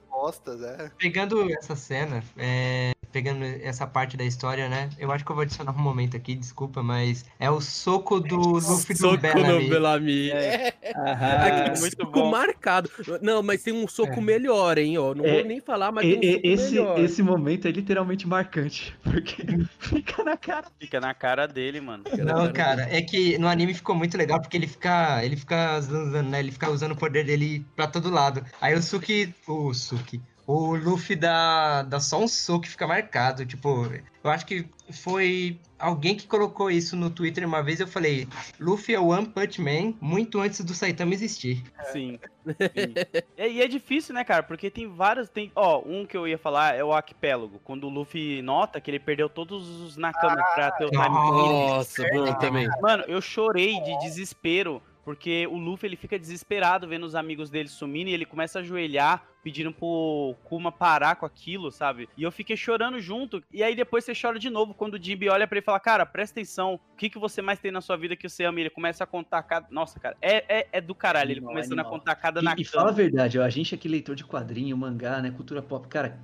Bostas, é. Pegando essa cena, é, pegando essa parte da história, né? Eu acho que eu vou adicionar um momento aqui, desculpa, mas é o soco do Luffy do Soco no Bellamy. Bellamy. É. Aham. Aquele muito soco bom. marcado. Não, mas tem um soco É. melhor, hein? Ó. Não É, vou nem falar, mas tem um soco esse, melhor. esse momento é literalmente marcante, [laughs] porque [laughs] fica na cara. Fica na cara dele, mano. Não, cara, é que no anime ficou muito legal porque ele fica, ele fica usando, né? Ele fica usando o poder dele pra todo lado. Aí o Suki, o Suki, o Luffy dá, dá só um soco e fica marcado. Tipo, eu acho que foi alguém que colocou isso no Twitter uma vez. Eu falei, Luffy é o One Punch Man muito antes do Saitama existir. Sim. sim. [laughs] E, e é difícil, né, cara? Porque tem vários. Tem, ó, um que eu ia falar é o arquipélago. Quando o Luffy nota que ele perdeu todos os Nakamas pra ter o time Nossa, bom também. Mano, eu chorei de desespero. Porque o Luffy ele fica desesperado vendo os amigos dele sumindo e ele começa a ajoelhar pedindo pro Kuma parar com aquilo, sabe? E eu fiquei chorando junto. E aí depois você chora de novo quando o Jimby olha pra ele e fala: Cara, presta atenção, o que, que você mais tem na sua vida que você ama? E ele começa a contar cada. Nossa, cara, é, é, é do caralho. Ele Animal, começando animal. a contar cada E, e Nakama. fala a verdade, ó, a gente aqui, leitor de quadrinho, mangá, né, cultura pop, cara,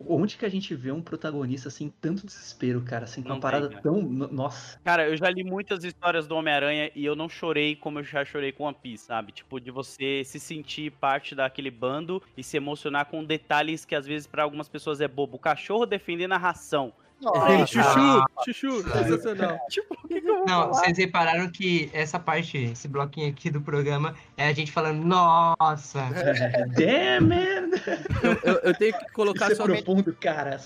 onde que a gente vê um protagonista assim, tanto desespero, cara, assim, com uma parada cara. tão. no- Nossa. Cara, eu já li muitas histórias do Homem-Aranha e eu não chorei como eu já chorei com One Piece, sabe? Tipo, de você se sentir parte daquele bando e se emocionar com detalhes que às vezes pra algumas pessoas é bobo. O cachorro defendendo a ração. Ei, chuchu, chuchu, sensacional. [laughs] Tipo, eu Não, falar? vocês repararam que essa parte, esse bloquinho aqui do programa, é a gente falando, nossa. [laughs] Damn, man! Eu, eu tenho que colocar Isso é só profundo, cara.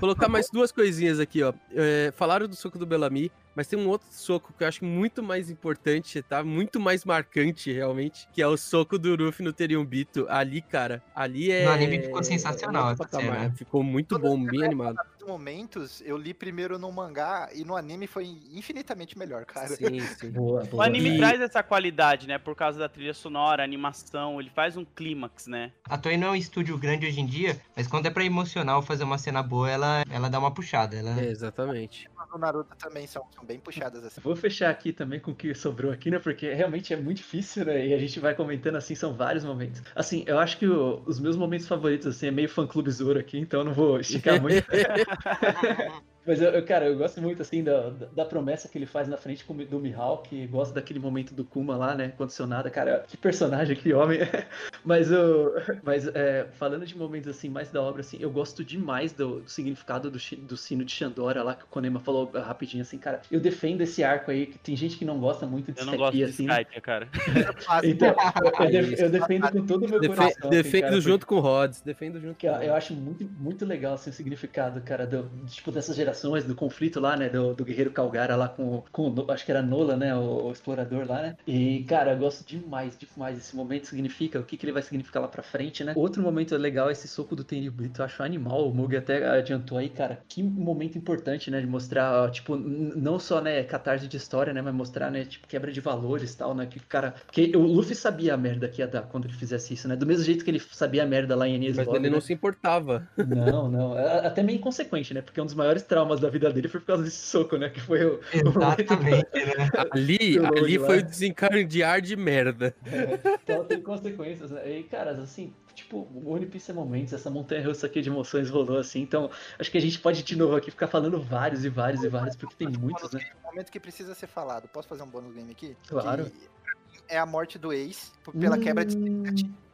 Colocar mais duas coisinhas aqui, ó. É, falaram do soco do Bellamy, mas tem um outro soco que eu acho muito mais importante, tá? Muito mais marcante, realmente, que é o soco do Ruffy no Teriumbito. Ali, cara, ali é... No anime ficou sensacional é outro essa patamar. cena. Ficou muito bom, bem animado. Nos momentos, eu li primeiro no mangá e no anime foi infinitamente melhor, cara. Sim, sim. [laughs] Boa, O boa. anime E- traz essa qualidade, né? Por causa da trilha sonora, animação, ele faz um clímax, né? A Toei não é um estúdio grande hoje em dia, mas quando é pra emocional fazer uma cena boa, ela, ela dá uma puxada. Ela... É, exatamente. Do Naruto também são, são bem puxadas assim. Vou fechar aqui também com o que sobrou aqui, né? Porque realmente é muito difícil, né? E a gente vai comentando assim, são vários momentos. Assim, eu acho que o- os meus momentos favoritos, assim, é meio fã-clube Zoro aqui, então eu não vou esticar muito. [laughs] [laughs] Mas, eu, eu, cara, eu gosto muito, assim, da, da- promessa que ele faz na frente do Mihawk, gosto daquele momento do Kuma lá, né, condicionada, cara, que personagem, que homem. [laughs] mas, eu, mas é, falando de momentos, assim, mais da obra, assim, eu gosto demais do, do significado do, do sino de Xandora lá, que o Konema falou rapidinho, assim, cara, eu defendo esse arco aí, que tem gente que não gosta muito de Eu não gosto de assim. Skype, cara. [laughs] [laughs] Então, eu, def- eu defendo com todo o meu Defe- coração. assim, defendo cara, junto com o Rods, defendo junto que com eu, o eu acho muito, muito legal assim, o significado, cara, do, tipo, dessas do conflito lá, né, do, do Guerreiro Calgara lá com, o- com acho que era Nola, né, o, o explorador lá, né, e, cara, eu gosto demais, demais, esse momento significa, o que que ele vai significar lá pra frente, né. Outro momento legal é esse soco do Tenryubito, eu acho animal, o Mugi até adiantou aí, cara, que momento importante, né, de mostrar, tipo, não só, né, catarse de história, né, mas mostrar, né, tipo, quebra de valores e tal, né, que, cara, porque o Luffy sabia a merda que ia dar quando ele fizesse isso, né, do mesmo jeito que ele sabia a merda lá em Enies Mas Lobby, ele não né? se importava. Não, não. É até meio inconsequente, né? Porque um dos maiores traumas da vida dele foi por causa desse soco, né? Que foi o. o Exatamente, né? Ali, [laughs] ali foi o desencadear de merda. Então tem consequências, né? E, cara, assim, tipo, o One Piece é momentos, essa montanha russa aqui de emoções rolou assim. Então, acho que a gente pode de novo aqui ficar falando vários e vários e vários, porque tem muitos, né? Um momento que precisa ser falado. Posso fazer um bônus game aqui? Claro. Que é a morte do ex por- pela quebra de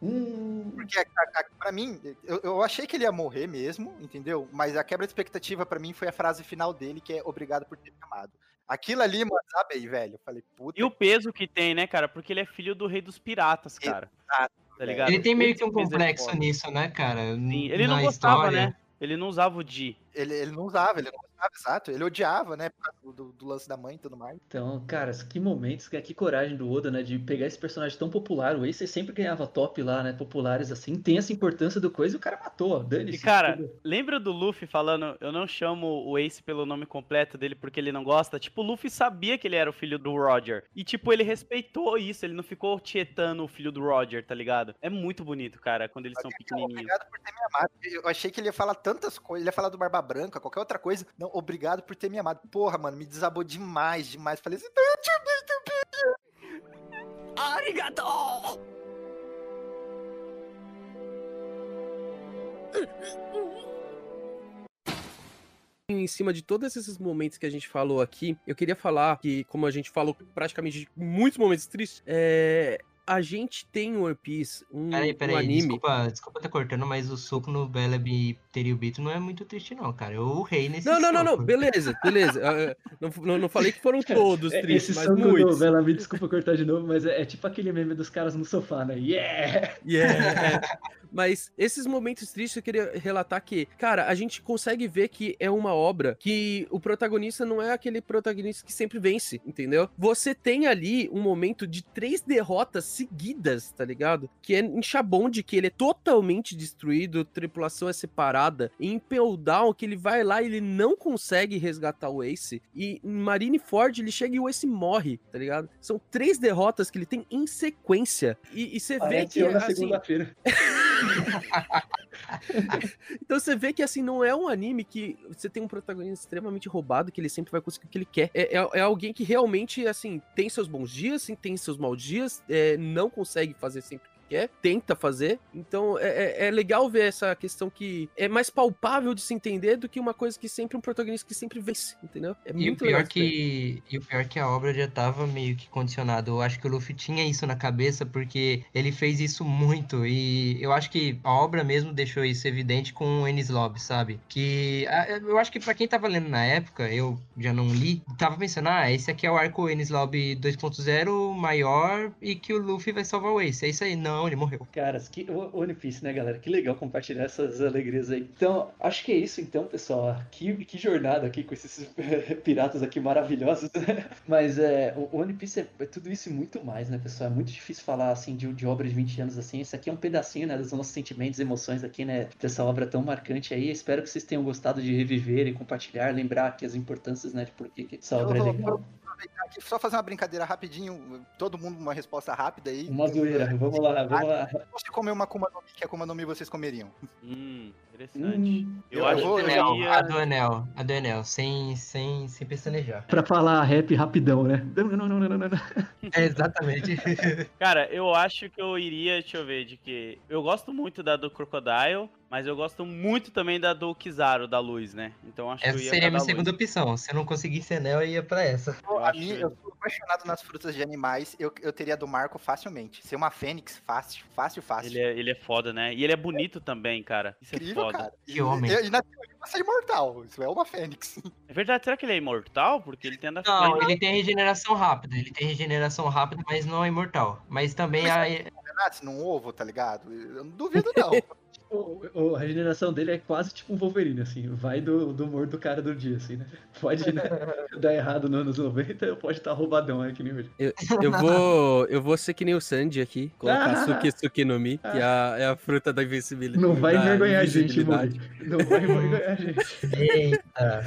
Hum, Porque a, a, a- pra mim, eu, eu achei que ele ia morrer mesmo, entendeu? Mas a quebra de expectativa pra mim foi a frase final dele, que é obrigado por ter me amado. Aquilo ali, mano, sabe aí, velho? Eu falei, puta. E o peso que tem, né, cara? Porque ele é filho do rei dos piratas, cara. Exato, Tá ligado? Ele tem meio que um é complexo nisso, né, cara? Sim, ele não Na gostava, história. né? Ele não usava o Di. Ele, ele não usava, ele não usava, exato. Ele odiava, né? Por do, do- lance da mãe e tudo mais. Então, cara, que momentos, que que coragem do Oda, né? De pegar esse personagem tão popular. O Ace sempre ganhava top lá, né? Populares assim. Tem essa importância do coisa e o cara matou, ó. Dane-se. E, cara, tudo. lembra do Luffy falando, eu não chamo o Ace pelo nome completo dele porque ele não gosta? Tipo, o Luffy sabia que ele era o filho do Roger. E, tipo, ele respeitou isso, ele não ficou tietando o filho do Roger, tá ligado? É muito bonito, cara, quando eles são pequenininhos. Obrigado por ter me amado. Eu achei que ele ia falar tantas coisas. Ele ia falar do Barba barba branca, qualquer outra coisa. Não, obrigado por ter me amado. Porra, mano, me desabou demais, demais. Falei assim, Arigato! em cima de todos esses momentos que a gente falou aqui, eu queria falar que, como a gente falou praticamente de muitos momentos tristes, é, a gente tem em One Piece um, Peraí, um peraí, anime. desculpa, desculpa tá cortando, mas o soco no Bellamy Teriubito não é muito triste, não, cara. Eu urrei nesse Não, não, não, não, soco. beleza, beleza. [laughs] Ah, não, não, não falei que foram todos É, tristes, Esse mas soco muitos. Bela, me desculpa cortar de novo, mas é, é tipo aquele meme dos caras no sofá, né? Yeah! Yeah. [laughs] Mas esses momentos tristes eu queria relatar que, cara, a gente consegue ver que é uma obra que o protagonista não é aquele protagonista que sempre vence, entendeu? Você tem ali um momento de três derrotas seguidas, tá ligado? Que é em Chabonde, que ele é totalmente destruído, tripulação é separada. Em Impel Down, que ele vai lá e ele não consegue resgatar o Ace. E em Marineford, ele chega e o Ace morre, tá ligado? São três derrotas que ele tem em sequência. E, e você vê que, eu na assim, segunda-feira. [laughs] [laughs] então você vê que assim, não é um anime que você tem um protagonista extremamente roubado, que ele sempre vai conseguir o que ele quer. É, é, é alguém que realmente, assim, tem seus bons dias, sim, tem seus maus dias, é, não consegue fazer sempre o quer, tenta fazer. Então é, é- é legal ver essa questão que é mais palpável de se entender do que uma coisa que sempre um protagonista que sempre vence, entendeu? É E o pior que e o pior que a obra já tava meio que condicionado. Eu acho que o Luffy tinha isso na cabeça porque ele fez isso muito e eu acho que a obra mesmo deixou isso evidente com o Ennis Lobby, sabe? Que eu acho que pra quem tava lendo na época, eu já não li, tava pensando, ah, esse aqui é o arco Ennis Lobby 2.0 maior e que o Luffy vai salvar o Ace. É isso aí. Não, ele morreu. Caras, que o One Piece, né, galera? Que legal compartilhar essas alegrias aí. Então, acho que é isso, então, pessoal. Que, que jornada aqui com esses [laughs] piratas aqui maravilhosos. né? Mas é, o One Piece é, é tudo isso e muito mais, né, pessoal? É muito difícil falar assim de, de obra de 20 anos assim. Esse aqui é um pedacinho, né, dos nossos sentimentos e emoções aqui, né, dessa obra tão marcante aí. Espero que vocês tenham gostado de reviver e compartilhar, lembrar aqui as importâncias, né, de por que essa obra é legal. Aproveitar aqui, só fazer uma brincadeira rapidinho. Todo mundo uma resposta rápida aí. Uma zoeira. Vamos lá, vamos lá. Se você comer uma Akuma no Mi, que Akuma no Mi vocês comeriam? Hum, interessante. Hum, Eu, eu acho vou- que Anel, iria... a do Enel, a do Enel, sem, sem, sem pestanejar. pra falar rap rapidão, né? Não, não, não, não, não, não. É, exatamente. [laughs] Cara, eu acho que eu iria, deixa eu ver, de que. Eu gosto muito da do Crocodile, mas eu gosto muito também da do Kizaru, da luz, né? Então acho que Essa eu ia seria a minha da segunda luz. opção. Se eu não conseguisse Enel, eu ia pra essa. Eu a acho- eu sou apaixonado nas frutas de animais. Eu, eu teria a do Marco facilmente. Ser uma fênix, fácil, fácil, fácil. Ele é, ele é foda, né? E ele é bonito também, cara. Isso é incrível, foda. cara. Que homem. E, e na teoria você é imortal. Isso é uma fênix. É verdade, será que ele é imortal? Porque ele tem a Não, mas- ele tem regeneração rápida. Ele tem regeneração rápida, mas não é imortal. Mas também a, Nasce num ovo, tá ligado? Eu não duvido, não. [laughs] O- o- a regeneração dele é quase tipo um Wolverine, assim. Vai do, do humor do cara do dia, assim, né? Pode né, [laughs] dar errado nos anos 90, pode estar roubadão aqui nem hoje. Eu vou, eu vou ser que nem o Sanji aqui, colocar Ah! Suki Suki no Mi, que é a, é a fruta da invencibilidade. Não vai envergonhar a gente, invisibilidade. Mori. Não vai envergonhar a gente. Eita.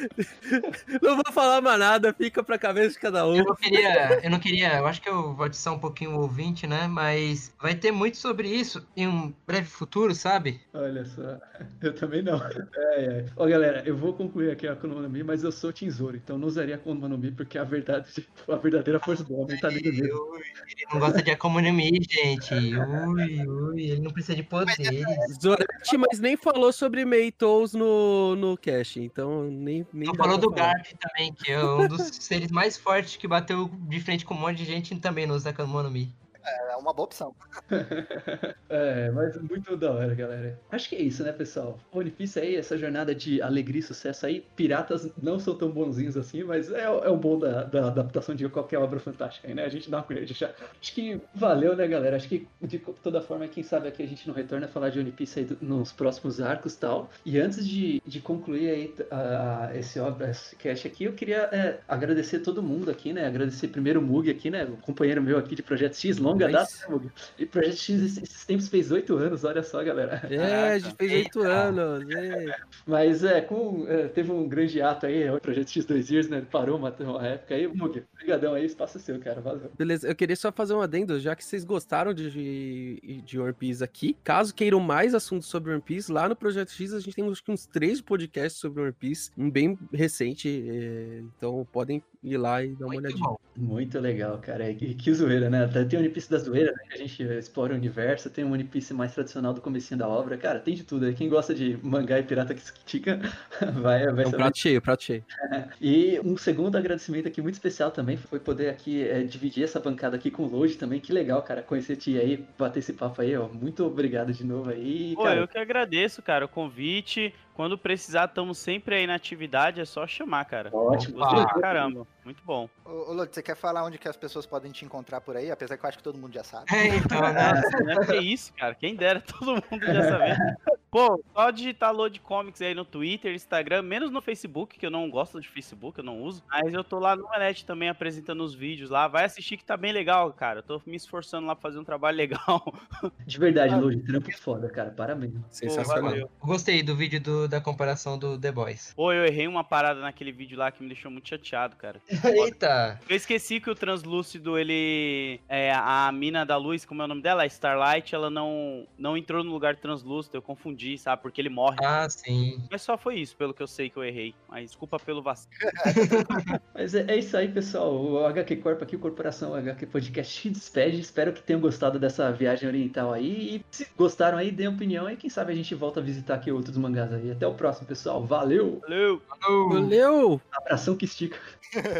[laughs] Não vou falar mais nada, fica pra cabeça de cada um. Eu não queria, eu não queria, eu acho que eu vou atiçar um pouquinho o ouvinte, né? Mas vai ter muito sobre isso em um breve futuro, sabe? Olha só. [laughs] Eu também não. É, é. Ó, galera, eu vou concluir aqui a Akuma no Mi, mas eu sou Tesouro, então não usaria a Akuma no Mi, porque a verdade, [laughs] a verdadeira força do homem tá nele mesmo. Ui, ele não gosta de Akuma no Mi, gente. Ui, ui, ele não precisa de poderes. Zorete, mas nem falou sobre Meitos no, no cast, então nem, nem Não falou do. Garp também, que é um dos seres mais fortes que bateu de frente com um monte de gente e também não usa Akuma no Mi. É uma boa opção. [laughs] é, mas muito da hora, galera. Acho que é isso, né, pessoal? Piece aí, essa jornada de alegria e sucesso aí. Piratas não são tão bonzinhos assim, mas é, é o bom da, da adaptação de qualquer obra fantástica aí, né? A gente dá uma colher de chá. Acho que valeu, né, galera? Acho que de toda forma, quem sabe aqui a gente não retorna a falar de One Piece aí nos próximos arcos e tal. E antes de, de concluir aí uh, esse, obra, esse cast aqui, eu queria é, agradecer todo mundo aqui, né? Agradecer primeiro o Mug aqui, né? O companheiro meu aqui de Projeto X, longa Mas... data, né? E Projeto X esses tempos fez oito anos, olha só, galera. É, a gente fez oito anos. É. Mas é, com, é, teve um grande ato aí, o Projeto X dois Years, né? Parou uma, uma época aí. Mug, obrigadão aí, espaço é seu, cara. Valeu. Beleza, eu queria só fazer um adendo, já que vocês gostaram de, de One Piece aqui. Caso queiram mais assuntos sobre One Piece, lá no Projeto X a gente tem acho que uns três podcasts sobre One Piece, um bem recente. É, então podem ir lá e dar uma Muito olhadinha. Bom. Muito legal, cara. E que zoeira, né? Tem o One Piece da zoeira, né? que a gente explora o universo, tem o One Piece mais tradicional do comecinho da obra. Cara, tem de tudo. Quem gosta de mangá e pirata que estica, [laughs] vai, vai é um prato cheio, prato cheio. [laughs] e um segundo agradecimento aqui muito especial também foi poder aqui é, dividir essa bancada aqui com o Lodge também. Que legal, cara, conhecer ti aí, bater esse papo aí, ó. Muito obrigado de novo aí. Pô, cara... eu que agradeço, cara, o convite. Quando precisar, estamos sempre aí na atividade, é só chamar, cara. Ótimo. Gostei pra caramba. Muito bom. Ô, Lodi, você quer falar onde que as pessoas podem te encontrar por aí? Apesar que eu acho que todo mundo já sabe. É, então, né? É, que isso, cara. Quem dera, [laughs] todo mundo já sabe. [laughs] Pô, só digitar Load Comics aí no Twitter, Instagram, menos no Facebook, que eu não gosto de Facebook, eu não uso. Mas eu tô lá no Manete também apresentando os vídeos lá. Vai assistir que tá bem legal, cara. Eu tô me esforçando lá pra fazer um trabalho legal. [laughs] De verdade, Lodi, trampo foda, cara. Parabéns. Sensacional. Pô, Gostei do vídeo do, da comparação do The Boys. Pô, eu errei uma parada naquele vídeo lá que me deixou muito chateado, cara. Eita! Eu esqueci que o translúcido, ele. É, a mina da luz, como é o nome dela? A Starlight, ela não, não entrou no lugar translúcido. Eu confundi, sabe? Porque ele morre. Ah, sim. Mas só foi isso, pelo que eu sei que eu errei. Mas desculpa pelo vacilo. [laughs] Mas é, é, isso aí, pessoal. O HQ Corp aqui, Corporação HQ Podcast se despede. Espero que tenham gostado dessa viagem oriental aí. E se gostaram aí, deem opinião. E quem sabe a gente volta a visitar aqui outros mangás aí. Até o próximo, pessoal. Valeu! Valeu! Valeu! Abração que estica. [laughs]